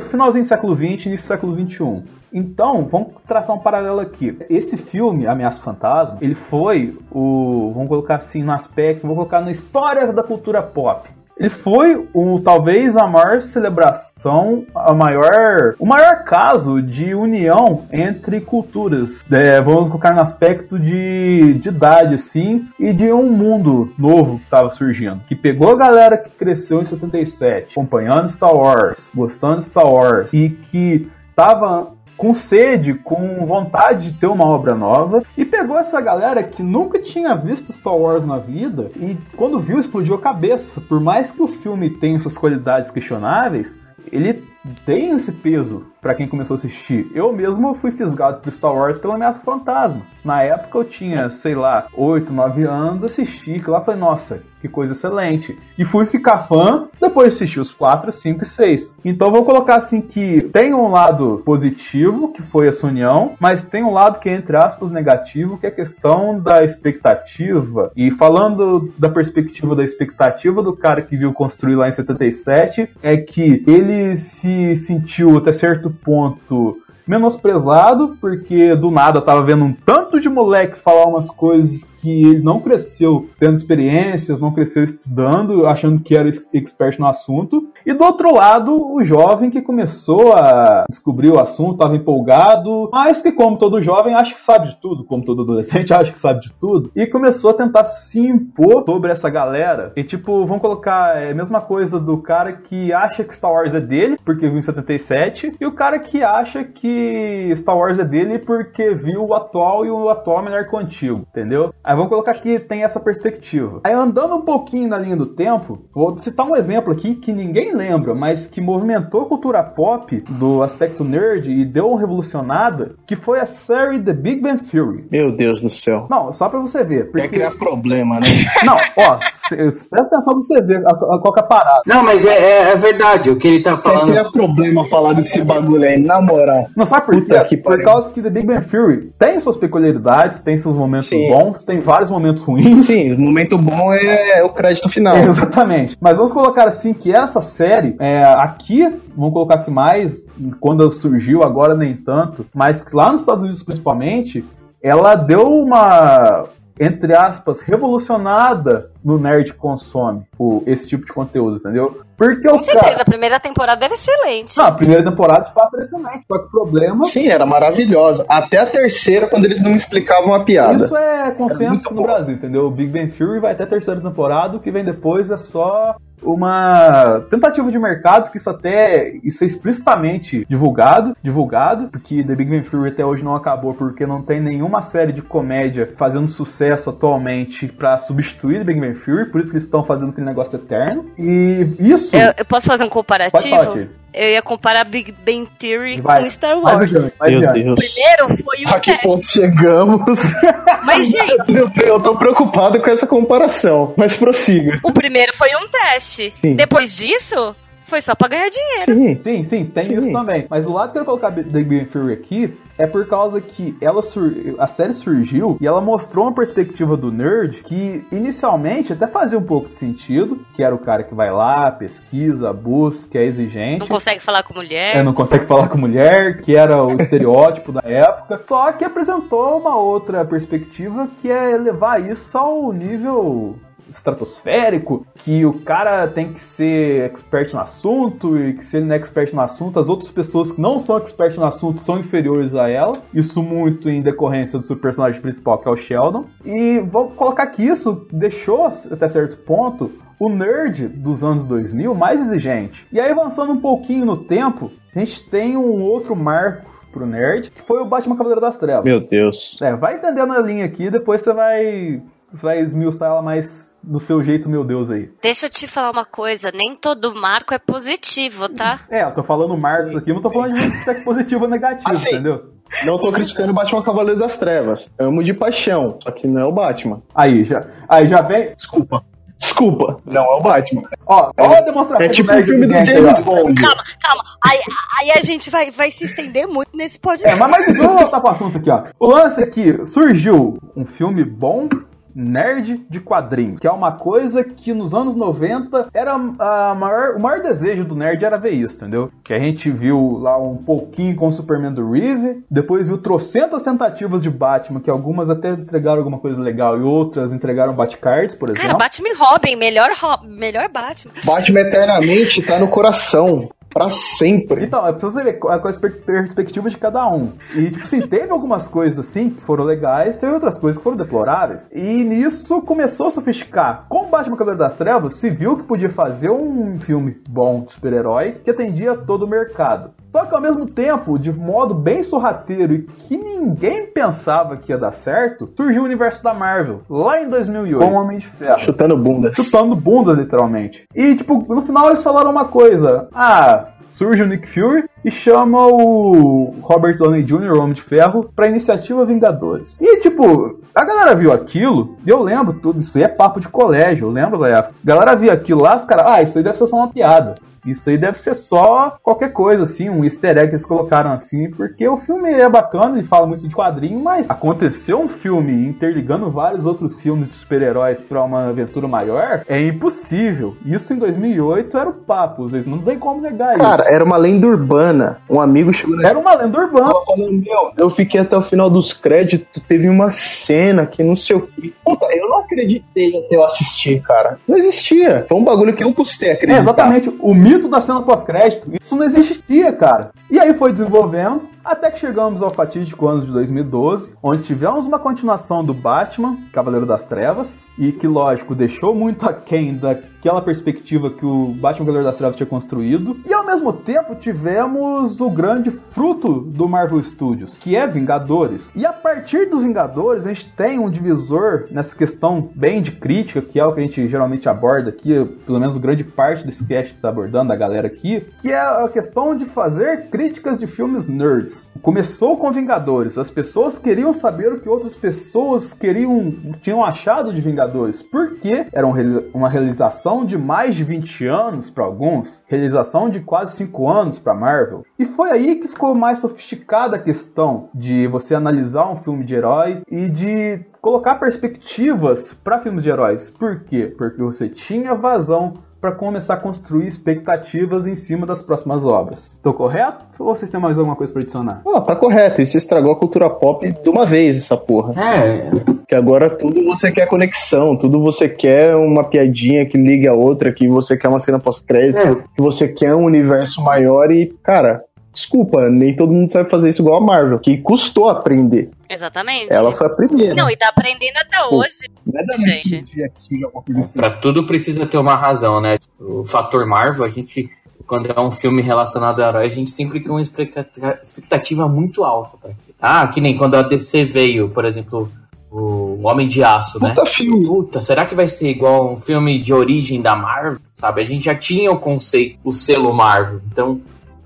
finalzinho do século XX, início do século XXI. Então, vamos traçar um paralelo aqui. Esse filme, Ameaça Fantasma, ele foi o, vamos colocar assim, no aspecto, vamos colocar na história da cultura pop. Ele foi o talvez a maior celebração, a maior, o maior caso de união entre culturas. É, vamos colocar no aspecto de, de idade, assim, e de um mundo novo que estava surgindo. Que pegou a galera que cresceu em 77, acompanhando Star Wars, gostando de Star Wars, e que tava com sede, com vontade de ter uma obra nova, e pegou essa galera que nunca tinha visto Star Wars na vida e quando viu explodiu a cabeça. Por mais que o filme tenha suas qualidades questionáveis, ele tem esse peso pra quem começou a assistir. Eu mesmo fui fisgado por Star Wars pela Ameaça Fantasma. Na época eu tinha, sei lá, 8, 9 anos, assisti, que lá foi, nossa, que coisa excelente. E fui ficar fã depois de assistir os 4, 5 e 6. Então vou colocar assim que tem um lado positivo, que foi essa união, mas tem um lado que é, entre aspas, negativo, que é a questão da expectativa. E falando da perspectiva da expectativa do cara que viu construir lá em 77, é que ele se sentiu até certo ponto menosprezado, porque do nada tava vendo um tanto de moleque falar umas coisas que ele não cresceu tendo experiências, não cresceu estudando, achando que era ex- expert no assunto. E do outro lado, o jovem que começou a descobrir o assunto, estava empolgado, mas que, como todo jovem, acha que sabe de tudo, como todo adolescente <laughs> acha que sabe de tudo, e começou a tentar se impor sobre essa galera. E, tipo, vamos colocar é, a mesma coisa do cara que acha que Star Wars é dele, porque viu em 77, e o cara que acha que Star Wars é dele porque viu o atual e o atual é melhor que o antigo, entendeu? Aí vamos colocar que tem essa perspectiva. Aí andando um pouquinho na linha do tempo, vou citar um exemplo aqui que ninguém lembra, mas que movimentou a cultura pop do aspecto nerd e deu uma revolucionada, que foi a série The Big Bang Theory. Meu Deus do céu. Não, só pra você ver. Quer Porque... criar problema, né? Não, ó, presta atenção pra você ver a, a, qual que é a parada. Não, mas é, é, é verdade. O que ele tá falando. criar problema falar desse bagulho aí, na moral. Não sabe por Puta quê? que Por causa que The Big Bang Theory tem suas peculiaridades, tem seus momentos Sim. bons, tem vários momentos ruins. Sim, o momento bom é o crédito final. <laughs> Exatamente. Mas vamos colocar assim que essa série, é, aqui, vamos colocar aqui mais, quando ela surgiu, agora nem tanto, mas lá nos Estados Unidos principalmente, ela deu uma, entre aspas, revolucionada no nerd que consome o, esse tipo de conteúdo, entendeu? Porque o Com certeza, cara. a primeira temporada era excelente. Não, a primeira temporada de fato era excelente, só que o problema. Sim, era maravilhosa. Até a terceira, quando eles não me explicavam a piada. Isso é consenso no bom. Brasil, entendeu? O Big Bang Theory vai até a terceira temporada, o que vem depois é só uma tentativa de mercado que isso até isso é explicitamente divulgado, divulgado, porque The Big Bang Theory até hoje não acabou porque não tem nenhuma série de comédia fazendo sucesso atualmente pra substituir The Big Bang Theory, por isso que eles estão fazendo aquele negócio eterno. E isso Eu, eu posso fazer um Pode falar, comparativo? Tia. Eu ia comparar Big Bang Theory Vai, com Star vai Wars. adiante, vai Meu. Deus. Primeiro foi um A que ponto chegamos? <laughs> Mas, gente, <laughs> eu, tô, eu tô preocupado com essa comparação, mas prossiga. o primeiro foi um teste. Sim. Depois disso, foi só pra ganhar dinheiro. Sim. Sim, sim, tem Sim. isso também. Mas o lado que eu ia colocar The Big Bang Theory aqui é por causa que ela sur... a série surgiu e ela mostrou uma perspectiva do nerd que inicialmente até fazia um pouco de sentido, que era o cara que vai lá, pesquisa, busca, é exigente. Não consegue falar com mulher. É, não consegue falar com mulher, que era o estereótipo da época. Só que apresentou uma outra perspectiva que é levar isso ao nível estratosférico, que o cara tem que ser expert no assunto e que se ele não é expert no assunto, as outras pessoas que não são expert no assunto são inferiores a ela. Isso muito em decorrência do seu personagem principal, que é o Sheldon. E vou colocar que isso deixou, até certo ponto, o nerd dos anos 2000 mais exigente. E aí, avançando um pouquinho no tempo, a gente tem um outro marco pro nerd, que foi o Batman Cavaleiro das Trevas. Meu Deus. É, vai entendendo a linha aqui, depois você vai, vai esmiuçar ela mais do seu jeito, meu Deus, aí. Deixa eu te falar uma coisa, nem todo marco é positivo, tá? É, eu tô falando marcos aqui, não tô falando de aspecto positivo ou negativo, Ah, sim. entendeu? Não tô criticando o Batman Cavaleiro das Trevas. Amo de paixão, só que não é o Batman. Aí, já, aí já vem. Desculpa. Desculpa, não é o Batman. Ó, ó a demonstração É tipo o filme do James. Bond. Calma, calma. Aí, aí a gente vai, vai se estender muito nesse É, podcast. mas, mas vamos voltar pro assunto aqui, ó. O lance é que surgiu um filme bom nerd de quadrinhos, que é uma coisa que nos anos 90 era a maior, o maior desejo do nerd era ver isso, entendeu? Que a gente viu lá um pouquinho com o Superman do Reeve, depois viu trocentas tentativas de Batman, que algumas até entregaram alguma coisa legal e outras entregaram Batcards, por exemplo. Cara, Batman e Robin, melhor, Ro- melhor Batman. Batman eternamente tá no coração. Pra sempre. Então, é preciso ver com a perspe- perspectiva de cada um. E, tipo assim, teve algumas coisas assim que foram legais, teve outras coisas que foram deploráveis. E nisso começou a sofisticar. Com Batman Cavaleiro das Trevas, se viu que podia fazer um filme bom de super-herói que atendia todo o mercado. Só que ao mesmo tempo, de modo bem sorrateiro e que ninguém pensava que ia dar certo, surgiu o universo da Marvel, lá em 2008, com o Homem de Ferro Chutando bundas. chutando bunda, literalmente. E, tipo, no final eles falaram uma coisa. Ah, surge o Nick Fury e chama o Robert Downey Jr., o Homem de Ferro, pra iniciativa Vingadores. E, tipo, a galera viu aquilo, e eu lembro tudo, isso aí é papo de colégio, eu lembro da época. A galera viu aquilo lá, os caras, ah, isso aí deve ser só uma piada. Isso aí deve ser só qualquer coisa, assim, um easter egg que eles colocaram assim, porque o filme é bacana e fala muito de quadrinho, mas aconteceu um filme interligando vários outros filmes de super-heróis pra uma aventura maior é impossível. Isso em 2008 era o papo, vocês não tem como negar isso. Cara, era uma lenda urbana. Um amigo chegou na Era uma lenda urbana. Falando, meu, eu fiquei até o final dos créditos, teve uma cena que não sei o que. Puta, eu não acreditei até eu assistir, cara. Não existia. Foi um bagulho que eu custei É, acreditar. exatamente. O mito da cena pós-crédito, isso não existia, cara. E aí foi desenvolvendo, até que chegamos ao fatídico ano de 2012, onde tivemos uma continuação do Batman, Cavaleiro das Trevas, e que, lógico, deixou muito aquém daquela perspectiva que o Batman Cavaleiro das Trevas tinha construído. E ao mesmo tempo tivemos o grande fruto do Marvel Studios, que é Vingadores. E a partir do Vingadores, a gente tem um divisor nessa questão bem de crítica, que é o que a gente geralmente aborda aqui, pelo menos grande parte desse cast está abordando, da galera aqui, que é a questão de fazer críticas de filmes nerds. Começou com Vingadores, as pessoas queriam saber o que outras pessoas queriam, tinham achado de Vingadores, porque era um uma realização de mais de 20 anos para alguns, realização de quase 5 anos para Marvel. E foi aí que ficou mais sofisticada a questão de você analisar um filme de herói e de colocar perspectivas para filmes de heróis. Por quê? Porque você tinha vazão para começar a construir expectativas em cima das próximas obras. Tô correto? Ou vocês têm mais alguma coisa para adicionar? Ah, tá correto. Isso estragou a cultura pop de uma vez, essa porra. É, Que agora tudo você quer conexão, tudo você quer uma piadinha que ligue a outra, que você quer uma cena pós-crédito, É. que você quer um universo maior e, cara, desculpa, nem todo mundo sabe fazer isso igual a Marvel, que custou aprender. Exatamente. Ela foi a primeira. Não, e tá aprendendo até Pô, hoje. Não é gente. assim. pra tudo precisa ter uma razão, né? O fator Marvel, a gente, quando é um filme relacionado a herói, a gente sempre tem uma expectativa muito alta. Ah, que nem quando a DC veio, por exemplo, o Homem de Aço, né? Puta filme. Puta, será que vai ser igual um filme de origem da Marvel? Sabe? A gente já tinha o conceito, o selo Marvel. Então,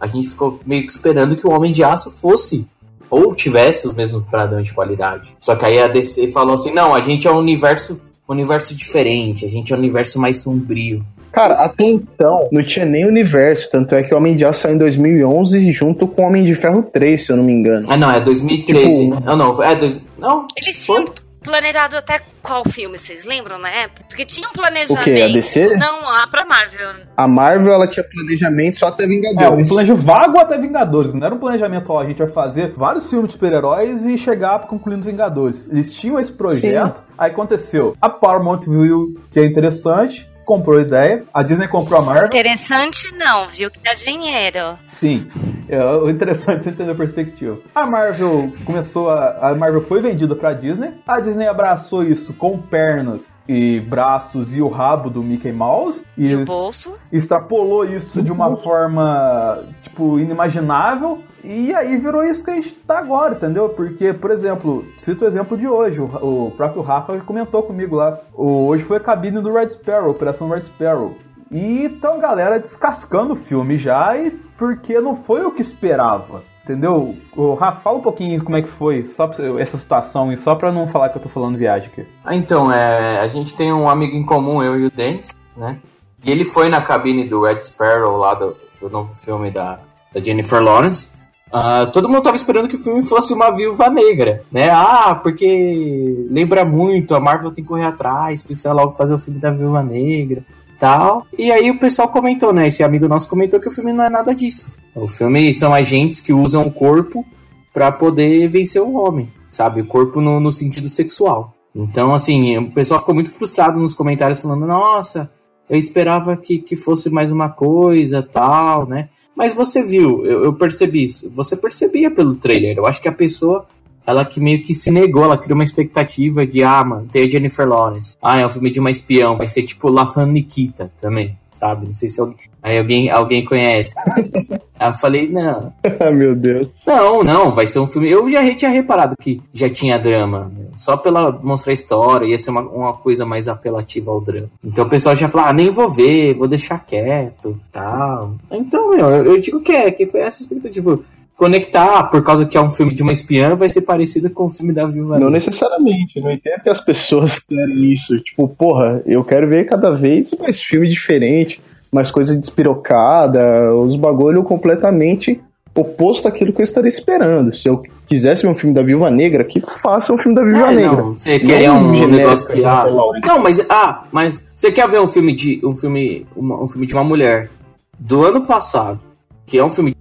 a gente ficou meio que esperando que o Homem de Aço fosse ou tivesse os mesmos padrões de qualidade. Só que aí a DC falou assim: "Não, a gente é um universo, um universo diferente, a gente é um universo mais sombrio". Cara, até então não tinha nem universo, tanto é que o Homem de Aço saiu em 2011 junto com o Homem de Ferro 3, se eu não me engano. Ah, não, é 2013. Tipo- não, não, é dois, não. Eles Foi? tinham planejado até qual filme, vocês lembram na época? Porque tinha um planejamento. O quê? A DC? Não, a pra Marvel. A Marvel, ela tinha planejamento só até É, um Vingadores. planejamento vago até Vingadores. Não era um planejamento, ó, a gente vai fazer vários filmes de super-heróis e chegar concluindo os Vingadores. Eles tinham esse projeto, aí aconteceu. A Paramount viu que é interessante, comprou a ideia. A Disney comprou a Marvel. Interessante não, viu? Que dá dinheiro. Sim. É, o interessante é você entender a perspectiva. A Marvel começou a. A Marvel foi vendida pra Disney. A Disney abraçou isso com pernas e braços e o rabo do Mickey Mouse. E o es- bolso? extrapolou isso de uma forma, tipo, inimaginável. E aí virou isso que a gente tá agora, entendeu? Porque, por exemplo, cito o exemplo de hoje, o, o próprio Rafa comentou comigo lá. O- hoje foi a cabine do Red Sparrow, Operação Red Sparrow. E então, galera, descascando o filme já, e porque não foi o que esperava. Entendeu? O Rafa, fala um pouquinho como é que foi só essa situação e só pra não falar que eu tô falando viagem aqui. Ah, então, é, a gente tem um amigo em comum, eu e o Dennis, né? E ele foi na cabine do Red Sparrow lá do, do novo filme da, da Jennifer Lawrence. Uh, todo mundo tava esperando que o filme fosse uma viúva negra, né? Ah, porque lembra muito, a Marvel tem que correr atrás, precisa logo fazer o filme da viúva negra tal. E aí o pessoal comentou, né? Esse amigo nosso comentou que o filme não é nada disso. O filme são agentes que usam o corpo para poder vencer o homem, sabe? O corpo no, no sentido sexual. Então, assim, o pessoal ficou muito frustrado nos comentários falando, nossa, eu esperava que, que fosse mais uma coisa, tal, né? Mas você viu, eu, eu percebi isso. Você percebia pelo trailer. Eu acho que a pessoa ela que meio que se negou, ela criou uma expectativa de, ah, mano, tem a Jennifer Lawrence. Ah, é um filme de uma espião, vai ser tipo La Fan Nikita também, sabe? Não sei se alguém, aí alguém, alguém conhece. <laughs> aí eu falei, não. Ah, meu Deus. Não, não, vai ser um filme. Eu já tinha reparado que já tinha drama. Só pela mostrar a história, ia ser uma, uma coisa mais apelativa ao drama. Então o pessoal já falou, ah, nem vou ver, vou deixar quieto, tal. Então, meu, eu, eu digo que é, que foi essa expectativa. Tipo, conectar, por causa que é um filme de uma espiã, vai ser parecido com o filme da Viúva Não necessariamente, não entendo que as pessoas <laughs> querem isso. Tipo, porra, eu quero ver cada vez mais filme diferente, mais coisa despirocada, os bagulho completamente oposto àquilo que eu estaria esperando. Se eu quisesse ver um filme da Viúva Negra, que faça um filme da Viúva é, Negra. Não, você queria um, um negócio que ah, Não, mas ah, mas você quer ver um filme de um filme uma, um filme de uma mulher do ano passado, que é um filme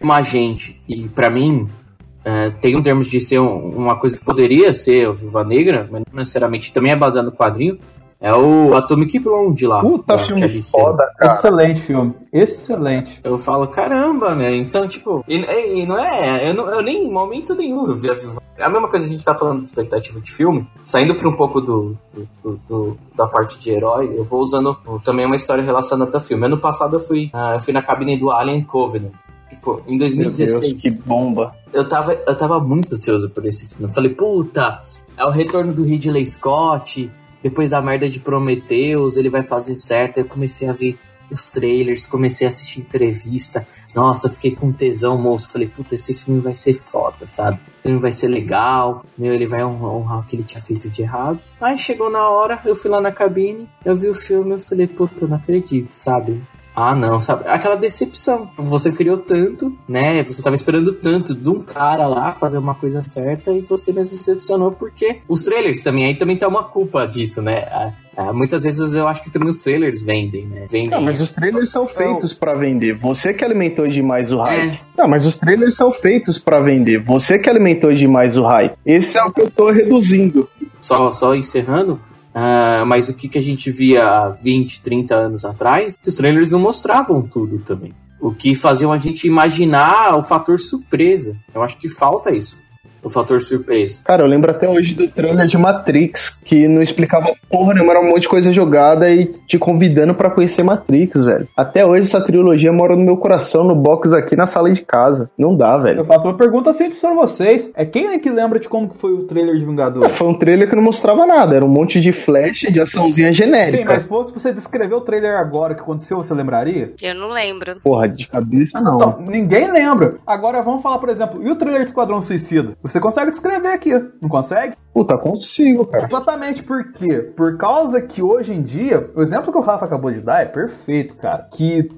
uma agente, e para mim é, tem um termos de ser um, uma coisa que poderia ser o Viva Negra, mas não necessariamente também é baseado no quadrinho, é o Atomic Blonde lá. Puta filme foda, cara. Excelente filme. Excelente. Eu falo, caramba, né? Então, tipo, e, e não é. Eu, não, eu nem, em momento nenhum, eu vi a Viva É a mesma coisa que a gente tá falando de expectativa de filme, saindo pra um pouco do, do, do, da parte de herói, eu vou usando também uma história relacionada ao filme. Ano passado eu fui, uh, eu fui na cabine do Alien Covenant. Tipo, em 2016. Deus, que bomba. Eu tava, eu tava muito ansioso por esse filme. Eu falei, puta, é o retorno do Ridley Scott. Depois da merda de Prometheus, ele vai fazer certo. Eu comecei a ver os trailers, comecei a assistir entrevista. Nossa, eu fiquei com tesão, moço. Falei, puta, esse filme vai ser foda, sabe? O filme vai ser legal. Meu, ele vai honrar o que ele tinha feito de errado. Aí chegou na hora, eu fui lá na cabine, eu vi o filme, eu falei, puta, não acredito, sabe? Ah, não, sabe? Aquela decepção. Você criou tanto, né? Você tava esperando tanto de um cara lá fazer uma coisa certa e você mesmo decepcionou porque os trailers também, aí também tem uma culpa disso, né? Ah, ah, muitas vezes eu acho que também os trailers vendem, né? Vendem. Não, mas os trailers são feitos para vender. Você que alimentou demais o hype. É. Não, mas os trailers são feitos para vender. Você que alimentou demais o hype. Esse é o que eu tô reduzindo. Só, só encerrando, Uh, mas o que, que a gente via há 20, 30 anos atrás, que os trailers não mostravam tudo também. O que faziam a gente imaginar o fator surpresa. Eu acho que falta isso o fator surpresa. Cara, eu lembro até hoje do trailer de Matrix, que não explicava porra nenhuma, era um monte de coisa jogada e te convidando para conhecer Matrix, velho. Até hoje essa trilogia mora no meu coração, no box aqui na sala de casa. Não dá, velho. Eu faço uma pergunta simples pra vocês. É quem é que lembra de como foi o trailer de Vingador? É, foi um trailer que não mostrava nada, era um monte de flash de açãozinha genérica. Sim, mas se fosse você descrever o trailer agora que aconteceu, você lembraria? Eu não lembro. Porra, de cabeça não. Então, ninguém lembra. Agora vamos falar, por exemplo, e o trailer de Esquadrão Suicida? Você consegue descrever aqui, não consegue? Puta, consigo, cara. Exatamente por quê? Por causa que hoje em dia, o exemplo que o Rafa acabou de dar é perfeito, cara. Que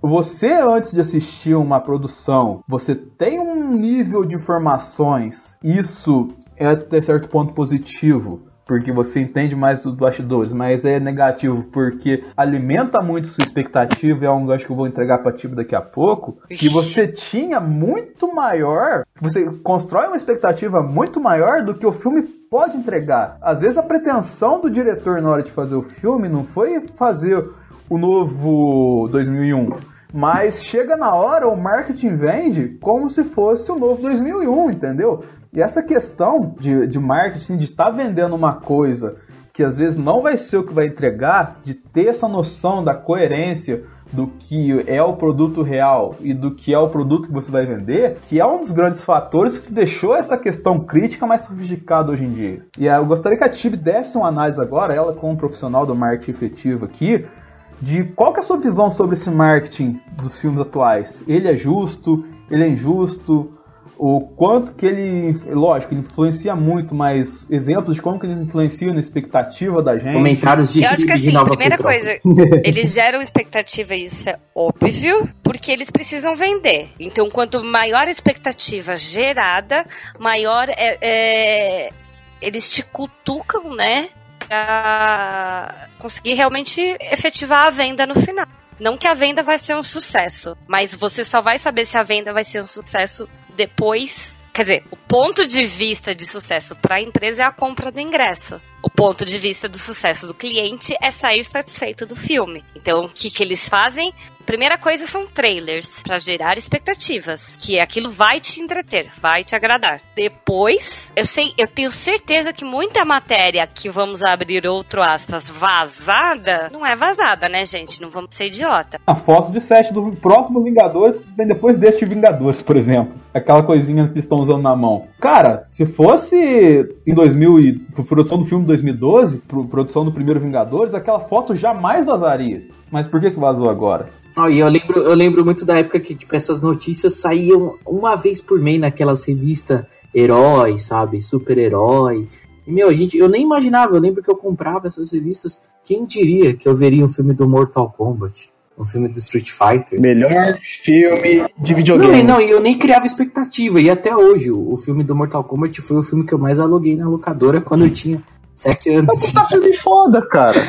você, antes de assistir uma produção, você tem um nível de informações, isso é até certo ponto positivo porque você entende mais dos bastidores, mas é negativo porque alimenta muito sua expectativa, é um gancho que eu vou entregar para ti daqui a pouco, que você tinha muito maior, você constrói uma expectativa muito maior do que o filme pode entregar. Às vezes a pretensão do diretor na hora de fazer o filme não foi fazer o novo 2001, mas chega na hora, o marketing vende como se fosse o novo 2001, entendeu? E essa questão de, de marketing, de estar tá vendendo uma coisa que às vezes não vai ser o que vai entregar, de ter essa noção da coerência do que é o produto real e do que é o produto que você vai vender, que é um dos grandes fatores que deixou essa questão crítica mais sofisticada hoje em dia. E eu gostaria que a Tib desse uma análise agora, ela como profissional do marketing efetivo aqui, de qual que é a sua visão sobre esse marketing dos filmes atuais. Ele é justo? Ele é injusto? O quanto que ele, lógico, ele influencia muito, mas exemplos de como que ele influencia na expectativa da gente. Comentários de Eu acho que assim, Nova primeira Petrópolis. coisa, <laughs> eles geram expectativa e isso é óbvio, porque eles precisam vender. Então, quanto maior a expectativa gerada, maior é, é- eles te cutucam, né? Pra conseguir realmente efetivar a venda no final. Não que a venda vai ser um sucesso, mas você só vai saber se a venda vai ser um sucesso depois. Quer dizer, o ponto de vista de sucesso para a empresa é a compra do ingresso. O ponto de vista do sucesso do cliente é sair satisfeito do filme. Então, o que, que eles fazem? Primeira coisa são trailers para gerar expectativas, que aquilo vai te entreter, vai te agradar. Depois, eu sei, eu tenho certeza que muita matéria que vamos abrir outro aspas vazada, não é vazada, né, gente? Não vamos ser idiota. A foto de set do próximo Vingadores vem depois deste Vingadores, por exemplo. Aquela coisinha que estão usando na mão. Cara, se fosse em 2000 e pro produção do filme 2012, pro produção do primeiro Vingadores, aquela foto jamais vazaria. Mas por que que vazou agora? Ó, e eu lembro, eu lembro muito da época que tipo, essas notícias saíam uma vez por mês naquelas revistas herói, sabe? Super-herói. E, meu, a gente, eu nem imaginava, eu lembro que eu comprava essas revistas. Quem diria que eu veria um filme do Mortal Kombat? Um filme do Street Fighter? Melhor filme de Não, videogame. não, e eu nem criava expectativa. E até hoje, o, o filme do Mortal Kombat foi o filme que eu mais aluguei na locadora quando eu tinha sete anos. Mas tá filme foda, cara.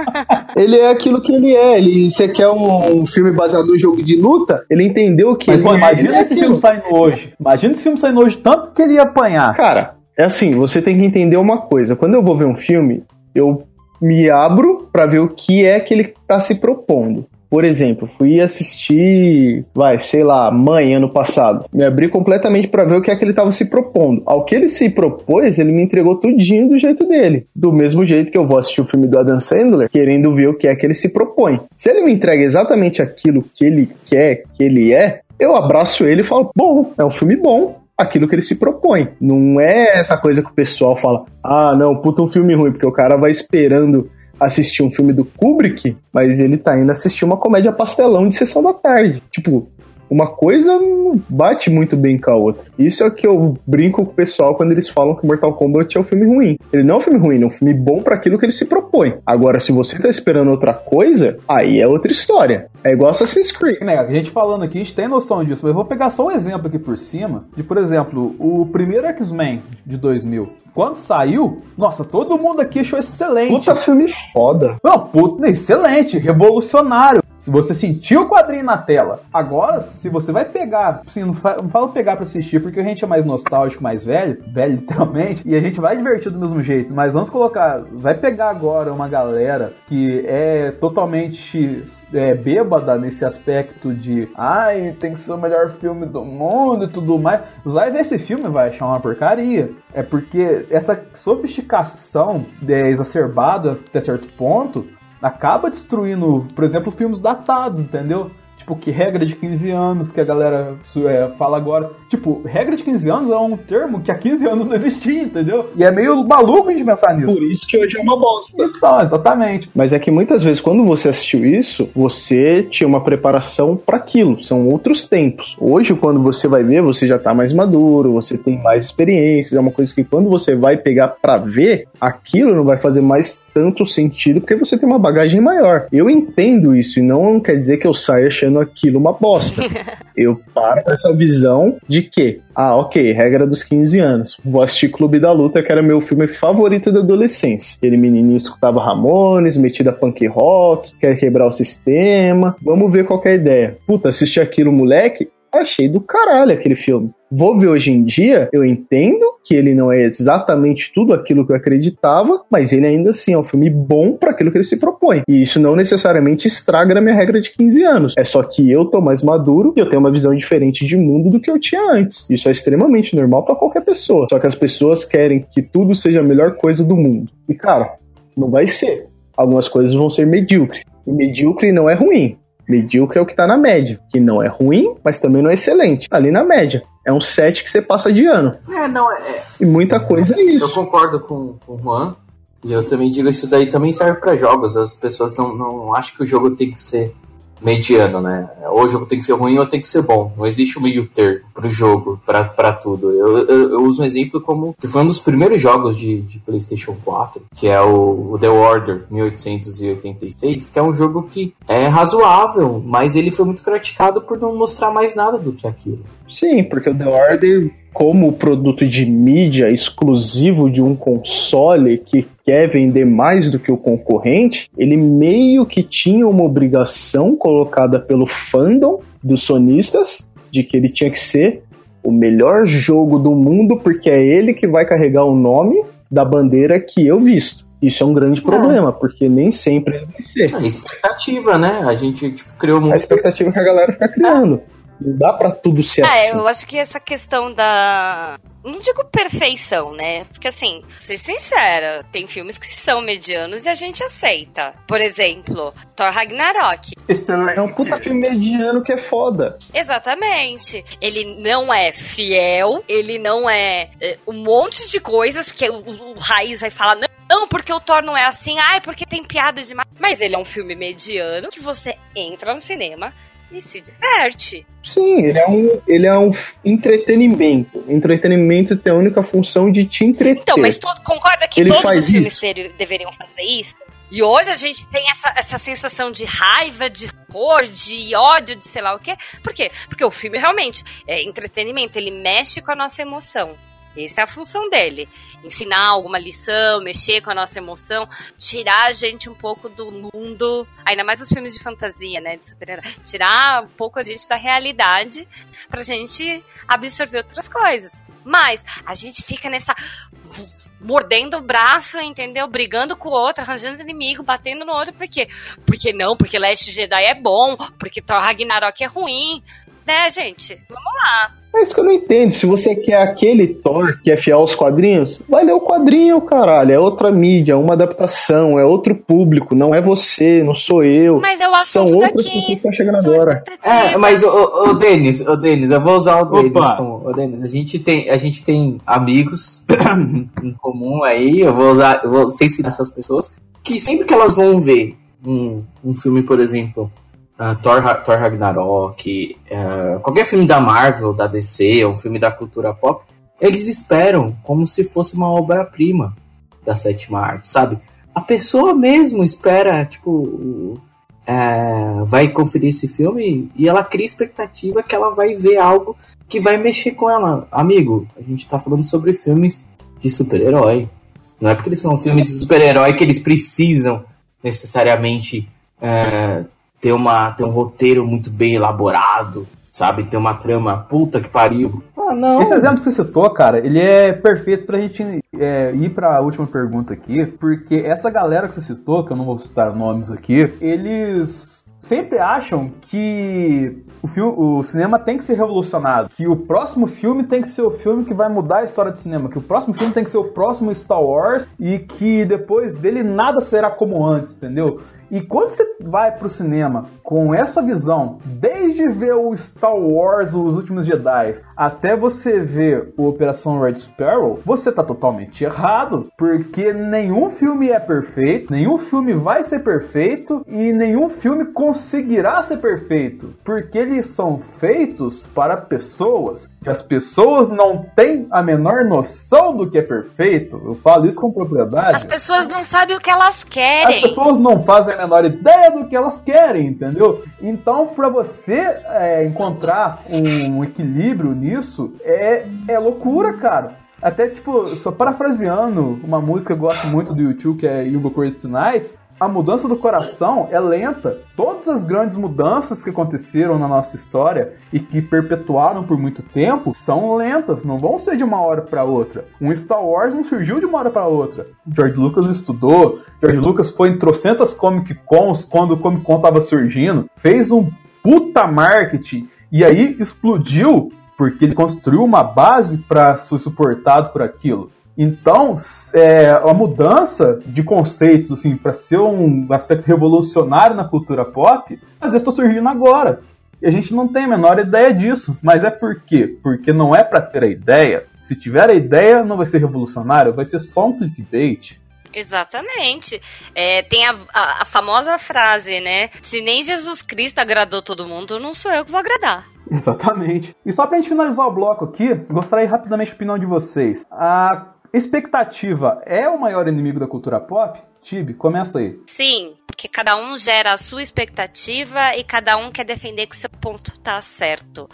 <laughs> ele é aquilo que ele é. Ele, você quer um, um filme baseado no jogo de luta? Ele entendeu que Mas, ele, pô, ele imagina é esse aquilo. filme saindo hoje. Imagina esse filme saindo hoje, tanto que ele ia apanhar. Cara, é assim, você tem que entender uma coisa. Quando eu vou ver um filme, eu me abro pra ver o que é que ele tá se propondo. Por exemplo, fui assistir, vai, sei lá, Mãe ano passado. Me abri completamente pra ver o que é que ele tava se propondo. Ao que ele se propôs, ele me entregou tudinho do jeito dele. Do mesmo jeito que eu vou assistir o filme do Adam Sandler, querendo ver o que é que ele se propõe. Se ele me entrega exatamente aquilo que ele quer, que ele é, eu abraço ele e falo, bom, é um filme bom, aquilo que ele se propõe. Não é essa coisa que o pessoal fala, ah, não, puta um filme ruim, porque o cara vai esperando assistir um filme do Kubrick, mas ele tá indo assistir uma comédia pastelão de sessão da tarde. Tipo, uma coisa não bate muito bem com a outra. Isso é o que eu brinco com o pessoal quando eles falam que Mortal Kombat é um filme ruim. Ele não é um filme ruim, é um filme bom para aquilo que ele se propõe. Agora, se você tá esperando outra coisa, aí é outra história. É igual Assassin's Creed. Né, a gente falando aqui, a gente tem noção disso, mas eu vou pegar só um exemplo aqui por cima, de, por exemplo, o primeiro X-Men de 2000. Quando saiu, nossa, todo mundo aqui achou excelente. Puta filme foda. Não, puta, excelente, revolucionário. Se você sentiu o quadrinho na tela. Agora, se você vai pegar, assim, não, não falo pegar pra assistir, porque a gente é mais nostálgico, mais velho, velho <laughs> literalmente, e a gente vai divertir do mesmo jeito. Mas vamos colocar, vai pegar agora uma galera que é totalmente é, bêbada nesse aspecto de, ai, tem que ser o melhor filme do mundo e tudo mais. Vai ver esse filme, vai achar uma porcaria. É porque essa sofisticação é, exacerbada até certo ponto acaba destruindo, por exemplo, filmes datados, entendeu? Tipo, que regra de 15 anos que a galera é, fala agora. Tipo, regra de 15 anos é um termo que há 15 anos não existia, entendeu? E é meio maluco a gente pensar nisso. Por isso que hoje é uma bosta. Então, exatamente. Mas é que muitas vezes, quando você assistiu isso, você tinha uma preparação para aquilo. São outros tempos. Hoje, quando você vai ver, você já tá mais maduro, você tem mais experiências. É uma coisa que quando você vai pegar para ver, aquilo não vai fazer mais tanto sentido porque você tem uma bagagem maior. Eu entendo isso e não quer dizer que eu saia achando aquilo uma bosta. <laughs> eu paro com essa visão de que, ah, ok, regra dos 15 anos. Vou assistir Clube da Luta, que era meu filme favorito da adolescência. Aquele menininho escutava Ramones, metida punk rock, quer quebrar o sistema. Vamos ver qual é a ideia. Puta, assisti aquilo, moleque, achei do caralho aquele filme. Vou ver hoje em dia, eu entendo que ele não é exatamente tudo aquilo que eu acreditava, mas ele ainda assim é um filme bom para aquilo que ele se propõe. E isso não necessariamente estraga a minha regra de 15 anos. É só que eu tô mais maduro e eu tenho uma visão diferente de mundo do que eu tinha antes. Isso é extremamente normal para qualquer pessoa. Só que as pessoas querem que tudo seja a melhor coisa do mundo. E cara, não vai ser. Algumas coisas vão ser medíocres. E medíocre não é ruim. Medíocre é o que tá na média, que não é ruim, mas também não é excelente. Tá Ali na média. É um set que você passa de ano. É, não, é. E muita coisa é Eu isso. concordo com, com o Juan. E eu também digo isso daí também serve para jogos. As pessoas não, não acham que o jogo tem que ser mediano, né? Ou o jogo tem que ser ruim ou tem que ser bom. Não existe o meio termo. Pro jogo, pra tudo. Eu, eu, eu uso um exemplo como que foi um dos primeiros jogos de, de PlayStation 4, que é o, o The Order 1886, que é um jogo que é razoável, mas ele foi muito criticado por não mostrar mais nada do que aquilo. Sim, porque o The Order, como produto de mídia exclusivo de um console que quer vender mais do que o concorrente, ele meio que tinha uma obrigação colocada pelo fandom dos sonistas de que ele tinha que ser o melhor jogo do mundo porque é ele que vai carregar o nome da bandeira que eu visto. Isso é um grande problema, porque nem sempre ele vai ser. A expectativa, né? A gente tipo, criou muito. A expectativa que a galera fica criando. Não dá pra tudo ser Ah, assim. eu acho que essa questão da. Não digo perfeição, né? Porque assim, ser sincera, tem filmes que são medianos e a gente aceita. Por exemplo, Thor Ragnarok. É um puta filme mediano que é foda. Exatamente. Ele não é fiel, ele não é, é, um monte de coisas, porque o, o, o Raiz vai falar, não, não, porque o Thor não é assim, ai, porque tem piada demais. Mas ele é um filme mediano que você entra no cinema e se diverte. Sim, ele é um, ele é um entretenimento. Entretenimento tem a única função de te entreter. Então, mas todo, concorda que Ele todos faz os filmes isso. deveriam fazer isso? E hoje a gente tem essa, essa sensação de raiva, de cor, de ódio, de sei lá o quê. Por quê? Porque o filme realmente é entretenimento, ele mexe com a nossa emoção. Essa é a função dele. Ensinar alguma lição, mexer com a nossa emoção, tirar a gente um pouco do mundo, ainda mais os filmes de fantasia, né? De super-herói. Tirar um pouco a gente da realidade pra gente absorver outras coisas. Mas a gente fica nessa mordendo o braço, entendeu? Brigando com o outro, arranjando inimigo, batendo no outro, por quê? Porque não, porque Last Jedi é bom, porque Thor Ragnarok é ruim, né, gente? Vamos lá. É isso que eu não entendo. Se você quer aquele Thor que é fiel aos quadrinhos, vai ler o quadrinho, caralho. É outra mídia, é uma adaptação, é outro público. Não é você, não sou eu. Mas eu São assunto outras daqui. pessoas que estão chegando São agora. É, mas o, o, o Denis, o Denis, eu vou usar o Denis Opa. como. O Denis, a gente tem, a gente tem amigos <coughs> em comum aí, eu vou usar, eu vou sem citar essas pessoas, que sempre que elas vão ver um, um filme, por exemplo, ah, Thor, Thor Ragnarok, ah, qualquer filme da Marvel, da DC, ou um filme da cultura pop, eles esperam como se fosse uma obra-prima da sétima arte, sabe? A pessoa mesmo espera, tipo, é, vai conferir esse filme e ela cria expectativa que ela vai ver algo que vai mexer com ela. Amigo, a gente tá falando sobre filmes de super-herói. Não é porque eles são filmes de super-herói que eles precisam necessariamente é, ter, uma, ter um roteiro muito bem elaborado, sabe? Ter uma trama puta que pariu. Ah, não. Esse exemplo que você citou, cara, ele é perfeito pra gente é, ir pra última pergunta aqui, porque essa galera que você citou, que eu não vou citar nomes aqui, eles sempre acham que o, filme, o cinema tem que ser revolucionado, que o próximo filme tem que ser o filme que vai mudar a história do cinema, que o próximo filme tem que ser o próximo Star Wars e que depois dele nada será como antes, entendeu? E quando você vai pro cinema com essa visão, desde ver o Star Wars, os últimos Jedi, até você ver o Operação Red Sparrow, você tá totalmente errado, porque nenhum filme é perfeito, nenhum filme vai ser perfeito e nenhum filme conseguirá ser perfeito, porque eles são feitos para pessoas. E as pessoas não têm a menor noção do que é perfeito. Eu falo isso com propriedade. As pessoas não sabem o que elas As querem. pessoas não fazem menor ideia do que elas querem, entendeu? Então, para você é, encontrar um equilíbrio nisso, é, é loucura, cara. Até, tipo, só parafraseando uma música que eu gosto muito do YouTube, que é Go Crazy Tonight, a mudança do coração é lenta. Todas as grandes mudanças que aconteceram na nossa história e que perpetuaram por muito tempo são lentas, não vão ser de uma hora para outra. Um Star Wars não surgiu de uma hora para outra. George Lucas estudou, George Lucas foi em trocentas Comic Cons quando o Comic Con tava surgindo, fez um puta marketing e aí explodiu porque ele construiu uma base para ser suportado por aquilo. Então, é, a mudança de conceitos, assim, para ser um aspecto revolucionário na cultura pop, às vezes está surgindo agora. E a gente não tem a menor ideia disso. Mas é por quê? Porque não é para ter a ideia. Se tiver a ideia, não vai ser revolucionário, vai ser só um clickbait. Exatamente. É, tem a, a- a famosa frase, né? Se nem Jesus Cristo agradou todo mundo, não sou eu que vou agradar. Exatamente. E só pra gente finalizar o bloco aqui, gostaria rapidamente da opinião de vocês. A expectativa é o maior inimigo da cultura pop? Tibi, começa aí. Sim, porque cada um gera a sua expectativa e cada um quer defender que seu ponto tá certo.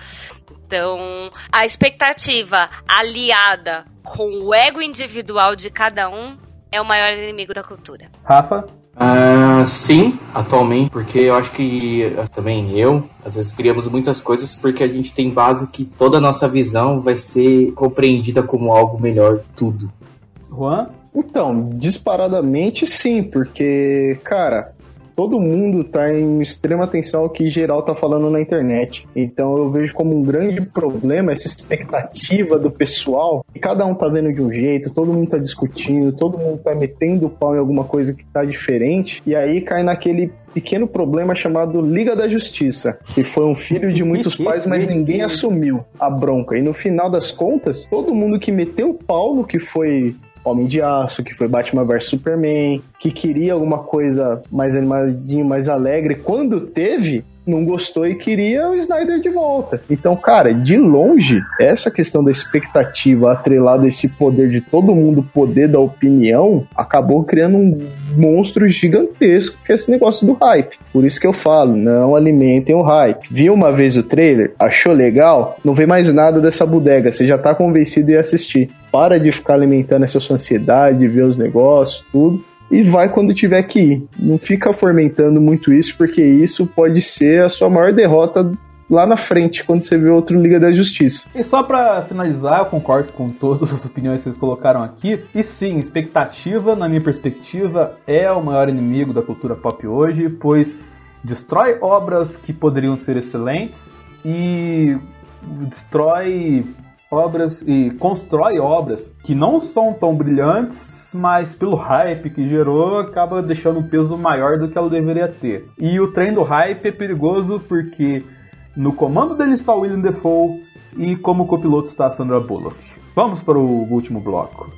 Então, a expectativa aliada com o ego individual de cada um é o maior inimigo da cultura. Rafa? Uh, sim, atualmente, porque eu acho que também eu, às vezes criamos muitas coisas porque a gente tem base que toda a nossa visão vai ser compreendida como algo melhor tudo. Juan? Então, disparadamente sim, porque, cara, todo mundo tá em extrema atenção ao que geral tá falando na internet. Então eu vejo como um grande problema essa expectativa do pessoal. E cada um tá vendo de um jeito, todo mundo tá discutindo, todo mundo tá metendo o pau em alguma coisa que tá diferente. E aí cai naquele pequeno problema chamado Liga da Justiça, que foi um filho de muitos <laughs> pais, mas ninguém assumiu a bronca. E no final das contas, todo mundo que meteu o pau no que foi Homem de Aço, que foi Batman vs Superman, que queria alguma coisa mais animadinho, mais alegre, quando teve, não gostou e queria o Snyder de volta. Então, cara, de longe, essa questão da expectativa atrelada a esse poder de todo mundo, poder da opinião, acabou criando um monstro gigantesco que é esse negócio do hype. Por isso que eu falo, não alimentem o hype. Viu uma vez o trailer, achou legal, não vê mais nada dessa bodega, você já tá convencido em assistir. Para de ficar alimentando essa sua ansiedade, ver os negócios, tudo e vai quando tiver que ir. Não fica fomentando muito isso, porque isso pode ser a sua maior derrota lá na frente, quando você vê outro Liga da Justiça. E só para finalizar, eu concordo com todas as opiniões que vocês colocaram aqui. E sim, expectativa, na minha perspectiva, é o maior inimigo da cultura pop hoje, pois destrói obras que poderiam ser excelentes e destrói obras e constrói obras que não são tão brilhantes, mas pelo hype que gerou, acaba deixando um peso maior do que ela deveria ter. E o trem do hype é perigoso porque no comando dele está o William Defoe e como copiloto está a Sandra Bullock. Vamos para o último bloco.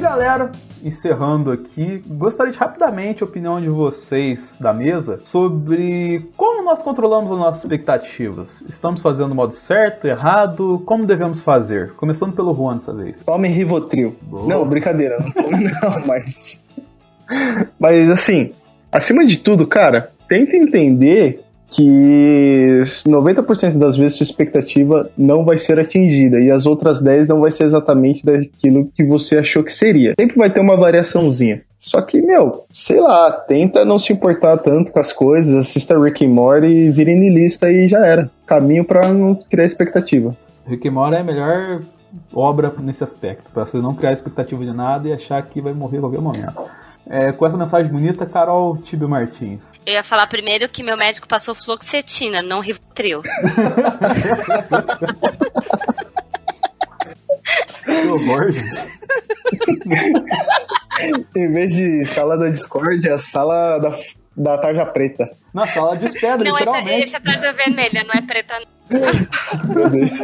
Galera, encerrando aqui, gostaria de rapidamente a opinião de vocês da mesa sobre como nós controlamos as nossas expectativas. Estamos fazendo o modo certo, errado? Como devemos fazer? Começando pelo Juan dessa vez. Tome Rivotril. Boa. Não, brincadeira, não tome <laughs> não, mas... <laughs> Mas assim, acima de tudo, cara, tenta entender que 90% das vezes sua expectativa não vai ser atingida e as outras 10 não vai ser exatamente daquilo que você achou que seria. Sempre vai ter uma variaçãozinha. Só que, meu, sei lá, tenta não se importar tanto com as coisas, assista Rick e Morty, vire niilista e já era. Caminho para não criar expectativa. Rick e Morty é a melhor obra nesse aspecto, para você não criar expectativa de nada e achar que vai morrer a qualquer momento. É, com essa mensagem bonita, Carol Tibio Martins. Eu ia falar primeiro que meu médico passou fluoxetina, não Rivotril. <laughs> que horror, gente. em vez de sala da discórdia, sala da, da tarja preta. Na sala de espera, não, literalmente. Essa, essa é tarja vermelha, não é preta. Meu Deus.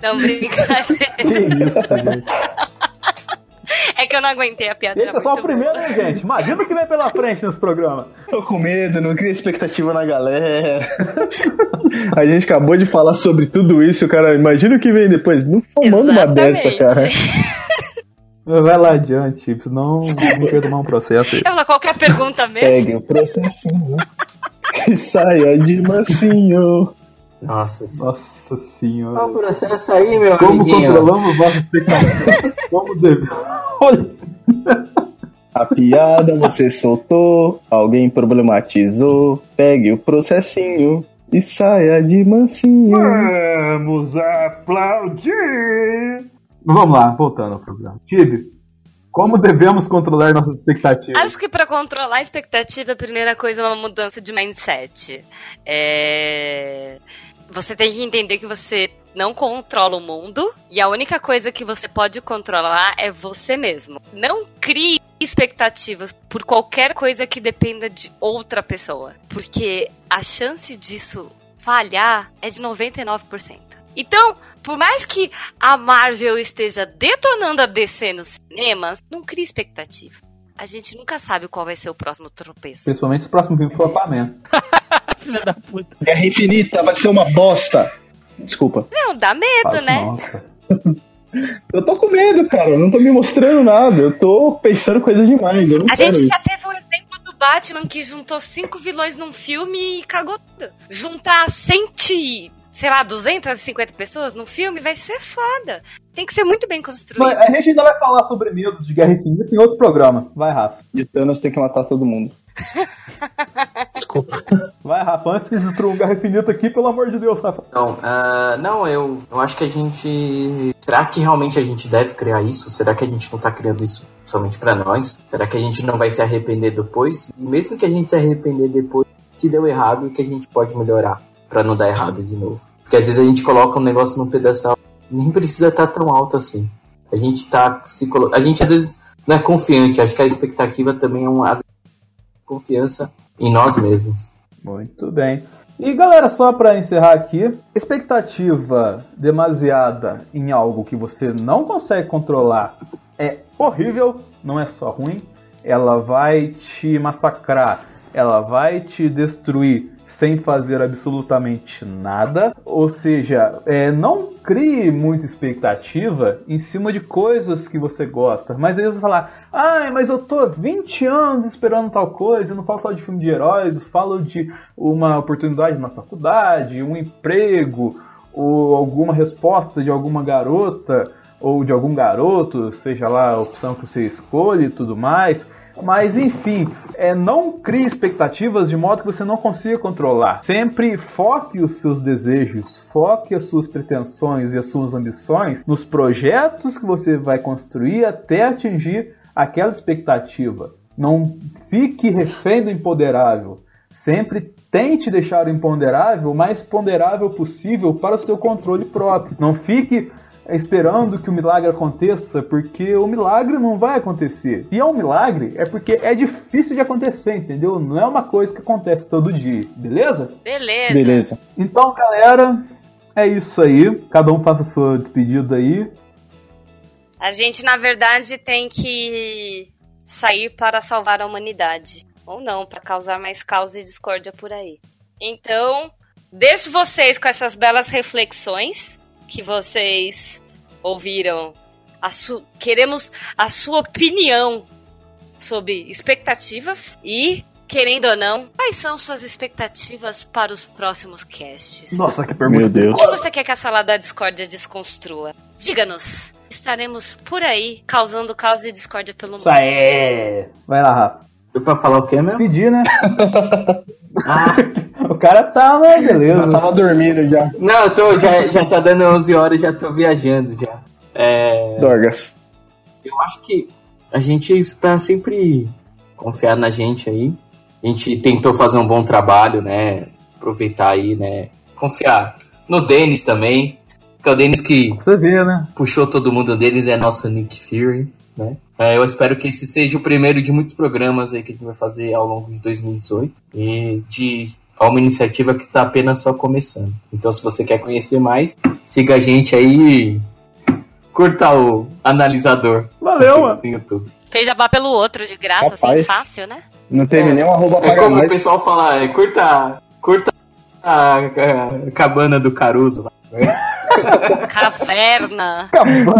Não, brincadeira. Que isso, gente. É que eu não aguentei a piada. Esse é só o primeiro, hein, gente? Imagina o que vem pela frente nesse programa. Tô com medo, não cria expectativa na galera. a gente acabou de falar sobre tudo isso, cara. Imagina o que vem depois. Não manda uma dessa, cara. Vai lá adiante, senão não quer tomar um processo aí. Ela qualquer pergunta mesmo. Pegue o processinho e saia de mansinho. Nossa senhora. Nossa senhora. Qual o processo aí, meu Como amiguinho? controlamos nossa expectativa? <laughs> Como deve... Olha. A piada você soltou, alguém problematizou. Pegue o processinho e saia de mansinho. Vamos aplaudir! Vamos lá, voltando ao programa. Tibi, como devemos controlar nossas expectativas? Acho que para controlar a expectativa, a primeira coisa é uma mudança de mindset. É... Você tem que entender que você não controla o mundo e a única coisa que você pode controlar é você mesmo. Não crie expectativas por qualquer coisa que dependa de outra pessoa. Porque a chance disso falhar é de 99%. Então, por mais que a Marvel esteja detonando a DC nos cinemas, não cria expectativa. A gente nunca sabe qual vai ser o próximo tropeço. Principalmente se o próximo filme for Aquaman. <laughs> Filha da puta. Guerra Infinita vai ser uma bosta. Desculpa. Não, dá medo, Fala, né? Nossa. <laughs> Eu tô com medo, cara. Eu não tô me mostrando nada. Eu tô pensando coisa demais. Eu não A gente já isso. teve o exemplo do Batman que juntou cinco vilões num filme e cagou tudo. Juntar 100, e, sei lá, 250 pessoas num filme vai ser foda. Tem que ser muito bem construído. Mas a gente ainda vai falar sobre medos de Guerra Infinita em outro programa. Vai, Rafa. E Thanos tem que matar todo mundo. <laughs> Desculpa. Vai, Rafa. Antes que eles destruam Guerra Infinita aqui, pelo amor de Deus, Rafa. Não, ah, não, eu, eu acho que a gente. Será que realmente a gente deve criar isso? Será que a gente não tá criando isso somente pra nós? Será que a gente não vai se arrepender depois? E mesmo que a gente se arrepender depois, que deu errado e que a gente pode melhorar pra não dar errado de novo. Porque às vezes a gente coloca um negócio num pedestal, nem precisa estar tão alto assim. A gente tá se colo... A gente às vezes não é confiante, acho que a expectativa também é uma confiança em nós mesmos. Muito bem. E galera, só pra encerrar aqui, expectativa demasiada em algo que você não consegue controlar é horrível, não é só ruim, ela vai te massacrar, ela vai te destruir sem fazer absolutamente nada. Ou seja, é, não crie muita expectativa em cima de coisas que você gosta. Mas aí você falar, ah, mas eu tô 20 anos esperando tal coisa, eu não falo só de filme de heróis, eu falo de uma oportunidade na faculdade, um emprego, ou alguma resposta de alguma garota, ou de algum garoto, seja lá a opção que você escolhe e tudo mais. Mas enfim, é, não crie expectativas de modo que você não consiga controlar. Sempre foque os seus desejos, foque as suas pretensões e as suas ambições nos projetos que você vai construir até atingir aquela expectativa. Não fique refém do imponderável. Sempre tente deixar o imponderável o mais ponderável possível para o seu controle próprio. Não fique esperando que o milagre aconteça, porque o milagre não vai acontecer. Se é um milagre, é porque é difícil de acontecer, entendeu? Não é uma coisa que acontece todo dia, beleza? Beleza. Beleza. Então, galera, é isso aí. Cada um faça a sua despedida aí. A gente, na verdade, tem que sair para salvar a humanidade. Ou não, para causar mais caos e discórdia por aí. Então, deixo vocês com essas belas reflexões que vocês ouviram. A su- Queremos a sua opinião sobre expectativas e, querendo ou não, quais são suas expectativas para os próximos casts? Nossa, que pergunta. Meu Deus. O que você quer que a sala da discórdia desconstrua? Diga-nos. Estaremos por aí causando caos e discórdia pelo mundo. Isso aí. Vai lá, Rafa. Foi pra falar o quê mesmo? Despedir, né? <laughs> Ah, <laughs> O cara tá, né? Beleza. Já tava dormindo já. não, eu tô, já, já tá dando 11 horas, já tô viajando já. É, Dorgas. eu acho que a gente, pra sempre confiar na gente aí, a gente tentou fazer um bom trabalho, né? Aproveitar aí, né? Confiar no Denis também, que é o Denis que você ver, né? puxou todo mundo deles, é nosso Nick Fury, né? É, eu espero que esse seja o primeiro de muitos programas aí que a gente vai fazer ao longo de 2018 e de é uma iniciativa que está apenas só começando. Então, se você quer conhecer mais, siga a gente aí e curta o analisador Valeu, mano. no YouTube. Fez jabá pelo outro de graça, assim, Rapaz. fácil, né? Não teve nem um arroba É como o nós. pessoal fala, é, curta, curta a, a cabana do Caruso. Caverna.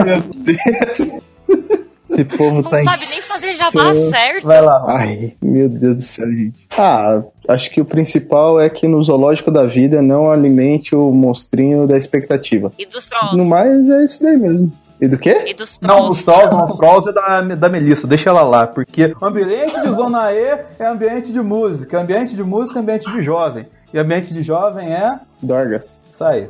Meu Deus. Esse povo Não tá sabe nem fazer jabá certo. Vai lá. Ai, meu Deus do céu, gente. Ah, acho que o principal é que no zoológico da vida não alimente o monstrinho da expectativa. E dos trolls. No mais, é isso daí mesmo. E do quê? E dos Não, trolls. os trolls, não, <laughs> os trolls é da, da Melissa, deixa ela lá, porque ambiente de zona E é ambiente de música, ambiente de música é ambiente de jovem, e ambiente de jovem é Dorgas. isso aí.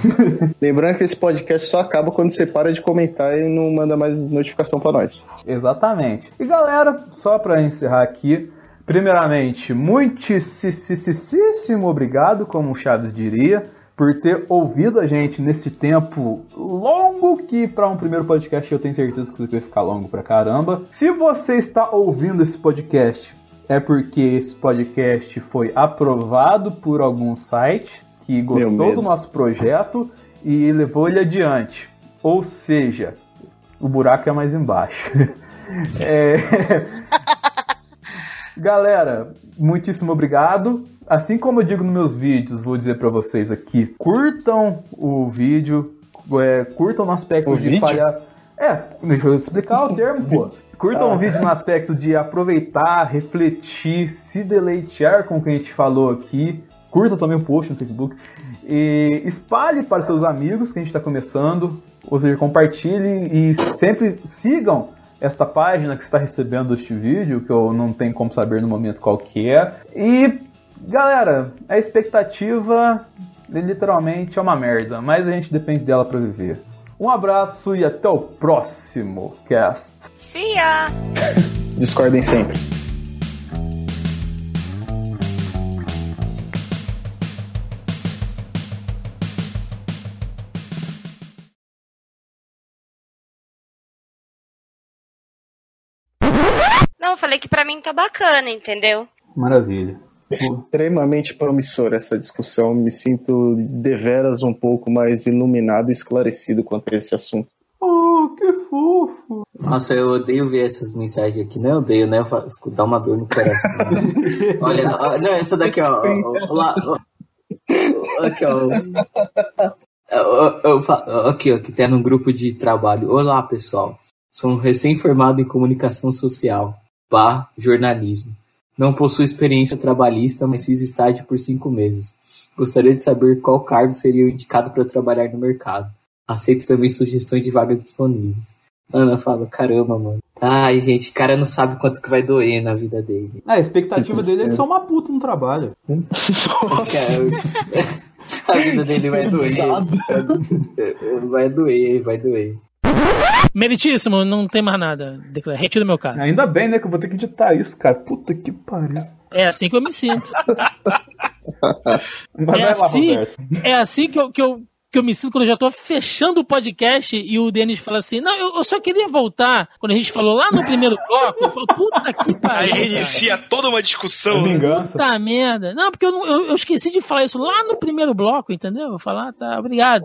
<laughs> Lembrando que esse podcast só acaba quando você para de comentar e não manda mais notificação pra nós. Exatamente. E galera, só pra encerrar aqui, primeiramente, muitíssimo obrigado, como o Chaves diria, por ter ouvido a gente nesse tempo longo que para um primeiro podcast eu tenho certeza que isso aqui vai ficar longo pra caramba. Se você está ouvindo esse podcast, é porque esse podcast foi aprovado por algum site que gostou do nosso projeto e levou ele adiante. Ou seja, o buraco é mais embaixo. <laughs> é... <laughs> Galera, muitíssimo obrigado. Assim como eu digo nos meus vídeos, vou dizer para vocês aqui: curtam o vídeo, é, curtam no aspecto O de vídeo? espalhar. É, deixa eu explicar o <laughs> termo, pô. Curtam o vídeo no aspecto de aproveitar, refletir, se deleitear com o que a gente falou aqui. Curtam também o post no Facebook. E espalhe para seus amigos que a gente está começando. Ou seja, compartilhe e sempre sigam esta página que está recebendo este vídeo, que eu não tenho como saber no momento qual que é. E, galera, a expectativa literalmente é uma merda, mas a gente depende dela para viver. Um abraço e até o próximo cast. See ya! <laughs> Discordem sempre. Não, eu falei que pra mim tá bacana, entendeu? Maravilha. Extremamente promissora essa discussão. Me sinto deveras um pouco mais iluminado e esclarecido quanto a esse assunto. Oh, que fofo. Nossa, eu odeio ver essas mensagens aqui. Não odeio, né? Eu fico- Dá uma dor no coração. <laughs> Olha, ó, não, essa daqui, ó. ó, ó, lá, ó. Aqui, ó. Eu- eu fa- Aqui, ó, que tem num grupo de trabalho. Olá, pessoal. Sou um recém-formado em comunicação social, pá, jornalismo. Não possuo experiência trabalhista, mas fiz estágio por cinco meses. Gostaria de saber qual cargo seria o indicado para trabalhar no mercado. Aceito também sugestões de vagas disponíveis. Ana fala, caramba, mano. Ai, gente, o cara não sabe quanto que vai doer na vida dele. Ah, a expectativa dele é de ser uma puta no trabalho. Cara, <laughs> a vida dele vai doer. Vai doer, vai doer. Meritíssimo, não tem mais nada. Retiro meu caso. Ainda bem, né, que eu vou ter que editar isso, cara. Puta que pariu. É assim que eu me sinto. <laughs> Mas é, vai lá, assim, Roberto. é assim que eu, que, eu, que eu me sinto quando eu já tô fechando o podcast e o Denis fala assim: Não, eu, eu só queria voltar. Quando a gente falou lá no primeiro bloco, eu falo: Puta que Aí pariu. cara. reinicia toda uma discussão. né? Vingança. Puta merda. Não, porque eu, não- eu, eu esqueci de falar isso lá no primeiro bloco, entendeu? Eu vou falar, tá, obrigado.